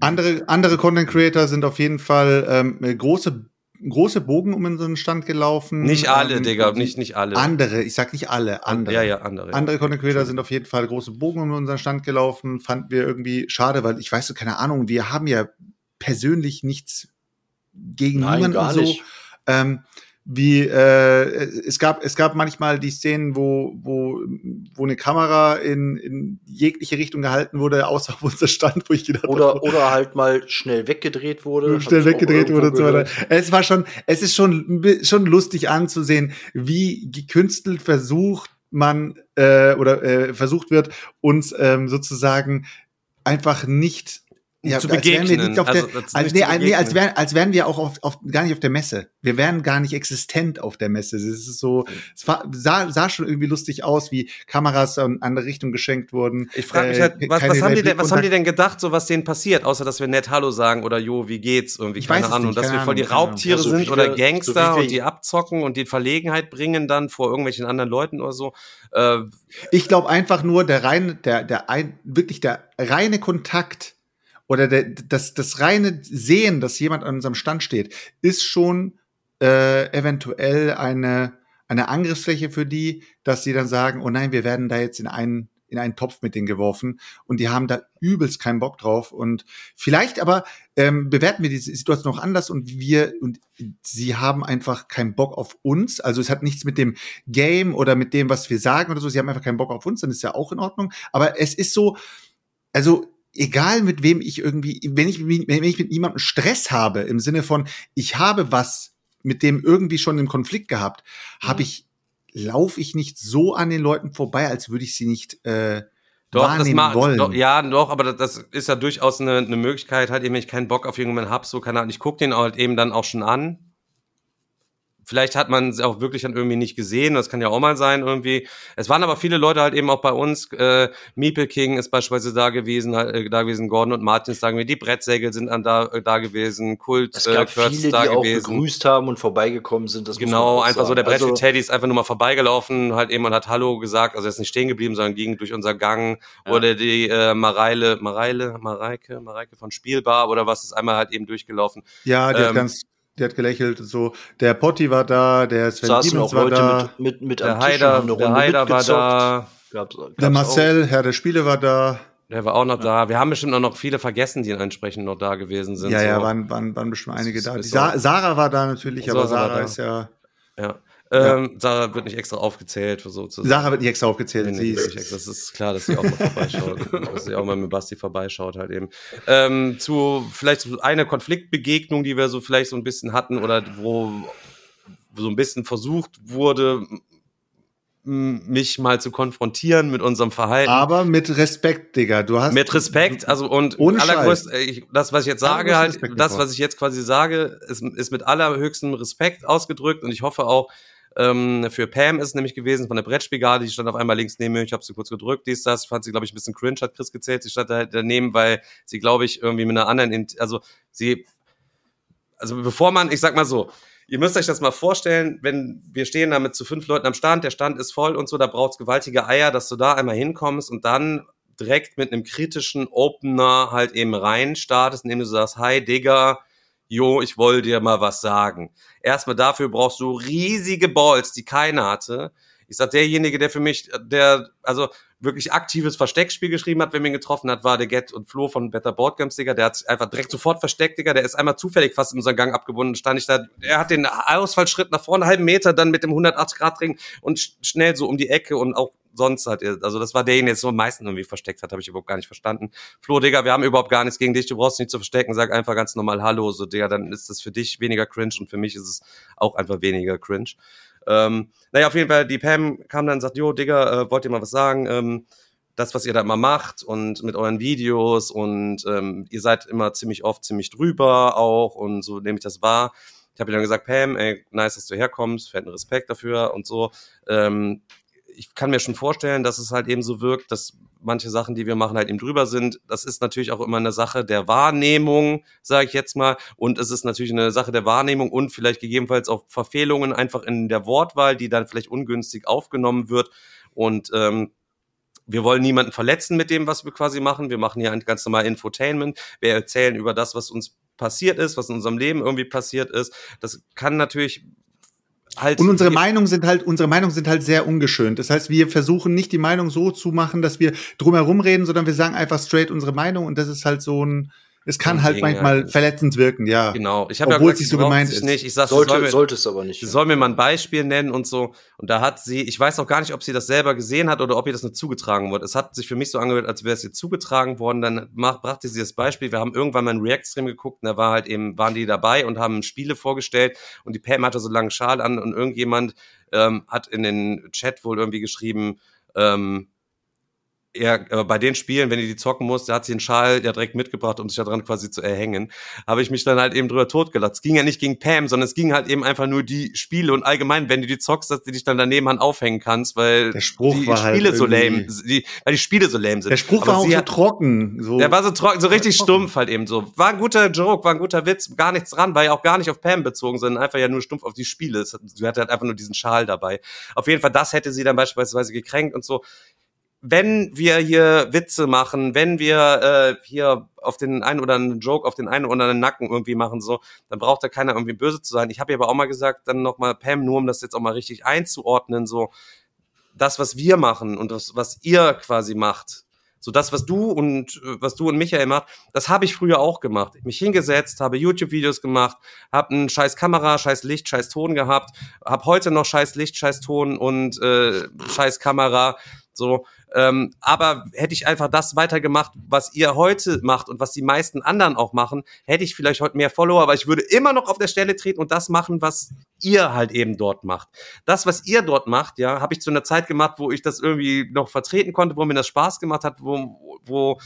Speaker 4: Andere, andere Content Creator sind auf jeden Fall ähm, große, große Bogen um unseren Stand gelaufen.
Speaker 3: nicht alle,
Speaker 4: ähm,
Speaker 3: Digga, nicht, nicht alle.
Speaker 4: Andere, ich sag nicht alle, andere.
Speaker 3: Ja, ja, andere.
Speaker 4: Andere Content Creator sind auf jeden Fall große Bogen um unseren Stand gelaufen. Fanden wir irgendwie schade, weil ich weiß, so, keine Ahnung, wir haben ja persönlich nichts gegen
Speaker 5: Nein,
Speaker 4: niemanden
Speaker 5: gar
Speaker 4: so.
Speaker 5: nicht.
Speaker 4: Ähm, wie äh, es gab es gab manchmal die Szenen, wo wo wo eine Kamera in, in jegliche Richtung gehalten wurde, außer auf unser Stand, wo ich gedacht
Speaker 5: Oder,
Speaker 4: habe,
Speaker 5: oder halt mal schnell weggedreht wurde.
Speaker 4: Schnell weggedreht wurde und so weiter. Es war schon, es ist schon, schon lustig anzusehen, wie gekünstelt versucht man äh, oder äh, versucht wird, uns ähm, sozusagen einfach nicht
Speaker 3: Zu
Speaker 4: als wären
Speaker 3: also,
Speaker 4: als, nee,
Speaker 3: zu
Speaker 4: als- nee, als,
Speaker 3: begegnen.
Speaker 4: wären, als wären wir auch auf, auf, gar nicht auf der Messe. Wir wären gar nicht existent auf der Messe. Es ist so, es war, sah, sah schon irgendwie lustig aus, wie Kameras in andere Richtung geschenkt wurden.
Speaker 3: Ich frage mich
Speaker 4: Äh,
Speaker 3: halt, was,
Speaker 4: keine
Speaker 3: was, haben die denn, was haben die denn gedacht, so was denen passiert, außer dass wir nett Hallo sagen oder Jo, wie geht's? Irgendwie,
Speaker 4: Ich
Speaker 3: keine Ahnung.
Speaker 4: nicht,
Speaker 3: dass
Speaker 4: keine
Speaker 3: wir voll die. Raubtiere
Speaker 5: Ja, so
Speaker 3: sind oder Gangster
Speaker 5: so
Speaker 3: und die abzocken und die in Verlegenheit bringen dann vor irgendwelchen anderen Leuten oder so. Äh,
Speaker 4: Ich glaube einfach nur, der reine, der, der ein, wirklich der reine Kontakt oder der, das, das reine Sehen, dass jemand an unserem Stand steht, ist schon äh, eventuell eine, eine Angriffsfläche für die, dass sie dann sagen, oh nein, wir werden da jetzt in einen in einen Topf mit denen geworfen und die haben da übelst keinen Bock drauf und vielleicht aber ähm, bewerten wir die Situation auch anders und wir und sie haben einfach keinen Bock auf uns. Also es hat nichts mit dem Game oder mit dem, was wir sagen oder so. Sie haben einfach keinen Bock auf uns, dann ist ja auch in Ordnung. Aber es ist so, also egal mit wem ich irgendwie, wenn ich, wenn ich mit niemandem Stress habe, im Sinne von, ich habe was mit dem irgendwie schon im Konflikt gehabt, habe ich, laufe ich nicht so an den Leuten vorbei, als würde ich sie nicht äh,
Speaker 3: Doch, das macht,
Speaker 4: wollen.
Speaker 3: doch, ja, doch, aber das, das ist ja durchaus eine, eine Möglichkeit, halt eben, wenn ich keinen Bock auf irgendjemanden hab, so keine Ahnung, ich gucke den halt eben dann auch schon an. Vielleicht hat man es auch wirklich dann irgendwie nicht gesehen, das kann ja auch mal sein irgendwie. Es waren aber viele Leute halt eben auch bei uns, äh, Meeple King ist beispielsweise da gewesen, äh, da gewesen, Gordon und Martin ist da gewesen, die Brettsägel sind dann da, äh, da gewesen, Kult,
Speaker 5: Es gab
Speaker 3: äh, Kurtz
Speaker 5: viele,
Speaker 3: ist da
Speaker 5: die auch
Speaker 3: gewesen.
Speaker 5: begrüßt haben und vorbeigekommen sind. Das
Speaker 3: Genau,
Speaker 5: auch
Speaker 3: einfach so
Speaker 5: sagen.
Speaker 3: der Brettspiel
Speaker 5: Also,
Speaker 3: Teddy ist einfach nur mal vorbeigelaufen, halt eben und hat Hallo gesagt, also er ist nicht stehen geblieben, sondern ging durch unser Gang.
Speaker 5: Ja.
Speaker 3: Oder die äh, Mareile, Mareile, Mareike, Mareike von Spielbar oder was ist einmal halt eben durchgelaufen.
Speaker 4: Ja, die hat
Speaker 3: Ähm,
Speaker 4: ganz, die hat gelächelt und so. Der Potti war da, der Sven
Speaker 5: saßen
Speaker 4: Siemens
Speaker 5: auch
Speaker 4: war
Speaker 5: Leute
Speaker 4: da,
Speaker 5: mit, mit, mit
Speaker 3: Der
Speaker 5: eine
Speaker 3: der Haider war da,
Speaker 5: Gab's, gab's
Speaker 4: der
Speaker 5: auch.
Speaker 4: Marcel, Herr der Spiele war da.
Speaker 3: der war auch noch da. Wir haben bestimmt auch noch viele vergessen, die entsprechend noch da gewesen sind.
Speaker 4: ja, ja,
Speaker 3: so.
Speaker 4: waren, waren, waren bestimmt einige da. Sa. Sarah war da natürlich, aber
Speaker 3: Sarah
Speaker 4: Sarah
Speaker 3: da.
Speaker 4: ist ja,
Speaker 3: ja. Ähm, Sarah wird nicht extra aufgezählt, so zu
Speaker 4: Sarah wird nicht extra aufgezählt.
Speaker 3: Nee,
Speaker 4: sie ist,
Speaker 3: nicht extra. Das ist klar, dass sie auch mal vorbeischaut. *laughs* dass sie auch mal mit Basti vorbeischaut halt eben. Ähm, zu vielleicht so eine Konfliktbegegnung, die wir so vielleicht so ein bisschen hatten oder wo so ein bisschen versucht wurde, mich mal zu konfrontieren mit unserem Verhalten.
Speaker 4: Aber mit Respekt, Digga. Du hast
Speaker 3: Mit Respekt, also und
Speaker 4: Ohne
Speaker 3: allergrößt, äh, ich, das, was ich jetzt sage, halt, das, was ich jetzt quasi sage, ist, ist mit allerhöchstem Respekt ausgedrückt und ich hoffe auch, ähm, für Pam ist es nämlich gewesen, von der Brettspielgarde, die stand auf einmal links neben mir, ich habe sie kurz gedrückt, dies, das, fand sie, glaube ich, ein bisschen cringe, hat Chris gezählt, sie stand da daneben, weil sie, glaube ich, irgendwie mit einer anderen, also sie, also bevor man, ich sag mal so, ihr müsst euch das mal vorstellen, wenn wir stehen da mit zu fünf Leuten am Stand, der Stand ist voll und so, da braucht's gewaltige Eier, dass du da einmal hinkommst und dann direkt mit einem kritischen Opener halt eben rein startest, indem du sagst, hi Digga, jo, ich wollte dir mal was sagen. Erstmal dafür brauchst du riesige Balls, die keiner hatte. Ich sag, derjenige, der für mich, der, also wirklich aktives Versteckspiel geschrieben hat, wenn man ihn getroffen hat, war der Get und Flo von Better Board Games, Digga. Der hat sich einfach direkt sofort versteckt, Digga. Der ist einmal zufällig fast in unseren Gang abgebunden. Stand ich da, er hat den Ausfallschritt nach vorne, halben Meter, dann mit dem 180-Grad-Ring und sch- schnell so um die Ecke und auch sonst hat er, also das war derjenige, der es so am meisten irgendwie versteckt hat, habe ich überhaupt gar nicht verstanden. Flo, Digga, wir haben überhaupt gar nichts gegen dich, du brauchst nicht zu verstecken, sag einfach ganz normal Hallo, so Digga, dann ist das für dich weniger cringe und für mich ist es auch einfach weniger cringe. Ähm, naja, auf jeden Fall, die Pam kam dann und sagt, jo, Digga, äh, wollt ihr mal was sagen? Ähm, das, was ihr da immer macht und mit euren Videos und ähm, ihr seid immer ziemlich oft ziemlich drüber auch und so nehme ich das wahr. Ich habe ihr dann gesagt, Pam, ey, nice, dass du herkommst, fetten Respekt dafür und so. Ähm, ich kann mir schon vorstellen, dass es halt eben so wirkt, dass manche Sachen, die wir machen, halt eben drüber sind. Das ist natürlich auch immer eine Sache der Wahrnehmung, sage ich jetzt mal. Und es ist natürlich eine Sache der Wahrnehmung und vielleicht gegebenenfalls auch Verfehlungen einfach in der Wortwahl, die dann vielleicht ungünstig aufgenommen wird. Und ähm, wir wollen niemanden verletzen mit dem, was wir quasi machen. Wir machen hier ein ganz normal Infotainment. Wir erzählen über das, was uns passiert ist, was in unserem Leben irgendwie passiert ist. Das kann natürlich halt.
Speaker 4: Und unsere Meinungen sind halt, unsere Meinungen sind halt sehr ungeschönt. Das heißt, wir versuchen nicht die Meinung so zu machen, dass wir drumherum reden, sondern wir sagen einfach straight unsere Meinung und das ist halt so ein, es kann halt manchmal
Speaker 3: ja.
Speaker 4: verletzend wirken, ja.
Speaker 3: Genau. Ich habe ja
Speaker 4: Obwohl
Speaker 3: gesagt,
Speaker 4: so
Speaker 3: sie braucht
Speaker 4: gemeint ist.
Speaker 3: Nicht. Ich sag, sie soll
Speaker 5: Sollte,
Speaker 3: mir,
Speaker 5: sollte es aber nicht.
Speaker 3: sie soll mir mal ein Beispiel nennen und so. Und da hat sie, ich weiß auch gar nicht, ob sie das selber gesehen hat oder ob ihr das nur zugetragen wurde. Es hat sich für mich so angehört, als wäre es ihr zugetragen worden. Dann mach, brachte sie das Beispiel. Wir haben irgendwann mal einen React-Stream geguckt und da war halt eben, waren die dabei und haben Spiele vorgestellt und die Pam hatte so einen langen Schal an und irgendjemand ähm, hat in den Chat wohl irgendwie geschrieben, ähm, er, äh, bei den Spielen, wenn ihr die zocken muss, der hat sich einen Schal ja direkt mitgebracht, um sich da dran quasi zu erhängen, habe ich mich dann halt eben drüber totgelacht. Es ging ja nicht gegen Pam, sondern es ging halt eben einfach nur die Spiele und allgemein, wenn du die zockst, dass du dich dann daneben an aufhängen kannst, weil die
Speaker 4: halt
Speaker 3: Spiele so lame, die, weil die Spiele so lame sind.
Speaker 4: Der Spruch
Speaker 3: Aber
Speaker 4: war auch
Speaker 3: sie
Speaker 4: so
Speaker 3: hat-
Speaker 4: trocken. So.
Speaker 3: der war so trocken, so richtig
Speaker 4: trocken.
Speaker 3: stumpf halt eben so. War ein guter Joke, war ein guter Witz, gar nichts dran, war ja auch gar nicht auf Pam bezogen, sondern einfach ja nur stumpf auf die Spiele. Sie hatte halt einfach nur diesen Schal dabei. Auf jeden Fall, das hätte sie dann beispielsweise gekränkt und so. Wenn wir hier Witze machen, wenn wir äh, hier auf den einen oder anderen Joke, auf den einen oder anderen Nacken irgendwie machen, so, dann braucht da keiner irgendwie böse zu sein. Ich habe ihr aber auch mal gesagt, dann nochmal, Pam, nur um das jetzt auch mal richtig einzuordnen, so, das, was wir machen und das, was ihr quasi macht, so das, was du und was du und Michael macht, das habe ich früher auch gemacht. Mich hingesetzt, habe YouTube-Videos gemacht, habe einen scheiß Kamera, scheiß Licht, scheiß Ton gehabt, habe heute noch scheiß Licht, scheiß Ton und äh, scheiß Kamera. So, ähm, aber hätte ich einfach das weitergemacht, was ihr heute macht und was die meisten anderen auch machen, hätte ich vielleicht heute mehr Follower, aber ich würde immer noch auf der Stelle treten und das machen, was ihr halt eben dort macht. Das, was ihr dort macht, ja, habe ich zu einer Zeit gemacht, wo ich das irgendwie noch vertreten konnte, wo mir das Spaß gemacht hat, wo, wo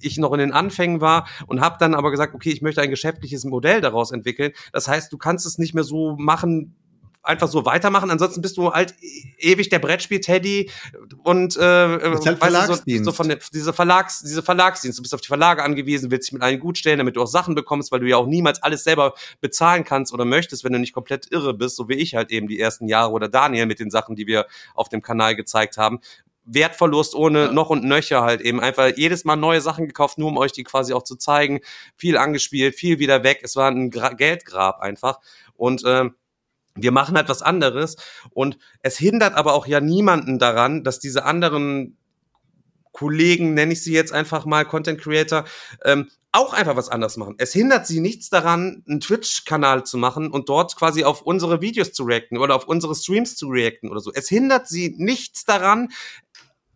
Speaker 3: ich noch in den Anfängen war und habe dann aber gesagt, okay, ich möchte ein geschäftliches Modell daraus entwickeln. Das heißt, du kannst es nicht mehr so machen, einfach so weitermachen. Ansonsten bist du halt ewig der Brettspiel-Teddy und äh,
Speaker 4: ist halt
Speaker 3: weißt du, so, so von der, diese Verlags, diese Verlagsdienst. Du bist auf die Verlage angewiesen, willst dich mit allen gut stellen, damit du auch Sachen bekommst, weil du ja auch niemals alles selber bezahlen kannst oder möchtest, wenn du nicht komplett irre bist, so wie ich halt eben die ersten Jahre oder Daniel mit den Sachen, die wir auf dem Kanal gezeigt haben. Wertverlust ohne noch und nöcher halt eben. Einfach jedes Mal neue Sachen gekauft, nur um euch die quasi auch zu zeigen. Viel angespielt, viel wieder weg. Es war ein Gra Geldgrab einfach. Und ähm, wir machen halt was anderes. Und es hindert aber auch ja niemanden daran, dass diese anderen Kollegen, nenne ich sie jetzt einfach mal, Content Creator, ähm, auch einfach was anderes machen. Es hindert sie nichts daran, einen Twitch-Kanal zu machen und dort quasi auf unsere Videos zu reacten oder auf unsere Streams zu reacten oder so. Es hindert sie nichts daran,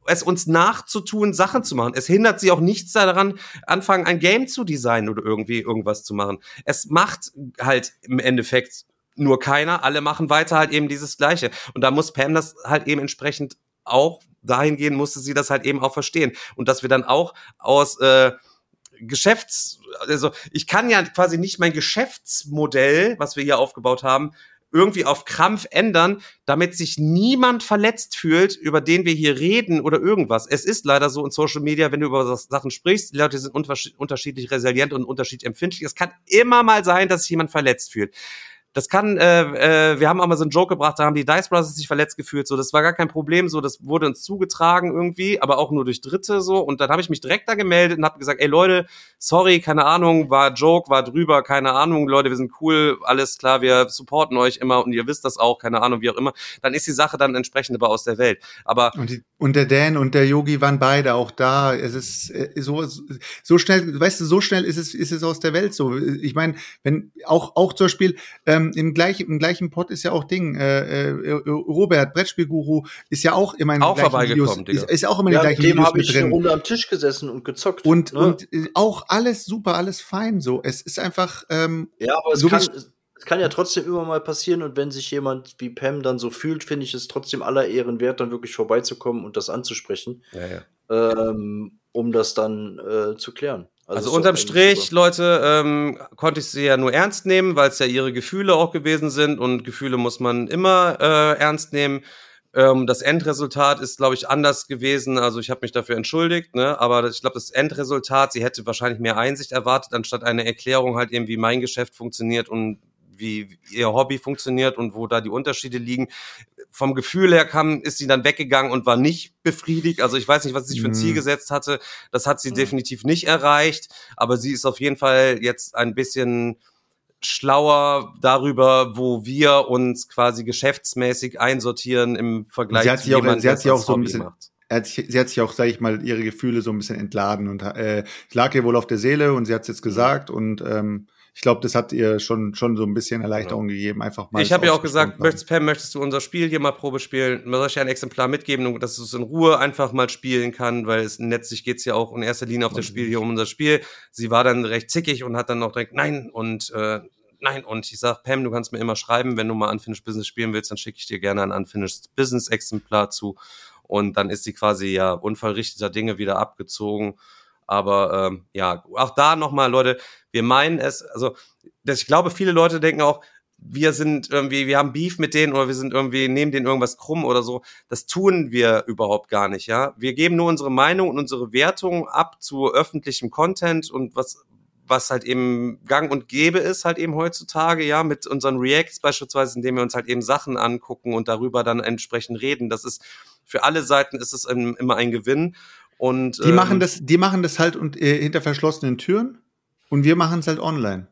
Speaker 3: es uns nachzutun, Sachen zu machen. Es hindert sie auch nichts daran, anfangen, ein Game zu designen oder irgendwie irgendwas zu machen. Es macht halt im Endeffekt nur keiner, alle machen weiter halt eben dieses Gleiche. Und da muss Pam das halt eben entsprechend auch dahingehend musste sie das halt eben auch verstehen. Und dass wir dann auch aus äh, Geschäfts, also ich kann ja quasi nicht mein Geschäftsmodell, was wir hier aufgebaut haben, irgendwie auf Krampf ändern, damit sich niemand verletzt fühlt, über den wir hier reden oder irgendwas. Es ist leider so in Social Media, wenn du über Sachen sprichst, die Leute sind unterschiedlich resilient und unterschiedlich empfindlich. Es kann immer mal sein, dass sich jemand verletzt fühlt. Das kann, äh, äh, wir haben auch mal so einen Joke gebracht, da haben die Dice Brothers sich verletzt gefühlt, so, das war gar kein Problem, so, das wurde uns zugetragen irgendwie, aber auch nur durch Dritte, so, und dann habe ich mich direkt da gemeldet und habe gesagt, ey Leute, sorry, keine Ahnung, war Joke, war drüber, keine Ahnung, Leute, wir sind cool, alles klar, wir supporten euch immer und ihr wisst das auch, keine Ahnung, wie auch immer, dann ist die Sache dann entsprechend aber aus der Welt, aber...
Speaker 4: Und, die, und der Dan und der Yogi waren beide auch da, es ist äh, so, so schnell, weißt du, so schnell ist es, ist es aus der Welt so, ich meine, wenn, auch, auch zum Beispiel, ähm, ähm, im, gleichen, im gleichen Pod ist ja auch Ding, äh, äh, Robert, Brettspielguru, ist ja auch immer in
Speaker 3: den auch gleichen Videos,
Speaker 4: ist, ist, auch immer in den gleichen
Speaker 5: dem
Speaker 4: Videos
Speaker 5: mit
Speaker 4: drin.
Speaker 5: Eine Runde am Tisch gesessen und gezockt.
Speaker 4: Und,
Speaker 5: ne?
Speaker 4: und äh, auch alles super, alles fein so. Es ist einfach ähm,
Speaker 5: Ja, aber es
Speaker 4: so
Speaker 5: kann, es kann ja trotzdem immer mal passieren und wenn sich jemand wie Pam dann so fühlt, finde ich es trotzdem aller Ehren wert, dann wirklich vorbeizukommen und das anzusprechen,
Speaker 3: ja, ja.
Speaker 5: Ähm, um das dann äh, zu klären.
Speaker 3: Also, also unterm Strich, super. Leute, ähm, konnte ich sie ja nur ernst nehmen, weil es ja ihre Gefühle auch gewesen sind und Gefühle muss man immer äh, ernst nehmen. Ähm, das Endresultat ist, glaube ich, anders gewesen. Also ich habe mich dafür entschuldigt, ne? aber ich glaube, das Endresultat, sie hätte wahrscheinlich mehr Einsicht erwartet, anstatt eine Erklärung halt eben, wie mein Geschäft funktioniert und wie ihr Hobby funktioniert und wo da die Unterschiede liegen. Vom Gefühl her kam, ist sie dann weggegangen und war nicht befriedigt. Also ich weiß nicht, was sie sich für ein Ziel mhm. gesetzt hatte. Das hat sie mhm. definitiv nicht erreicht. Aber sie ist auf jeden Fall jetzt ein bisschen schlauer darüber, wo wir uns quasi geschäftsmäßig einsortieren im Vergleich
Speaker 4: sie hat
Speaker 3: zu
Speaker 4: sich auch, sie hat sich auch so ein bisschen macht. Hat, sie hat sich auch, sage ich mal, ihre Gefühle so ein bisschen entladen und äh, lag ihr wohl auf der Seele und sie hat es jetzt gesagt und ähm, ich glaube, das hat ihr schon, schon so ein bisschen Erleichterung ja. gegeben, einfach mal.
Speaker 3: Ich habe ja auch gesagt, möchtest, Pam, möchtest du unser Spiel hier mal Probe spielen? Soll ich dir ein Exemplar mitgeben, dass du es in Ruhe einfach mal spielen kann, weil es letztlich geht es ja auch in erster Linie auf das Spiel hier um unser Spiel. Sie war dann recht zickig und hat dann noch direkt Nein und äh, Nein, und ich sag, Pam, du kannst mir immer schreiben, wenn du mal Unfinished Business spielen willst, dann schicke ich dir gerne ein Unfinished Business Exemplar zu. Und dann ist sie quasi ja unfallrichteter Dinge wieder abgezogen. Aber ähm, ja, auch da nochmal, Leute, wir meinen es, also dass ich glaube, viele Leute denken auch, wir sind irgendwie, wir haben Beef mit denen oder wir sind irgendwie, nehmen denen irgendwas krumm oder so. Das tun wir überhaupt gar nicht, ja. Wir geben nur unsere Meinung und unsere Wertung ab zu öffentlichem Content und was, was halt eben gang und gäbe ist halt eben heutzutage, ja, mit unseren Reacts beispielsweise, indem wir uns halt eben Sachen angucken und darüber dann entsprechend reden. Das ist, für alle Seiten ist es immer ein Gewinn. Und,
Speaker 4: die ähm, machen das, die machen das halt und, äh, hinter verschlossenen Türen und wir machen es halt online.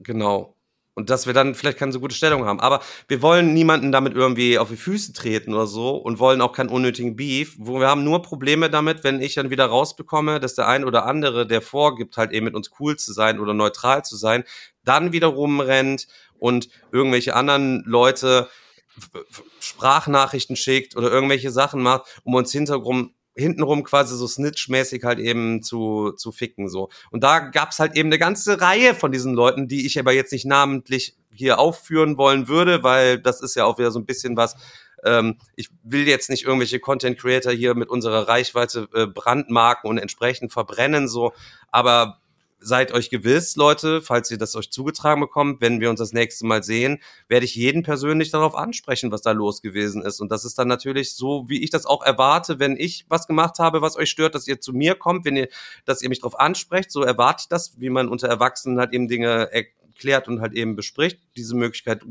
Speaker 3: Genau. Und dass wir dann vielleicht keine so gute Stellung haben. Aber wir wollen niemanden damit irgendwie auf die Füße treten oder so und wollen auch keinen unnötigen Beef. Wo wir haben nur Probleme damit, wenn ich dann wieder rausbekomme, dass der ein oder andere, der vorgibt, halt eben mit uns cool zu sein oder neutral zu sein, dann wiederum rennt und irgendwelche anderen Leute Sprachnachrichten schickt oder irgendwelche Sachen macht, um uns hintergrund hintenrum quasi so Snitch-mäßig halt eben zu, zu ficken, so. Und da gab's halt eben eine ganze Reihe von diesen Leuten, die ich aber jetzt nicht namentlich hier aufführen wollen würde, weil das ist ja auch wieder so ein bisschen was, ähm, ich will jetzt nicht irgendwelche Content Creator hier mit unserer Reichweite äh, brandmarken und entsprechend verbrennen, so, aber seid euch gewiss, Leute, falls ihr das euch zugetragen bekommt, wenn wir uns das nächste Mal sehen, werde ich jeden persönlich darauf ansprechen, was da los gewesen ist. Und das ist dann natürlich so, wie ich das auch erwarte, wenn ich was gemacht habe, was euch stört, dass ihr zu mir kommt, wenn ihr, dass ihr mich darauf ansprecht, so erwarte ich das, wie man unter Erwachsenen halt eben Dinge erklärt und halt eben bespricht. Diese Möglichkeit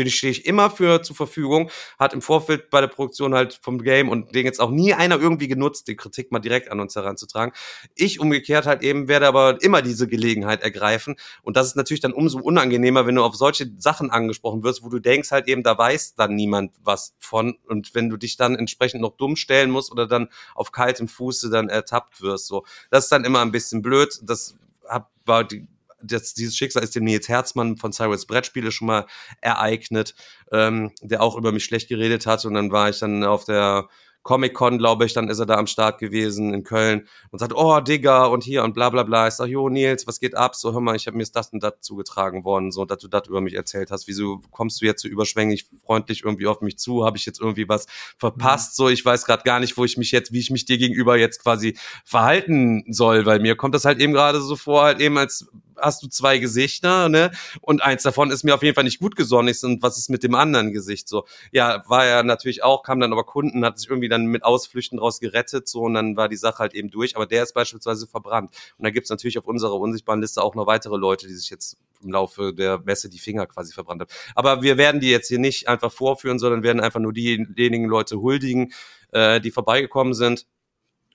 Speaker 3: bin ich, stehe ich immer für zur Verfügung. Hat im Vorfeld bei der Produktion halt vom Game und den jetzt auch nie einer irgendwie genutzt, die Kritik mal direkt an uns heranzutragen. Ich umgekehrt halt eben werde aber immer diese Gelegenheit ergreifen. Und das ist natürlich dann umso unangenehmer, wenn du auf solche Sachen angesprochen wirst, wo du denkst halt eben, da weiß dann niemand was von. Und wenn du dich dann entsprechend noch dumm stellen musst oder dann auf kaltem Fuße dann ertappt wirst, so. Das ist dann immer ein bisschen blöd. Das hab, war die, das, dieses Schicksal ist dem Nils Herzmann von Cyrus Brettspiele schon mal ereignet, ähm, der auch über mich schlecht geredet hat. Und dann war ich dann auf der Comic-Con, glaube ich, dann ist er da am Start gewesen in Köln und sagt, oh, Digga, und hier und bla bla bla. Ich sag, jo, Nils, was geht ab? So, hör mal, ich habe mir das und das zugetragen worden, so, dass du das über mich erzählt hast. Wieso kommst du jetzt so überschwänglich freundlich irgendwie auf mich zu? Habe ich jetzt irgendwie was verpasst? So, ich weiß gerade gar nicht, wo ich mich jetzt, wie ich mich dir gegenüber jetzt quasi verhalten soll, weil mir kommt das halt eben gerade so vor, halt eben als hast du zwei Gesichter, ne? Und eins davon ist mir auf jeden Fall nicht gut gesonnen. Und was ist mit dem anderen Gesicht? So, ja, war ja natürlich auch, kam dann aber Kunden, hat sich irgendwie dann mit Ausflüchten draus gerettet, so und dann war die Sache halt eben durch. Aber der ist beispielsweise verbrannt. Und da gibt's natürlich auf unserer unsichtbaren Liste auch noch weitere Leute, die sich jetzt im Laufe der Messe die Finger quasi verbrannt haben. Aber wir werden die jetzt hier nicht einfach vorführen, sondern werden einfach nur diejenigen Leute huldigen, äh, die vorbeigekommen sind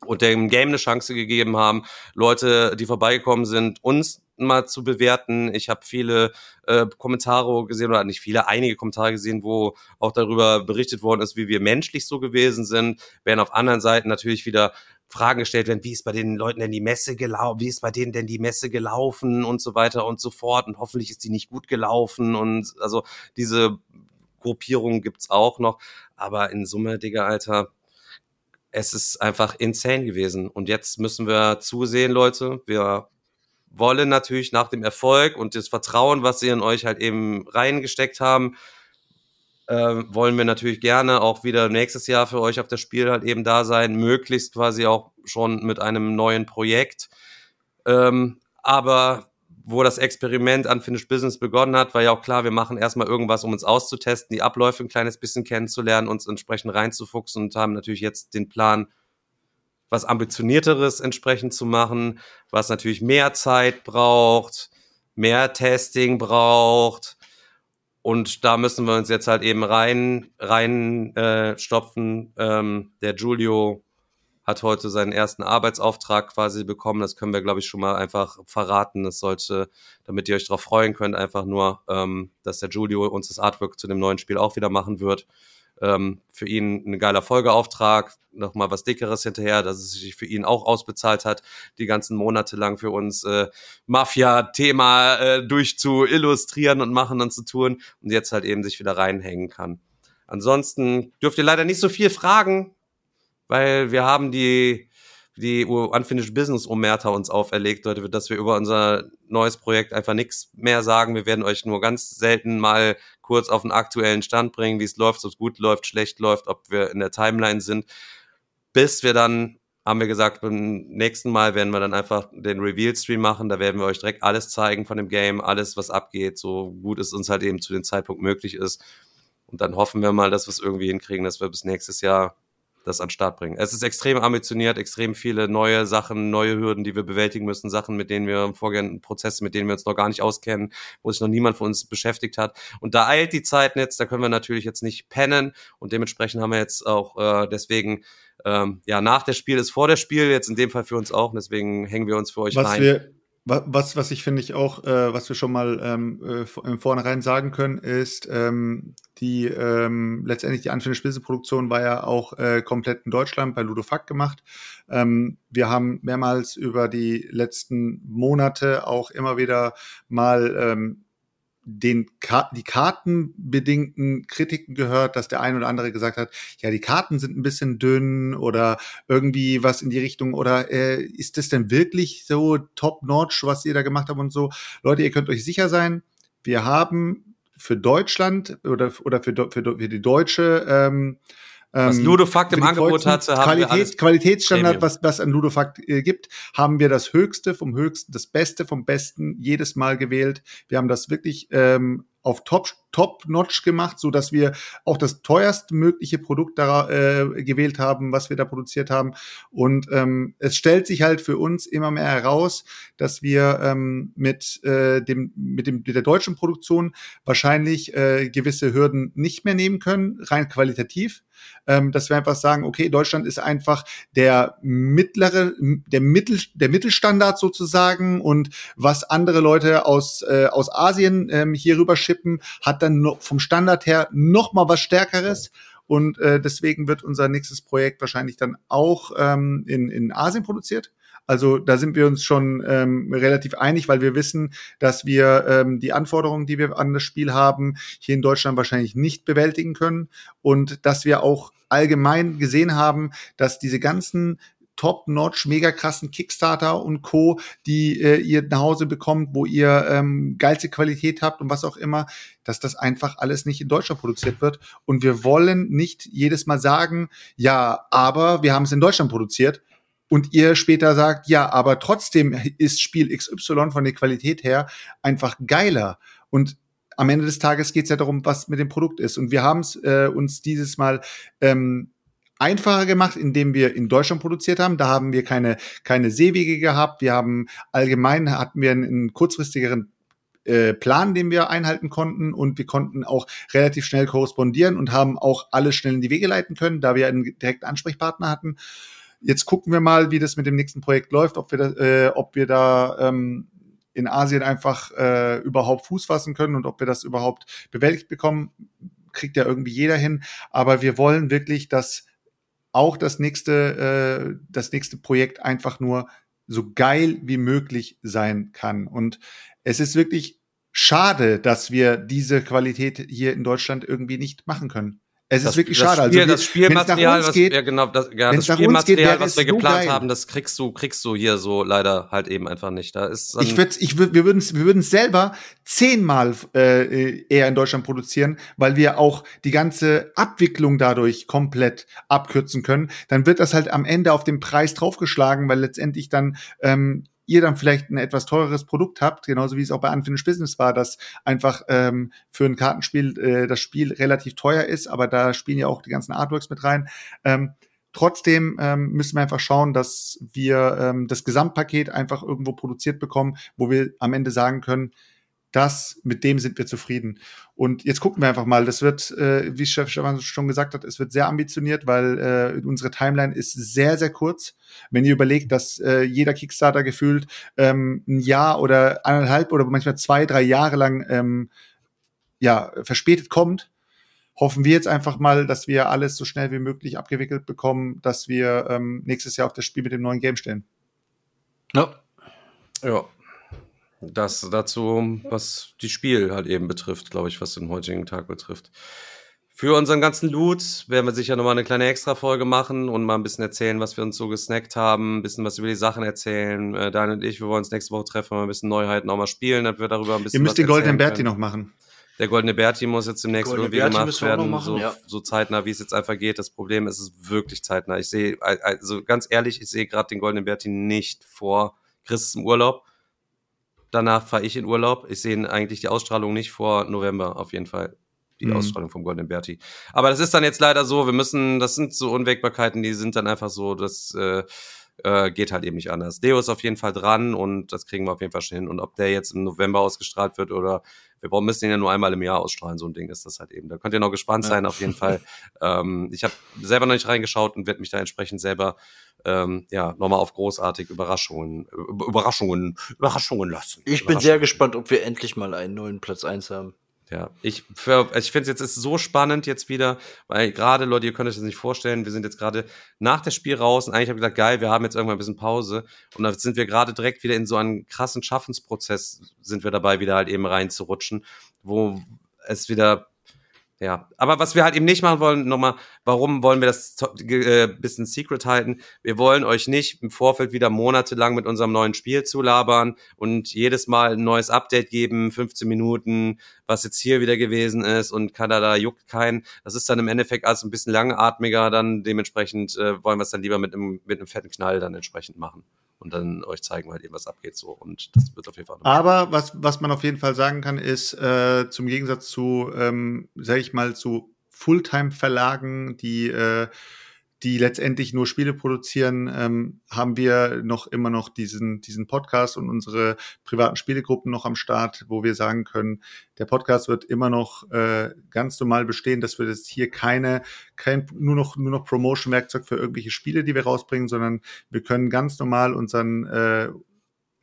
Speaker 3: und dem Game eine Chance gegeben haben, Leute, die vorbeigekommen sind, uns mal zu bewerten. Ich habe viele äh, Kommentare gesehen, oder nicht viele, einige Kommentare gesehen, wo auch darüber berichtet worden ist, wie wir menschlich so gewesen sind, während auf anderen Seiten natürlich wieder Fragen gestellt werden, wie ist bei den Leuten denn die Messe gelaufen, wie ist bei denen denn die Messe gelaufen und so weiter und so fort. Und hoffentlich ist die nicht gut gelaufen und also diese Gruppierungen gibt's auch noch, aber in Summe, Digga, Alter, es ist einfach insane gewesen und jetzt müssen wir zusehen, Leute, wir wollen natürlich nach dem Erfolg und das Vertrauen, was sie in euch halt eben reingesteckt haben, äh, wollen wir natürlich gerne auch wieder nächstes Jahr für euch auf das Spiel halt eben da sein, möglichst quasi auch schon mit einem neuen Projekt. Ähm, aber wo das Experiment Unfinished Business begonnen hat, war ja auch klar, wir machen erstmal irgendwas, um uns auszutesten, die Abläufe ein kleines bisschen kennenzulernen, uns entsprechend reinzufuchsen und haben natürlich jetzt den Plan, was ambitionierteres entsprechend zu machen, was natürlich mehr Zeit braucht, mehr Testing braucht. Und da müssen wir uns jetzt halt eben rein, rein äh, stopfen. Ähm, der Giulio hat heute seinen ersten Arbeitsauftrag quasi bekommen. Das können wir, glaube ich, schon mal einfach verraten. Das sollte, damit ihr euch darauf freuen könnt, einfach nur, ähm, dass der Giulio uns das Artwork zu dem neuen Spiel auch wieder machen wird ähm, für ihn ein geiler Folgeauftrag, nochmal was Dickeres hinterher, dass es sich für ihn auch ausbezahlt hat, die ganzen Monate lang für uns äh, Mafia-Thema äh, durchzuillustrieren und machen und zu tun und jetzt halt eben sich wieder reinhängen kann. Ansonsten dürft ihr leider nicht so viel fragen, weil wir haben die die Unfinished Business Omerta uns auferlegt, Leute, dass wir über unser neues Projekt einfach nichts mehr sagen. Wir werden euch nur ganz selten mal kurz auf den aktuellen Stand bringen, wie es läuft, ob es gut läuft, schlecht läuft, ob wir in der Timeline sind. Bis wir dann, haben wir gesagt, beim nächsten Mal werden wir dann einfach den Reveal-Stream machen. Da werden wir euch direkt alles zeigen von dem Game, alles, was abgeht, so gut es uns halt eben zu dem Zeitpunkt möglich ist. Und dann hoffen wir mal, dass wir es irgendwie hinkriegen, dass wir bis nächstes Jahr das an den Start bringen. Es ist extrem ambitioniert, extrem viele neue Sachen, neue Hürden, die wir bewältigen müssen, Sachen, mit denen wir vorgehen, Prozesse, mit denen wir uns noch gar nicht auskennen, wo sich noch niemand von uns beschäftigt hat. Und da eilt die Zeit jetzt, da können wir natürlich jetzt nicht pennen und dementsprechend haben wir jetzt auch äh, deswegen ähm, ja nach der Spiel ist vor der Spiel jetzt in dem Fall für uns auch und deswegen hängen wir uns für euch
Speaker 4: Was
Speaker 3: rein.
Speaker 4: Wir was, was ich finde ich auch, äh, was wir schon mal ähm, äh, im Vornherein sagen können, ist, ähm, die ähm, letztendlich die Unfinished Business Produktion war ja auch äh, komplett in Deutschland bei Ludofact gemacht. Ähm, wir haben mehrmals über die letzten Monate auch immer wieder mal ähm, den die kartenbedingten Kritiken gehört, dass der ein oder andere gesagt hat, ja, die Karten sind ein bisschen dünn oder irgendwie was in die Richtung oder äh, ist das denn wirklich so top-notch, was ihr da gemacht habt und so? Leute, ihr könnt euch sicher sein, wir haben für Deutschland oder, oder für, für, für die deutsche ähm,
Speaker 3: was ähm, Ludofakt im Angebot hatte,
Speaker 4: haben Qualitäts, wir alles Qualitätsstandard, was, was an Ludofakt äh, gibt, haben wir das Höchste vom Höchsten, das Beste vom Besten jedes Mal gewählt. Wir haben das wirklich ähm, auf Top Top-Notch gemacht, so dass wir auch das teuerst mögliche Produkt da äh, gewählt haben, was wir da produziert haben. Und ähm, es stellt sich halt für uns immer mehr heraus, dass wir ähm, mit äh, dem mit dem mit der deutschen Produktion wahrscheinlich äh, gewisse Hürden nicht mehr nehmen können, rein qualitativ. Ähm, dass wir einfach sagen, okay, Deutschland ist einfach der mittlere, der Mittel, der Mittelstandard sozusagen und was andere Leute aus äh, aus Asien ähm, hier rüber schippen, hat dann vom Standard her noch mal was Stärkeres. Und äh, deswegen wird unser nächstes Projekt wahrscheinlich dann auch ähm, in, in Asien produziert. Also da sind wir uns schon ähm, relativ einig, weil wir wissen, dass wir ähm, die Anforderungen, die wir an das Spiel haben, hier in Deutschland wahrscheinlich nicht bewältigen können und dass wir auch allgemein gesehen haben, dass diese ganzen top-notch, mega krassen Kickstarter und Co., die äh, ihr nach Hause bekommt, wo ihr ähm, geilste Qualität habt und was auch immer, dass das einfach alles nicht in Deutschland produziert wird. Und wir wollen nicht jedes Mal sagen, ja, aber wir haben es in Deutschland produziert. Und ihr später sagt, ja, aber trotzdem ist Spiel XY von der Qualität her einfach geiler. Und am Ende des Tages geht es ja darum, was mit dem Produkt ist. Und wir haben es äh, uns dieses Mal ähm, einfacher gemacht, indem wir in Deutschland produziert haben. Da haben wir keine, keine Seewege gehabt. Wir haben allgemein hatten wir einen, einen kurzfristigeren äh, Plan, den wir einhalten konnten und wir konnten auch relativ schnell korrespondieren und haben auch alles schnell in die Wege leiten können, da wir einen direkten Ansprechpartner hatten. Jetzt gucken wir mal, wie das mit dem nächsten Projekt läuft, ob wir da, äh, ob wir da ähm, in Asien einfach äh, überhaupt Fuß fassen können und ob wir das überhaupt bewältigt bekommen, kriegt ja irgendwie jeder hin. Aber wir wollen wirklich, dass auch das nächste, äh, das nächste Projekt einfach nur so geil wie möglich sein kann. Und es ist wirklich schade, dass wir diese Qualität hier in Deutschland irgendwie nicht machen können. Es
Speaker 3: das,
Speaker 4: ist wirklich schade.
Speaker 3: Spiel,
Speaker 4: also,
Speaker 3: das Spielmaterial, was,
Speaker 4: geht,
Speaker 3: ja, genau, das, ja, das Spielmaterial, was wir geplant geil. haben, das kriegst du, kriegst du hier so leider halt eben einfach nicht. Da ist
Speaker 4: ich würde, ich würd, wir würden es, wir würden selber zehnmal äh, eher in Deutschland produzieren, weil wir auch die ganze Abwicklung dadurch komplett abkürzen können. Dann wird das halt am Ende auf den Preis draufgeschlagen, weil letztendlich dann ähm, ihr dann vielleicht ein etwas teureres Produkt habt, genauso wie es auch bei Unfinished Business war, dass einfach ähm, für ein Kartenspiel äh, das Spiel relativ teuer ist, aber da spielen ja auch die ganzen Artworks mit rein. Ähm, trotzdem ähm, müssen wir einfach schauen, dass wir ähm, das Gesamtpaket einfach irgendwo produziert bekommen, wo wir am Ende sagen können, das, mit dem sind wir zufrieden. Und jetzt gucken wir einfach mal. Das wird, äh, wie Chef schon gesagt hat, es wird sehr ambitioniert, weil äh, unsere Timeline ist sehr, sehr kurz. Wenn ihr überlegt, dass äh, jeder Kickstarter gefühlt ähm, ein Jahr oder eineinhalb oder manchmal zwei, drei Jahre lang ähm, ja, verspätet kommt, hoffen wir jetzt einfach mal, dass wir alles so schnell wie möglich abgewickelt bekommen, dass wir ähm, nächstes Jahr auf das Spiel mit dem neuen Game stellen.
Speaker 3: Ja. Ja, das dazu, was die Spiel halt eben betrifft, glaube ich, was den heutigen Tag betrifft. Für unseren ganzen Loot werden wir sicher nochmal eine kleine Extra-Folge machen und mal ein bisschen erzählen, was wir uns so gesnackt haben, ein bisschen was über die Sachen erzählen. Äh, Daniel und ich, wir wollen uns nächste Woche treffen, mal ein bisschen Neuheiten auch mal spielen, dass wir darüber ein bisschen
Speaker 4: Ihr müsst den Goldenen Berti noch machen.
Speaker 3: Der Goldene Berti muss jetzt demnächst irgendwie Berti gemacht werden, machen, so, ja. so zeitnah, wie es jetzt einfach geht. Das Problem ist, es ist wirklich zeitnah. Ich sehe, also ganz ehrlich, ich sehe gerade den Goldenen Berti nicht vor Chris im Urlaub danach fahre ich in Urlaub. Ich sehe eigentlich die Ausstrahlung nicht vor November, auf jeden Fall. Die mhm. Ausstrahlung vom Golden Berti. Aber das ist dann jetzt leider so, wir müssen, das sind so Unwägbarkeiten, die sind dann einfach so, das äh, äh, geht halt eben nicht anders. Deo ist auf jeden Fall dran und das kriegen wir auf jeden Fall schon hin. Und ob der jetzt im November ausgestrahlt wird oder wir brauchen, müssen ihn ja nur einmal im Jahr ausstrahlen, so ein Ding ist das halt eben. Da könnt ihr noch gespannt ja. sein, auf jeden Fall. *laughs* Ähm, ich habe selber noch nicht reingeschaut und werde mich da entsprechend selber ähm, ja nochmal auf großartig Überraschungen, Überraschungen, Überraschungen lassen.
Speaker 5: Ich bin sehr gespannt, ob wir endlich mal einen neuen Platz eins haben.
Speaker 3: Ja, ich, also ich finde es jetzt ist so spannend jetzt wieder, weil gerade, Leute, ihr könnt euch das nicht vorstellen, wir sind jetzt gerade nach dem Spiel raus und eigentlich habe ich gesagt, geil, wir haben jetzt irgendwann ein bisschen Pause. Und dann sind wir gerade direkt wieder in so einen krassen Schaffensprozess, sind wir dabei, wieder halt eben reinzurutschen, wo es wieder ja, aber was wir halt eben nicht machen wollen, nochmal, warum wollen wir das äh, bisschen secret halten? Wir wollen euch nicht im Vorfeld wieder monatelang mit unserem neuen Spiel zulabern und jedes Mal ein neues Update geben, 15 Minuten, was jetzt hier wieder gewesen ist und Kanada juckt keinen. Das ist dann im Endeffekt alles ein bisschen langatmiger, dann dementsprechend äh, wollen wir es dann lieber mit einem, mit einem fetten Knall dann entsprechend machen und dann euch zeigen halt eben, was abgeht so. Und das wird auf jeden Fall.
Speaker 4: Aber was, was man auf jeden Fall sagen kann, ist, äh, zum Gegensatz zu, ähm, sag ich mal, zu Fulltime-Verlagen, die äh, die letztendlich nur Spiele produzieren, ähm, haben wir noch immer noch diesen, diesen Podcast und unsere privaten Spielegruppen noch am Start, wo wir sagen können, der Podcast wird immer noch äh, ganz normal bestehen, dass wir jetzt hier keine, kein, nur noch, nur noch Promotion-Werkzeug für irgendwelche Spiele, die wir rausbringen, sondern wir können ganz normal unseren, äh,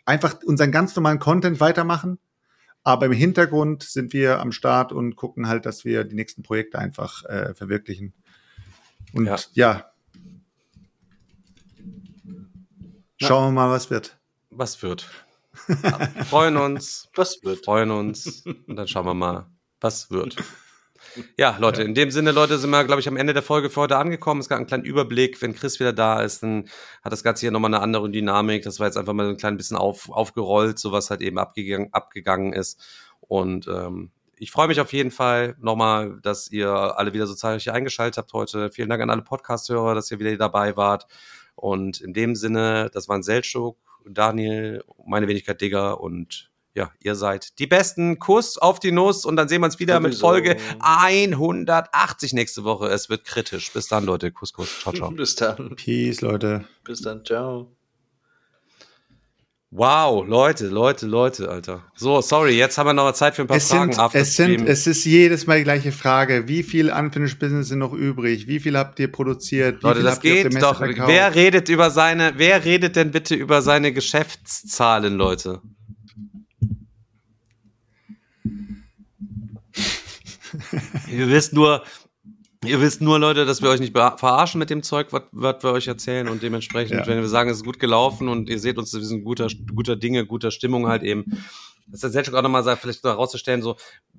Speaker 4: einfach unseren ganz normalen Content weitermachen. Aber im Hintergrund sind wir am Start und gucken halt, dass wir die nächsten Projekte einfach äh, verwirklichen. Und ja. ja. Schauen wir mal, was wird.
Speaker 3: Was wird? Ja, freuen uns. *laughs*
Speaker 5: Was wird?
Speaker 3: Freuen uns. Und dann schauen wir mal, was wird. Ja, Leute, in dem Sinne, Leute, sind wir, glaube ich, am Ende der Folge für heute angekommen. Es gab einen kleinen Überblick. Wenn Chris wieder da ist, dann hat das Ganze hier nochmal eine andere Dynamik. Das war jetzt einfach mal ein klein bisschen auf, aufgerollt, so was halt eben abgegangen, abgegangen ist. Und ähm, ich freue mich auf jeden Fall nochmal, dass ihr alle wieder so zahlreich eingeschaltet habt heute. Vielen Dank an alle Podcast-Hörer, dass ihr wieder dabei wart. Und in dem Sinne, das waren Seltschuk, Daniel, meine Wenigkeit Digger und ja, ihr seid die Besten. Kuss auf die Nuss und dann sehen wir uns wieder mit. Folge 180 nächste Woche. Es wird kritisch. Bis dann, Leute. Kuss, Kuss. Ciao, ciao. *laughs*
Speaker 5: Bis dann.
Speaker 4: Peace, Leute.
Speaker 5: Bis dann. Ciao.
Speaker 3: Wow, Leute, Leute, Leute, Alter. So, sorry, jetzt haben wir noch mal Zeit für ein paar
Speaker 4: Es
Speaker 3: Fragen.
Speaker 4: sind, es sind, es ist jedes Mal die gleiche Frage. Wie viel Unfinished Business sind noch übrig? Wie viel habt ihr produziert? Wie
Speaker 3: Leute,
Speaker 4: viel
Speaker 3: das
Speaker 4: habt ihr auf der
Speaker 3: geht
Speaker 4: Messe
Speaker 3: doch.
Speaker 4: verkauft?
Speaker 3: Wer redet über seine, wer redet denn bitte über seine Geschäftszahlen, Leute? ihr wisst nur, ihr wisst nur, Leute, dass wir euch nicht verarschen mit dem Zeug, was was wir euch erzählen und dementsprechend,
Speaker 4: Ja.
Speaker 3: wenn wir sagen, es ist gut gelaufen und ihr seht uns, wir sind guter, guter Dinge, guter Stimmung halt eben. Das ist jetzt auch nochmal vielleicht noch herauszustellen, so,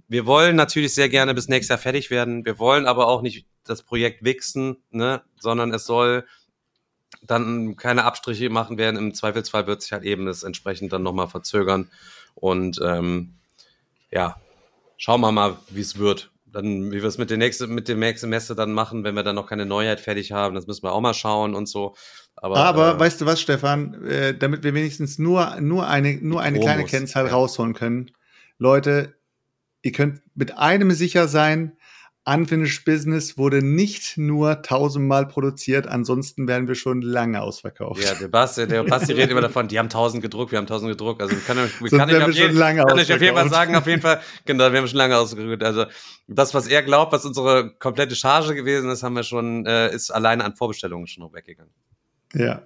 Speaker 3: wir wollen natürlich sehr gerne bis nächstes Jahr fertig werden. Wir wollen aber auch nicht das Projekt wichsen, ne, sondern es soll dann keine Abstriche machen werden. Im Zweifelsfall wird sich halt eben das entsprechend dann nochmal verzögern. Und ähm, ja, schauen wir mal, wie es wird. Dann, wie wir es mit der nächsten, mit dem nächsten Messe dann machen, wenn wir dann noch keine Neuheit fertig haben, das müssen wir auch mal schauen und so. Aber,
Speaker 4: Aber
Speaker 3: äh,
Speaker 4: weißt du was, Stefan? Äh, damit wir wenigstens nur, nur eine, nur eine
Speaker 3: Promos,
Speaker 4: kleine Kennzahl
Speaker 3: ja.
Speaker 4: rausholen können. Leute, ihr könnt mit einem sicher sein, Unfinished Business wurde nicht nur tausendmal produziert, ansonsten wären wir schon lange ausverkauft.
Speaker 3: Ja, der Basti, der *laughs* Basti redet immer davon, die haben tausend gedruckt, wir haben tausend gedruckt. Also wir können, wir
Speaker 4: Sonst
Speaker 3: kann ich auf jeden,
Speaker 4: lange
Speaker 3: kann ich auf jeden Fall sagen, auf jeden Fall, genau, wir haben schon lange ausgedrückt. Also das, was er glaubt, was unsere komplette Charge gewesen ist, haben wir schon, äh, ist alleine an Vorbestellungen schon noch weggegangen.
Speaker 4: ja.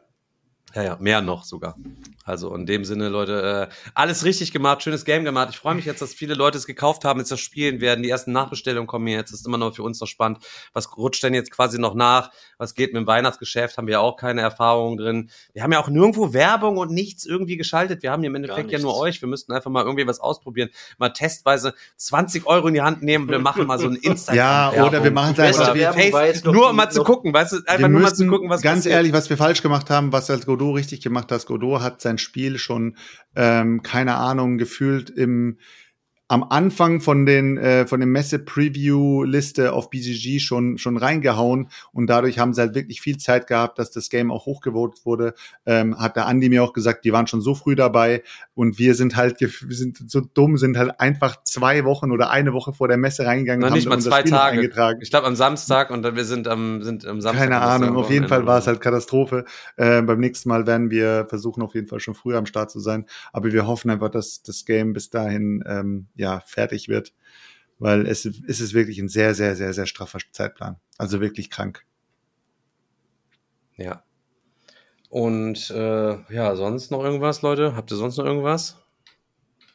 Speaker 3: Ja, ja, mehr noch sogar. Also in dem Sinne, Leute, äh, alles richtig gemacht, schönes Game gemacht. Ich freue mich jetzt, dass viele Leute es gekauft haben, jetzt das spielen werden. Die ersten Nachbestellungen kommen jetzt. Das ist immer noch für uns noch spannend. Was rutscht denn jetzt quasi noch nach? Was geht mit dem Weihnachtsgeschäft? Haben wir ja auch keine Erfahrungen drin. Wir haben ja auch nirgendwo Werbung und nichts irgendwie geschaltet. Wir haben hier im Endeffekt ja nur euch. Wir müssten einfach mal irgendwie was ausprobieren. Mal testweise 20 Euro in die Hand nehmen. Wir machen mal so ein Instagram.
Speaker 4: Ja, oder wir machen es einfach.
Speaker 3: wie
Speaker 5: Werbung
Speaker 3: Face, nur um mal zu gucken, weißt du, einfach
Speaker 4: wir
Speaker 3: nur mal zu gucken, was
Speaker 4: ganz
Speaker 3: passiert.
Speaker 4: ehrlich, was wir falsch gemacht haben, was als Godot richtig gemacht hat. Godot hat sein Spiel schon, ähm, keine Ahnung, gefühlt im am Anfang von den äh, von dem Messe Preview Liste auf BGG schon schon reingehauen und dadurch haben sie halt wirklich viel Zeit gehabt, dass das Game auch hochgevotet wurde. Ähm, hat der Andi mir auch gesagt, die waren schon so früh dabei und wir sind halt wir sind so dumm, sind halt einfach zwei Wochen oder eine Woche vor der Messe reingegangen
Speaker 3: Noch
Speaker 4: und
Speaker 3: nicht
Speaker 4: haben
Speaker 3: mal zwei
Speaker 4: Spiel
Speaker 3: Tage.
Speaker 4: eingetragen.
Speaker 3: Ich glaube am Samstag und dann wir sind am sind am Samstag.
Speaker 4: Keine Ahnung, auf jeden Fall war es halt Katastrophe. Äh, beim nächsten Mal werden wir versuchen, auf jeden Fall schon früher am Start zu sein. Aber wir hoffen einfach, dass das Game bis dahin ähm, ja fertig wird. Weil es, es ist wirklich ein sehr, sehr, sehr, sehr straffer Zeitplan. Also wirklich krank.
Speaker 3: Ja. Und äh, ja, sonst noch irgendwas, Leute? Habt ihr sonst noch irgendwas?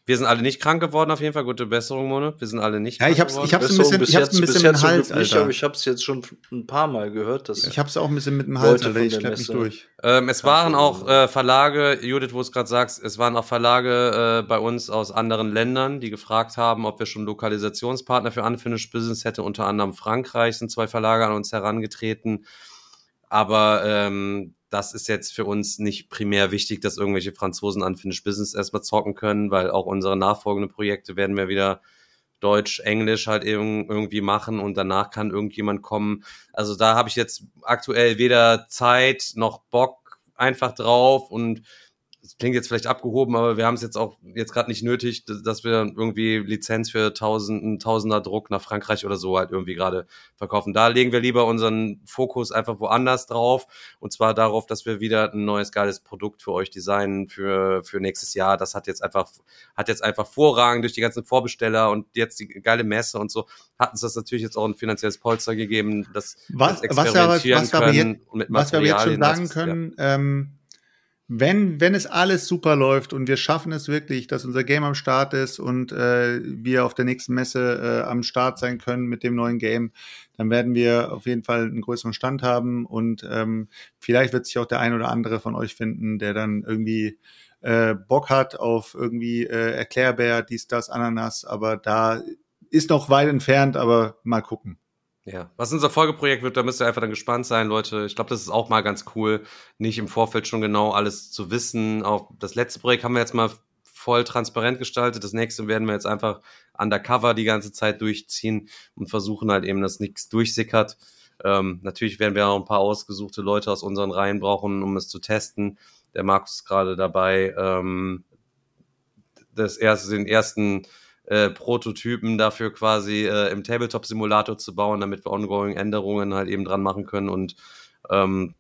Speaker 3: Wir sind alle nicht krank geworden, auf jeden Fall. Gute Besserung, Mone. Wir sind alle nicht
Speaker 4: Ja, ich
Speaker 3: krank
Speaker 4: hab's-
Speaker 3: geworden.
Speaker 4: ich hab's ein
Speaker 5: Besserung
Speaker 4: bisschen-
Speaker 5: bis
Speaker 4: ich hab's
Speaker 5: jetzt-
Speaker 4: ein bisschen
Speaker 5: jetzt zum
Speaker 4: Hals,
Speaker 5: Glück nicht,
Speaker 4: Alter.
Speaker 5: aber ich habe es jetzt schon ein paar Mal gehört. Dass
Speaker 4: Ich habe es auch ein bisschen mit dem Hals, Alter. Ich schlepp mich durch.
Speaker 3: Ähm, es waren auch äh, Verlage, Judith, wo du es gerade sagst, es waren auch Verlage äh, bei uns aus anderen Ländern, die gefragt haben, ob wir schon Lokalisationspartner für Unfinished Business hätte. Unter anderem Frankreich sind zwei Verlage an uns herangetreten. Aber ähm, das ist jetzt für uns nicht primär wichtig, dass irgendwelche Franzosen Unfinished Business erstmal zocken können, weil auch unsere nachfolgenden Projekte werden wir wieder Deutsch, Englisch halt irg- irgendwie machen und danach kann irgendjemand kommen. Also da habe ich jetzt aktuell weder Zeit noch Bock einfach drauf und es klingt jetzt vielleicht abgehoben, aber wir haben es jetzt auch jetzt gerade nicht nötig, dass wir irgendwie Lizenz für tausend, einen Tausender Druck nach Frankreich oder so halt irgendwie gerade verkaufen. Da legen wir lieber unseren Fokus einfach woanders drauf und zwar darauf, dass wir wieder ein neues geiles Produkt für euch designen für für nächstes Jahr. Das hat jetzt einfach hat jetzt einfach Vorrang durch die ganzen Vorbesteller und jetzt die geile Messe und so hat uns das natürlich jetzt auch ein finanzielles Polster gegeben,
Speaker 4: Was,
Speaker 3: das
Speaker 4: was, wir aber,
Speaker 3: experimentieren
Speaker 4: was, wir aber
Speaker 3: können
Speaker 4: jetzt,
Speaker 3: und mit
Speaker 4: was wir jetzt schon sagen
Speaker 3: das- ja.
Speaker 4: können, ähm, wenn, wenn es alles super läuft und wir schaffen es wirklich, dass unser Game am Start ist und äh, wir auf der nächsten Messe äh, am Start sein können mit dem neuen Game, dann werden wir auf jeden Fall einen größeren Stand haben und ähm, vielleicht wird sich auch der ein oder andere von euch finden, der dann irgendwie äh, Bock hat auf irgendwie äh, Erklärbär, dies, das, Ananas, aber da ist noch weit entfernt, aber mal gucken.
Speaker 3: Ja, was unser Folgeprojekt wird, da müsst ihr einfach dann gespannt sein, Leute. Ich glaube, das ist auch mal ganz cool, nicht im Vorfeld schon genau alles zu wissen. Auch das letzte Projekt haben wir jetzt mal voll transparent gestaltet. Das nächste werden wir jetzt einfach undercover die ganze Zeit durchziehen und versuchen halt eben, dass nichts durchsickert. Ähm, natürlich werden wir auch ein paar ausgesuchte Leute aus unseren Reihen brauchen, um es zu testen. Der Markus ist gerade dabei, ähm, das erste, den ersten äh, Prototypen dafür quasi äh, im Tabletop-Simulator zu bauen, damit wir ongoing Änderungen halt eben dran machen können und ähm,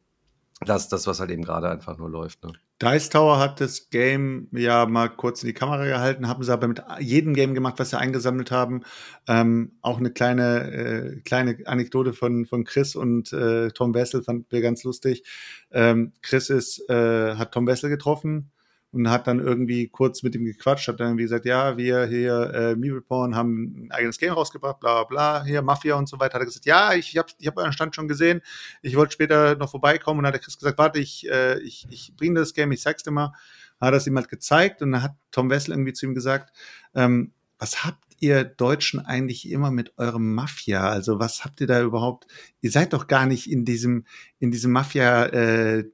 Speaker 3: das das, was halt eben gerade einfach nur läuft. Ne?
Speaker 4: Dice Tower hat das Game ja mal kurz in die Kamera gehalten, haben sie aber mit jedem Game gemacht, was sie eingesammelt haben. Ähm, auch eine kleine, äh, kleine Anekdote von, von Chris und äh, Tom Wessel fand wir ganz lustig. Ähm, Chris ist, äh, hat Tom Wessel getroffen und hat dann irgendwie kurz mit ihm gequatscht, hat dann irgendwie gesagt, ja, wir hier, äh, Meeple Porn haben ein eigenes Game rausgebracht, bla bla, hier Mafia und so weiter. Hat er gesagt, ja, ich habe ich hab euren Stand schon gesehen, ich wollte später noch vorbeikommen und hat der Chris gesagt, warte, ich, äh, ich, ich bringe das Game, ich zeig's dir mal. Hat das ihm halt gezeigt und dann hat Tom Wessel irgendwie zu ihm gesagt, ähm, was habt ihr Deutschen eigentlich immer mit eurem Mafia? Also was habt ihr da überhaupt? Ihr seid doch gar nicht in diesem in diesem Mafia, äh,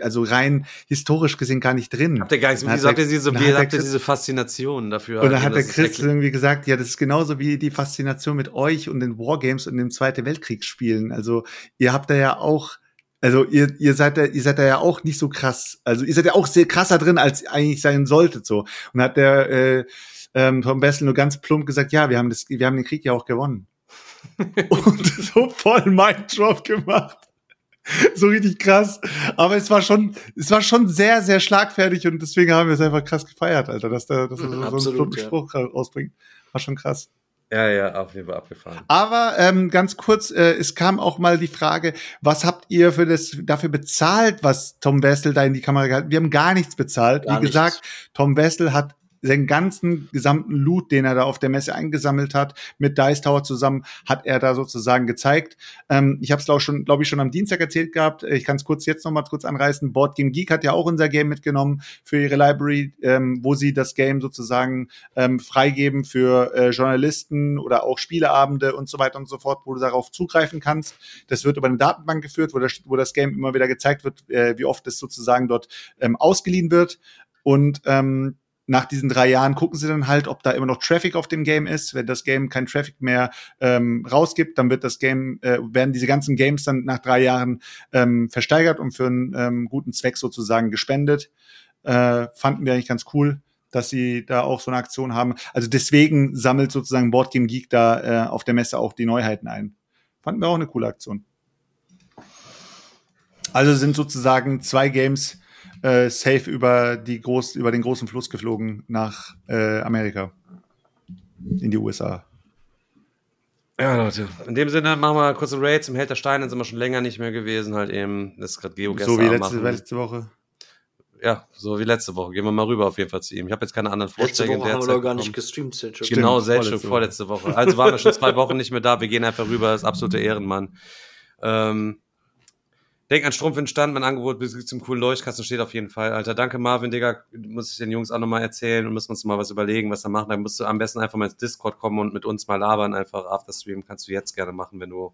Speaker 4: also rein historisch gesehen gar nicht drin.
Speaker 3: Habt ihr gar nicht? Wieso habt ihr diese, wie habt ihr diese Faszination dafür?
Speaker 4: Und dann hat der Chris irgendwie gesagt, ja, das ist genauso wie die Faszination mit euch und den Wargames und dem Zweite Weltkriegsspielen. Also ihr habt da ja auch also ihr, ihr seid da, ihr seid da ja auch nicht so krass. Also ihr seid ja auch sehr krasser drin, als eigentlich sein solltet so. Und hat der äh, ähm, Tom Bessel nur ganz plump gesagt, ja, wir haben, das, wir haben den Krieg ja auch gewonnen. *laughs* und so voll Minddrop gemacht. so richtig krass. Aber es war schon, es war schon sehr, sehr schlagfertig und deswegen haben wir es einfach krass gefeiert, Alter, dass der, dass er so, Absolut, so einen plumpen ja. Spruch rausbringt. War schon krass.
Speaker 3: Ja, ja, auf jeden Fall abgefahren.
Speaker 4: Aber ähm, ganz kurz, äh, es kam auch mal die Frage, was habt ihr für das dafür bezahlt, was Tom Wessel da in die Kamera gehalten? Wir haben gar nichts bezahlt. Gar Wie nichts. gesagt, Tom Wessel hat seinen ganzen gesamten Loot, den er da auf der Messe eingesammelt hat, mit Dice Tower zusammen, hat er da sozusagen gezeigt. Ähm, ich habe es auch schon, glaube ich, schon am Dienstag erzählt gehabt. Ich kann es kurz jetzt noch mal kurz anreißen. Board Game Geek hat ja auch unser Game mitgenommen für ihre Library, ähm, wo sie das Game sozusagen ähm, freigeben für äh, Journalisten oder auch Spieleabende und so weiter und so fort, wo du darauf zugreifen kannst. Das wird über eine Datenbank geführt, wo das, wo das Game immer wieder gezeigt wird, äh, wie oft es sozusagen dort ähm, ausgeliehen wird. Und ähm, nach diesen drei Jahren gucken sie dann halt, ob da immer noch Traffic auf dem Game ist. Wenn das Game kein Traffic mehr ähm, rausgibt, dann wird das Game, äh, werden diese ganzen Games dann nach drei Jahren ähm, versteigert und für einen ähm, guten Zweck sozusagen gespendet. Äh, fanden wir eigentlich ganz cool, dass sie da auch so eine Aktion haben. Also deswegen sammelt sozusagen Boardgame Geek da äh, auf der Messe auch die Neuheiten ein. Fanden wir auch eine coole Aktion. Also sind sozusagen zwei Games, äh, safe über, die groß, über den großen Fluss geflogen nach äh, Amerika. In die USA.
Speaker 3: Ja, Leute. In dem Sinne machen wir kurz einen Raid zum Held der Steine, sind wir schon länger nicht mehr gewesen, halt eben. Das ist gerade Geo
Speaker 4: So wie letzte, letzte Woche.
Speaker 3: Ja, so wie letzte Woche. Gehen wir mal rüber auf jeden Fall zu ihm. Ich habe jetzt keine anderen Vorschläge.
Speaker 5: Letzte Woche haben wir doch gar nicht gestreamt,
Speaker 3: Stimmt, Genau, selbst schon vorletzte Woche. Also waren wir schon zwei Wochen nicht mehr da. Wir gehen einfach rüber. Das ist absolute Ehrenmann. Ähm, Denk an Strumpf entstand, mein Angebot bis zum coolen Leuchtkasten steht auf jeden Fall. Alter, danke Marvin, Digga. Muss ich den Jungs auch nochmal erzählen und müssen uns mal was überlegen, was da machen. Dann musst du am besten einfach mal ins Discord kommen und mit uns mal labern. Einfach Afterstream kannst du jetzt gerne machen, wenn du,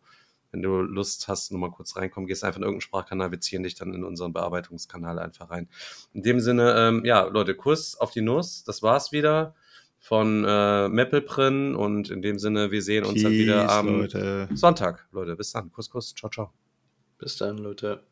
Speaker 3: wenn du Lust hast, nochmal kurz reinkommen. Gehst einfach in irgendeinen Sprachkanal, wir ziehen dich dann in unseren Bearbeitungskanal einfach rein. In dem Sinne, ähm, ja, Leute, Kuss auf die Nuss. Das war's wieder von äh, Meppelprin und in dem Sinne, wir sehen uns Peace, dann wieder am Leute. Sonntag, Leute. Bis dann. Kuss, Kuss. Ciao, ciao.
Speaker 5: Bis dann, Leute.